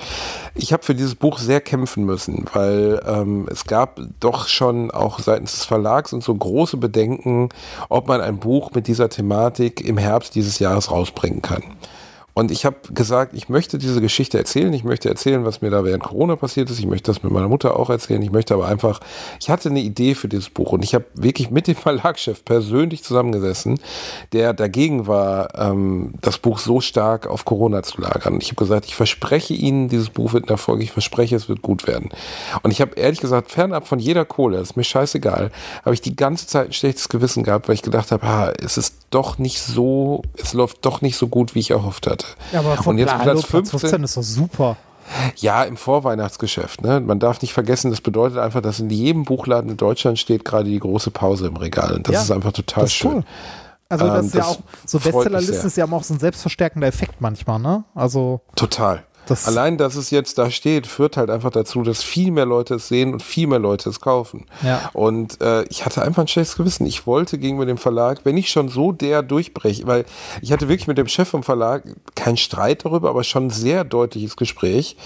[SPEAKER 2] Ich habe für dieses Buch sehr kämpfen müssen, weil ähm, es gab doch schon auch seitens des Verlags und so große Bedenken, ob man ein Buch mit dieser Thematik im Herbst dieses Jahres rausbringen kann. Und ich habe gesagt, ich möchte diese Geschichte erzählen. Ich möchte erzählen, was mir da während Corona passiert ist. Ich möchte das mit meiner Mutter auch erzählen. Ich möchte aber einfach, ich hatte eine Idee für dieses Buch und ich habe wirklich mit dem Verlagschef persönlich zusammengesessen, der dagegen war, ähm, das Buch so stark auf Corona zu lagern. Ich habe gesagt, ich verspreche Ihnen, dieses Buch wird ein Erfolg. Ich verspreche, es wird gut werden. Und ich habe ehrlich gesagt, fernab von jeder Kohle, ist mir scheißegal, habe ich die ganze Zeit ein schlechtes Gewissen gehabt, weil ich gedacht habe, ah, es ist doch nicht so, es läuft doch nicht so gut, wie ich erhofft hatte.
[SPEAKER 1] Ja, aber von
[SPEAKER 2] und jetzt
[SPEAKER 1] hallo,
[SPEAKER 2] Platz 15,
[SPEAKER 1] ist doch super.
[SPEAKER 2] ja, im Vorweihnachtsgeschäft. Ne? Man darf nicht vergessen, das bedeutet einfach, dass in jedem Buchladen in Deutschland steht gerade die große Pause im Regal. Und das
[SPEAKER 1] Ja,
[SPEAKER 2] ist einfach total
[SPEAKER 1] ist
[SPEAKER 2] schön.
[SPEAKER 1] cool. Also das
[SPEAKER 2] Ähm,
[SPEAKER 1] ist ja
[SPEAKER 2] das
[SPEAKER 1] auch, so
[SPEAKER 2] freut mich
[SPEAKER 1] Bestsellerliste
[SPEAKER 2] sehr.
[SPEAKER 1] ist ja auch so ein selbstverstärkender Effekt manchmal, ne? Also
[SPEAKER 2] Total.
[SPEAKER 1] Das
[SPEAKER 2] Allein, dass es jetzt da steht, führt halt einfach dazu, dass viel mehr Leute es sehen und viel mehr Leute es kaufen.
[SPEAKER 1] Ja.
[SPEAKER 2] Und äh, ich hatte einfach ein schlechtes Gewissen. Ich wollte gegenüber dem Verlag, wenn ich schon so der durchbreche, weil ich hatte wirklich mit dem Chef vom Verlag keinen Streit darüber, aber schon ein sehr deutliches Gespräch,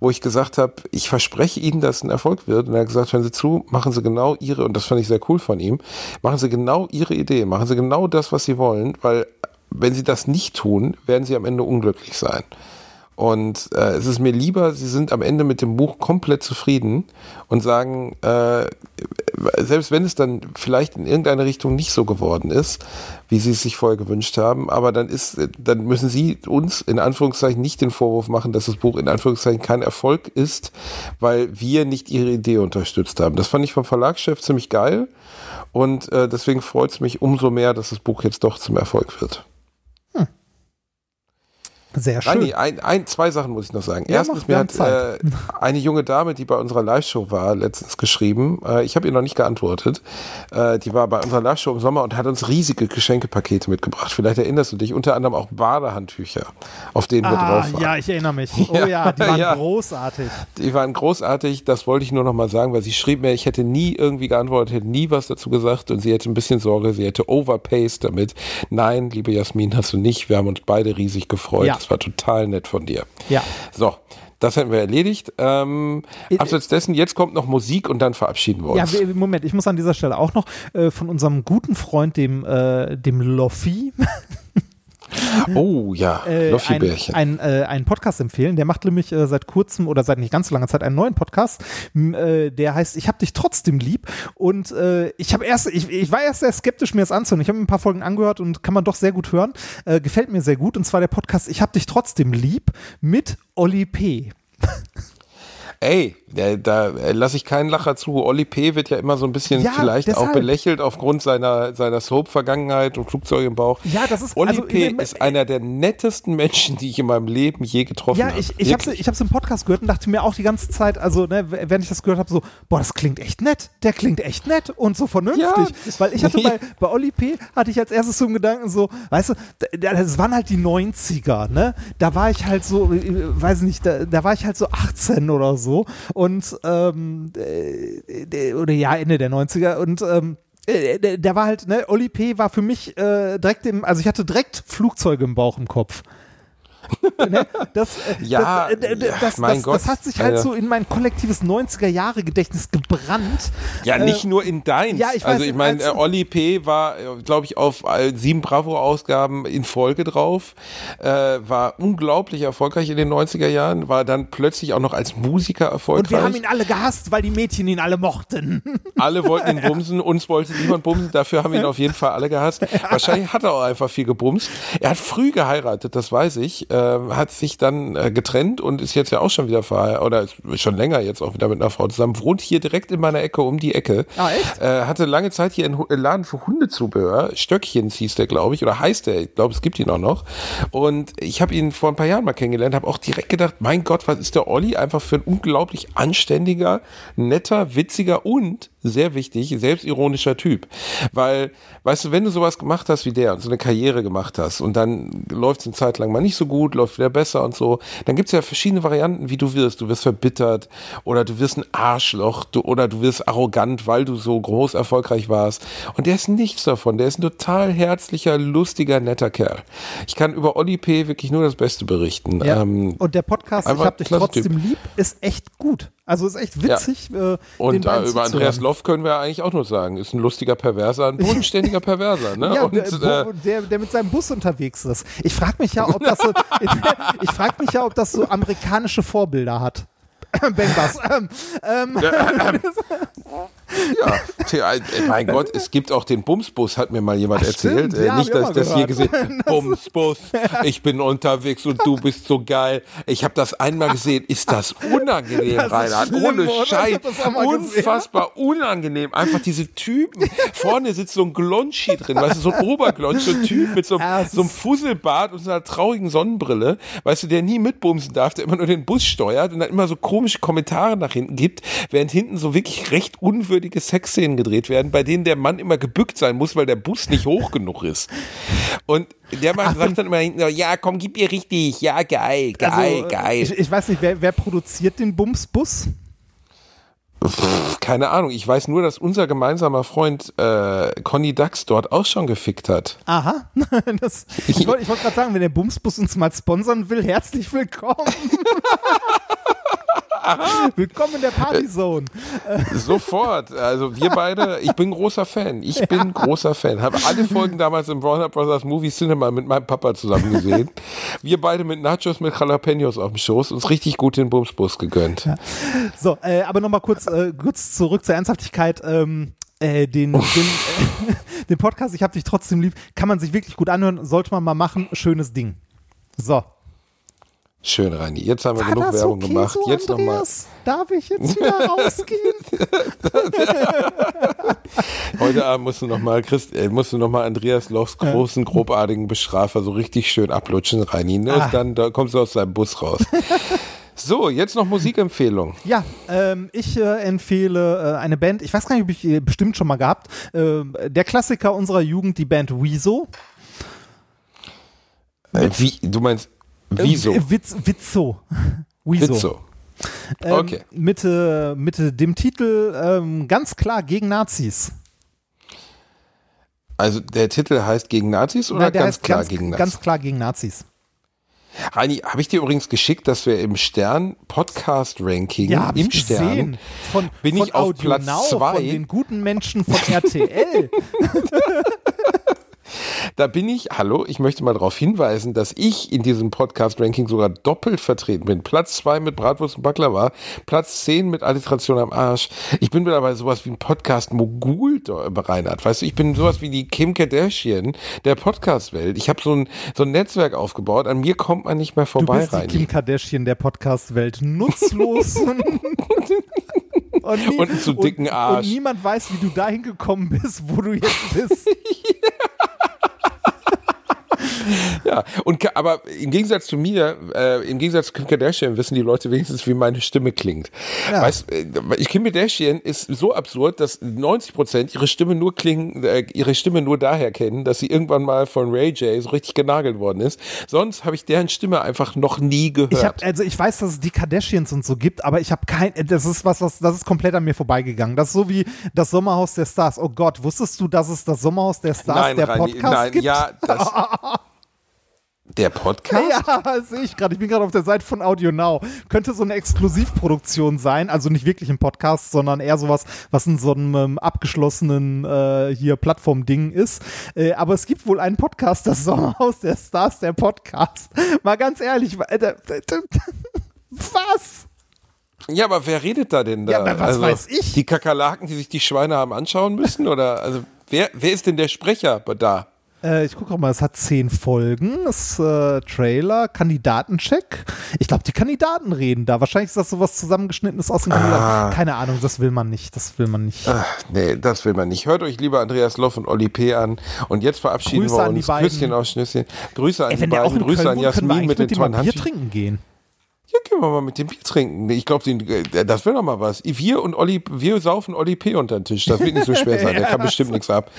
[SPEAKER 2] wo ich gesagt habe, ich verspreche Ihnen, dass es ein Erfolg wird. Und er hat gesagt, hören Sie zu, machen Sie genau Ihre, und das fand ich sehr cool von ihm, machen Sie genau Ihre Idee, machen Sie genau das, was Sie wollen, weil wenn Sie das nicht tun, werden Sie am Ende unglücklich sein. Und äh, es ist mir lieber, sie sind am Ende mit dem Buch komplett zufrieden und sagen, äh, selbst wenn es dann vielleicht in irgendeine Richtung nicht so geworden ist, wie sie es sich vorher gewünscht haben, aber dann ist, dann müssen sie uns in Anführungszeichen nicht den Vorwurf machen, dass das Buch in Anführungszeichen kein Erfolg ist, weil wir nicht ihre Idee unterstützt haben. Das fand ich vom Verlagschef ziemlich geil und äh, deswegen freut es mich umso mehr, dass das Buch jetzt doch zum Erfolg wird.
[SPEAKER 1] Sehr schön.
[SPEAKER 2] Reini, ein, ein, zwei Sachen muss ich noch sagen.
[SPEAKER 1] Ja,
[SPEAKER 2] Erstens, mir
[SPEAKER 1] wir
[SPEAKER 2] hat äh, eine junge Dame, die bei unserer Live-Show war, letztens geschrieben. Äh, ich habe ihr noch nicht geantwortet. Äh, die war bei unserer Live-Show im Sommer und hat uns riesige Geschenkepakete mitgebracht. Vielleicht erinnerst du dich, unter anderem auch Badehandtücher, auf denen wir
[SPEAKER 1] Ah,
[SPEAKER 2] drauf waren.
[SPEAKER 1] ja, ich erinnere mich. Oh ja, die waren
[SPEAKER 2] Ja.
[SPEAKER 1] großartig.
[SPEAKER 2] Die waren großartig, das wollte ich nur noch mal sagen, weil sie schrieb mir, ich hätte nie irgendwie geantwortet, hätte nie was dazu gesagt und sie hätte ein bisschen Sorge, sie hätte overpaced damit. Nein, liebe Jasmin, hast du nicht. Wir haben uns beide riesig gefreut.
[SPEAKER 1] Ja.
[SPEAKER 2] Das war total nett von dir.
[SPEAKER 1] Ja.
[SPEAKER 2] So, das hätten wir erledigt. Ähm,
[SPEAKER 1] Äh,
[SPEAKER 2] abseits dessen, jetzt kommt noch Musik und dann verabschieden wir
[SPEAKER 1] Ja,
[SPEAKER 2] uns.
[SPEAKER 1] wir- Moment, ich muss an dieser Stelle auch noch äh, von unserem guten Freund, dem, äh, dem Loffi,
[SPEAKER 2] oh ja,
[SPEAKER 1] äh, ein,
[SPEAKER 2] Loffi-Bärchen.
[SPEAKER 1] ein, äh, einen Podcast empfehlen. Der macht nämlich äh, seit kurzem oder seit nicht ganz so langer Zeit einen neuen Podcast, äh, der heißt Ich hab dich trotzdem lieb. Und äh, ich habe erst, ich, ich war erst sehr skeptisch, mir das anzuhören. Ich habe mir ein paar Folgen angehört und kann man doch sehr gut hören. Äh, gefällt mir sehr gut. Und zwar der Podcast Ich hab dich trotzdem lieb mit Olli P.
[SPEAKER 2] Ey, da, lasse ich keinen Lacher zu. Olli P. wird ja immer so ein bisschen
[SPEAKER 1] Ja,
[SPEAKER 2] vielleicht auch
[SPEAKER 1] deshalb.
[SPEAKER 2] belächelt aufgrund seiner, seiner Soap-Vergangenheit und Flugzeug im Bauch.
[SPEAKER 1] Ja, das ist-
[SPEAKER 2] Olli
[SPEAKER 1] also
[SPEAKER 2] P. ist einer der nettesten Menschen, die ich in meinem Leben je getroffen
[SPEAKER 1] Ja,
[SPEAKER 2] habe.
[SPEAKER 1] ich, ich habe ich hab's im Podcast gehört und dachte mir auch die ganze Zeit, also ne, während ich das gehört habe, so, boah, das klingt echt nett, der klingt echt nett und so vernünftig.
[SPEAKER 2] Ja.
[SPEAKER 1] Weil ich hatte bei, bei Olli P. hatte ich als erstes so einen Gedanken so, weißt du, da- das waren halt die 90er, ne? Da war ich halt so, äh, weiß nicht, da, da war ich halt so 18 oder so und ähm, äh, äh, oder ja, Ende der 90er und ähm, äh, der, der war halt, ne, Oli P. war für mich äh, direkt im, also ich hatte direkt Flugzeuge im Bauch im Kopf. ne? das, äh,
[SPEAKER 2] Ja,
[SPEAKER 1] das, äh, äh,
[SPEAKER 2] ja,
[SPEAKER 1] das, das, das hat sich halt
[SPEAKER 2] Ja.
[SPEAKER 1] so in mein kollektives 90er-Jahre-Gedächtnis gebrannt.
[SPEAKER 2] Ja, nicht
[SPEAKER 1] Äh,
[SPEAKER 2] nur in deins.
[SPEAKER 1] ja, ich
[SPEAKER 2] also
[SPEAKER 1] weiß,
[SPEAKER 2] ich meine, äh, Olli P. war, glaube ich, auf äh, sieben Bravo-Ausgaben in Folge drauf, äh, war unglaublich erfolgreich in den 90er Jahren, war dann plötzlich auch noch als Musiker erfolgreich.
[SPEAKER 1] Und wir haben ihn alle gehasst, weil die Mädchen ihn alle mochten.
[SPEAKER 2] Alle wollten ihn bumsen, uns wollte niemand bumsen, dafür haben wir ihn auf jeden Fall alle gehasst. Wahrscheinlich hat er auch einfach viel gebumst. Er hat früh geheiratet, das weiß ich, hat sich dann äh, getrennt und ist jetzt ja auch schon wieder verheiratet, oder ist schon länger jetzt auch wieder mit einer Frau zusammen, wohnt hier direkt in meiner Ecke um die Ecke.
[SPEAKER 1] Ah, echt?
[SPEAKER 2] Äh, hatte lange Zeit hier einen Laden für Hundezubehör, Stöckchens hieß der, glaube ich, oder heißt der, ich glaube, es gibt ihn auch noch. Und ich habe ihn vor ein paar Jahren mal kennengelernt, habe auch direkt gedacht, mein Gott, was ist der Olli einfach für ein unglaublich anständiger, netter, witziger und sehr wichtig, selbstironischer Typ. Weil, weißt du, wenn du sowas gemacht hast wie der und so eine Karriere gemacht hast und dann läuft es eine Zeit lang mal nicht so gut, läuft wieder besser und so, dann gibt es ja verschiedene Varianten, wie du wirst. Du wirst verbittert oder du wirst ein Arschloch du, oder du wirst arrogant, weil du so groß erfolgreich warst. Und der ist nichts davon. Der ist ein total herzlicher, lustiger, netter Kerl. Ich kann über Olli P. wirklich nur das Beste berichten.
[SPEAKER 1] Ja.
[SPEAKER 2] Ähm,
[SPEAKER 1] und der Podcast, ich hab dich trotzdem
[SPEAKER 2] Typ.
[SPEAKER 1] lieb, ist echt gut. Also ist echt witzig. Äh, den
[SPEAKER 2] und äh, über Andreas. Loff können wir eigentlich auch nur sagen, ist ein lustiger Perverser, ein bodenständiger Perverser. Ne?
[SPEAKER 1] Ja,
[SPEAKER 2] und,
[SPEAKER 1] der,
[SPEAKER 2] äh,
[SPEAKER 1] der, der mit seinem Bus unterwegs ist. Ich frage mich ja, ob das so, ich frage mich ja, ob das so amerikanische Vorbilder hat. Ben Bass. Ähm, ähm,
[SPEAKER 2] Ja, äh, mein Gott, es gibt auch den Bumsbus, hat mir mal jemand
[SPEAKER 1] Ach,
[SPEAKER 2] erzählt. Äh, nicht, dass
[SPEAKER 1] ich
[SPEAKER 2] das
[SPEAKER 1] gehört.
[SPEAKER 2] gesehen Bumsbus, ich bin unterwegs und du bist so geil. Ich habe das einmal gesehen. Ist das unangenehm,
[SPEAKER 1] Das
[SPEAKER 2] Reinhard?
[SPEAKER 1] schlimm,
[SPEAKER 2] Ohne Scheiß.
[SPEAKER 1] mal gesehen.
[SPEAKER 2] Unfassbar unangenehm. Einfach diese Typen. Vorne sitzt so ein Glonschi drin, weißt du, so ein Oberglonsch, so ein Typ mit so, einem- so einem Fusselbart und so einer traurigen Sonnenbrille, weißt du, der nie mitbumsen darf, der immer nur den Bus steuert und dann immer so komische Kommentare nach hinten gibt, während hinten so wirklich recht unwürdige unwürdige Sexszenen gedreht werden, bei denen der Mann immer gebückt sein muss, weil der Bus nicht hoch genug ist. Und der Mann sagt dann immer hinten, ja, komm, gib ihr richtig, ja, geil, geil,
[SPEAKER 1] Also,
[SPEAKER 2] geil.
[SPEAKER 1] Ich, ich weiß nicht, wer, wer produziert den Bumsbus?
[SPEAKER 2] Keine Ahnung, ich weiß nur, dass unser gemeinsamer Freund äh, Conny Dax dort auch schon gefickt hat.
[SPEAKER 1] Aha. Das, ich wollte wollt gerade sagen, wenn der Bumsbus uns mal sponsern will, herzlich willkommen. willkommen in der Partyzone.
[SPEAKER 2] Sofort. Also wir beide, ich bin großer Fan. Ich bin großer Fan. Habe alle Folgen damals im Warner Brothers Movie Cinema mit meinem Papa zusammen gesehen. Wir beide mit Nachos mit Jalapenos auf dem Schoß, uns richtig gut den Bumsbus gegönnt.
[SPEAKER 1] So, äh, aber nochmal kurz, äh, kurz zurück zur Ernsthaftigkeit. Ähm, äh, den, den, äh, den Podcast, ich hab dich trotzdem lieb, kann man sich wirklich gut anhören, sollte man mal machen. Schönes Ding. So.
[SPEAKER 2] Schön, Reini. Jetzt haben wir
[SPEAKER 1] War
[SPEAKER 2] genug Werbung
[SPEAKER 1] okay
[SPEAKER 2] gemacht.
[SPEAKER 1] so,
[SPEAKER 2] Jetzt nochmal.
[SPEAKER 1] Darf ich jetzt wieder rausgehen?
[SPEAKER 2] Heute Abend musst du nochmal, äh, musst du noch mal Andreas Lochs großen, grobartigen Bestrafer so richtig schön ablutschen, Reini. Ne?
[SPEAKER 1] Ah.
[SPEAKER 2] Dann da kommst du aus deinem Bus raus. so, jetzt noch Musikempfehlung.
[SPEAKER 1] Ja, ähm, ich äh, empfehle äh, eine Band, ich weiß gar nicht, ob ich die bestimmt schon mal gehabt, ähm, der Klassiker unserer Jugend, die Band Wieso.
[SPEAKER 2] Äh, wie, du meinst, wieso?
[SPEAKER 1] Äh, Witz, Witzo. Wieso.
[SPEAKER 2] Witzo.
[SPEAKER 1] Ähm,
[SPEAKER 2] Okay.
[SPEAKER 1] Mit, äh, mit dem Titel ähm, ganz klar gegen Nazis.
[SPEAKER 2] Also der Titel heißt gegen Nazis oder
[SPEAKER 1] der
[SPEAKER 2] ganz klar
[SPEAKER 1] ganz,
[SPEAKER 2] gegen Nazis?
[SPEAKER 1] ganz klar gegen Nazis.
[SPEAKER 2] Reini, habe ich dir übrigens geschickt, dass wir im Stern Podcast Ranking
[SPEAKER 1] Ja,
[SPEAKER 2] im
[SPEAKER 1] ich
[SPEAKER 2] Stern
[SPEAKER 1] gesehen. Von,
[SPEAKER 2] bin
[SPEAKER 1] von
[SPEAKER 2] ich auf
[SPEAKER 1] Audio
[SPEAKER 2] Platz
[SPEAKER 1] Now,
[SPEAKER 2] zwei.
[SPEAKER 1] Von den guten Menschen von RTL.
[SPEAKER 2] Da bin ich, hallo, ich möchte mal darauf hinweisen, dass ich in diesem Podcast-Ranking sogar doppelt vertreten bin. Platz zwei mit Bratwurst und Baklava, Platz zehn mit Alliteration am Arsch. Ich bin mittlerweile sowas wie ein Podcast-Mogul, Reinhard. Weißt du, ich bin sowas wie die Kim Kardashian der Podcast-Welt. Ich habe so ein, so ein Netzwerk aufgebaut, an mir kommt man nicht mehr
[SPEAKER 1] Du
[SPEAKER 2] vorbei,
[SPEAKER 1] bist die. Kim Kardashian der Podcast-Welt. Nutzlos. und, nie-
[SPEAKER 2] Und zu dicken
[SPEAKER 1] und,
[SPEAKER 2] Arsch.
[SPEAKER 1] Und niemand weiß, wie du dahin gekommen bist, wo du jetzt bist.
[SPEAKER 2] Ja, und aber im Gegensatz zu mir, äh, im Gegensatz zu Kim Kardashian wissen die Leute wenigstens, wie meine Stimme klingt.
[SPEAKER 1] Ja.
[SPEAKER 2] Weißt, äh, Kim Kardashian ist so absurd, dass 90 Prozent ihre Stimme nur klingen, äh, ihre Stimme nur daher kennen, dass sie irgendwann mal von Ray J so richtig genagelt worden ist. Sonst habe ich deren Stimme einfach noch nie gehört.
[SPEAKER 1] Ich hab, also ich weiß, dass es die Kardashians und so gibt, aber ich habe kein, das ist was, was, das ist komplett an mir vorbeigegangen. Das ist so wie das Sommerhaus der Stars. Oh Gott, wusstest du, dass es das Sommerhaus der Stars
[SPEAKER 2] nein,
[SPEAKER 1] der
[SPEAKER 2] Reini,
[SPEAKER 1] Podcast
[SPEAKER 2] nein,
[SPEAKER 1] gibt?
[SPEAKER 2] ja, das. Der Podcast?
[SPEAKER 1] Ja, sehe ich gerade. Ich bin gerade auf der Seite von Audio Now. Könnte so eine Exklusivproduktion sein, also nicht wirklich ein Podcast, sondern eher sowas, was in so einem ähm, abgeschlossenen äh, hier Plattform-Ding ist. Äh, aber es gibt wohl einen Podcast, das Sommerhaus der Stars, der Podcast. Mal ganz ehrlich, äh, was?
[SPEAKER 2] Ja, aber wer redet da denn da?
[SPEAKER 1] Ja, aber was weiß ich?
[SPEAKER 2] Die Kakerlaken, die sich die Schweine haben anschauen müssen? Oder also wer, wer ist denn der Sprecher da?
[SPEAKER 1] Äh, ich gucke auch mal, es hat zehn Folgen, es äh, Trailer, Kandidatencheck. Ich glaube, die Kandidaten reden da. Wahrscheinlich ist das sowas zusammengeschnittenes aus Kandidaten.
[SPEAKER 2] Ah.
[SPEAKER 1] Keine Ahnung, das will man nicht. Das will man nicht.
[SPEAKER 2] Ach, nee, das will man nicht. Hört euch lieber Andreas Loff und Olli P. an. Und jetzt verabschieden
[SPEAKER 1] Grüße
[SPEAKER 2] wir
[SPEAKER 1] an die
[SPEAKER 2] uns.
[SPEAKER 1] beiden.
[SPEAKER 2] Küsschen aus Schnüsschen. Grüße an
[SPEAKER 1] Ey,
[SPEAKER 2] die beiden. Grüße
[SPEAKER 1] Köln
[SPEAKER 2] an Jasmin mit
[SPEAKER 1] mit
[SPEAKER 2] den
[SPEAKER 1] dem
[SPEAKER 2] tollen
[SPEAKER 1] Bier trinken gehen.
[SPEAKER 2] Ja, gehen wir mal mit dem Bier trinken. Ich glaube, das wäre doch mal was. Wir und Olli, wir saufen Olli P. unter den Tisch. Das wird nicht so schwer sein. Der kann bestimmt nichts ab.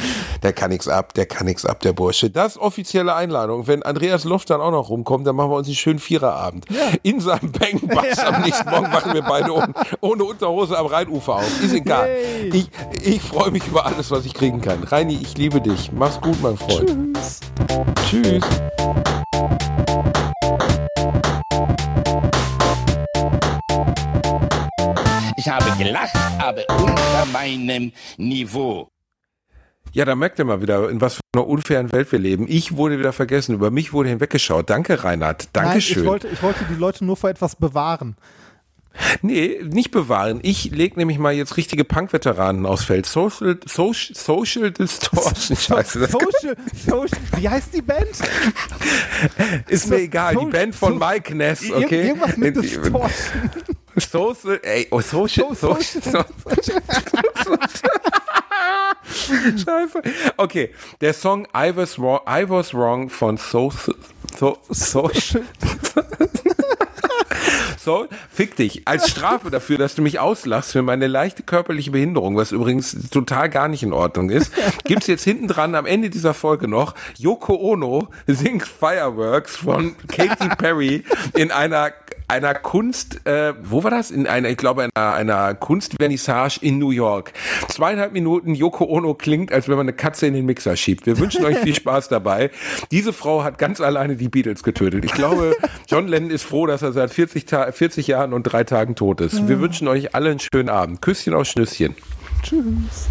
[SPEAKER 2] Der kann nichts ab, der kann nichts ab, der Bursche. Das offizielle Einladung. Wenn Andreas Luft dann auch noch rumkommt, dann machen wir uns einen schönen Viererabend. In seinem Bangbass am nächsten Morgen wachen wir beide ohne, ohne Unterhose am Rheinufer auf. Ist egal.
[SPEAKER 1] Yay.
[SPEAKER 2] Ich, ich freue mich über alles, was ich kriegen kann. Reini, ich liebe dich. Mach's gut, mein Freund. Tschüss.
[SPEAKER 3] Ich habe gelacht, aber unter meinem Niveau.
[SPEAKER 2] Ja, da merkt ihr mal wieder, in was für einer unfairen Welt wir leben. Ich wurde wieder vergessen, über mich wurde hinweggeschaut. Danke, Reinhard. Dankeschön.
[SPEAKER 1] Nein, ich wollte, ich wollte die Leute nur vor etwas bewahren.
[SPEAKER 2] Nee, nicht bewahren. Ich leg nämlich mal jetzt richtige Punk-Veteranen aufs Feld. Social, Social, Social Distortion. Scheiße,
[SPEAKER 1] Social, Social, wie heißt die Band?
[SPEAKER 2] ist mir egal. Die
[SPEAKER 1] So-
[SPEAKER 2] Band von
[SPEAKER 1] so-
[SPEAKER 2] Mike Ness, okay?
[SPEAKER 1] Irgendwas mit Distortion.
[SPEAKER 2] Social, ey, oh, Social,
[SPEAKER 1] So-
[SPEAKER 2] Social, Scheiße. Okay, der Song I Was Wrong, I Was Wrong von Social, so, Social, So, fick dich. Als Strafe dafür, dass du mich auslachst für meine leichte körperliche Behinderung, was übrigens total gar nicht in Ordnung ist, gibt's jetzt hinten dran am Ende dieser Folge noch Yoko Ono singt Fireworks von Katy Perry in einer einer Kunst, äh, wo war das? In einer, ich glaube, einer, einer Kunstvernissage in New York. Zweieinhalb Minuten Yoko Ono klingt, als wenn man eine Katze in den Mixer schiebt. Wir wünschen euch viel Spaß dabei. Diese Frau hat ganz alleine die Beatles getötet. Ich glaube, John Lennon ist froh, dass er seit 40, Ta 40 Jahren und drei Tagen tot ist. Wir wünschen euch alle einen schönen Abend. Küsschen auf Schnüsschen.
[SPEAKER 1] Tschüss.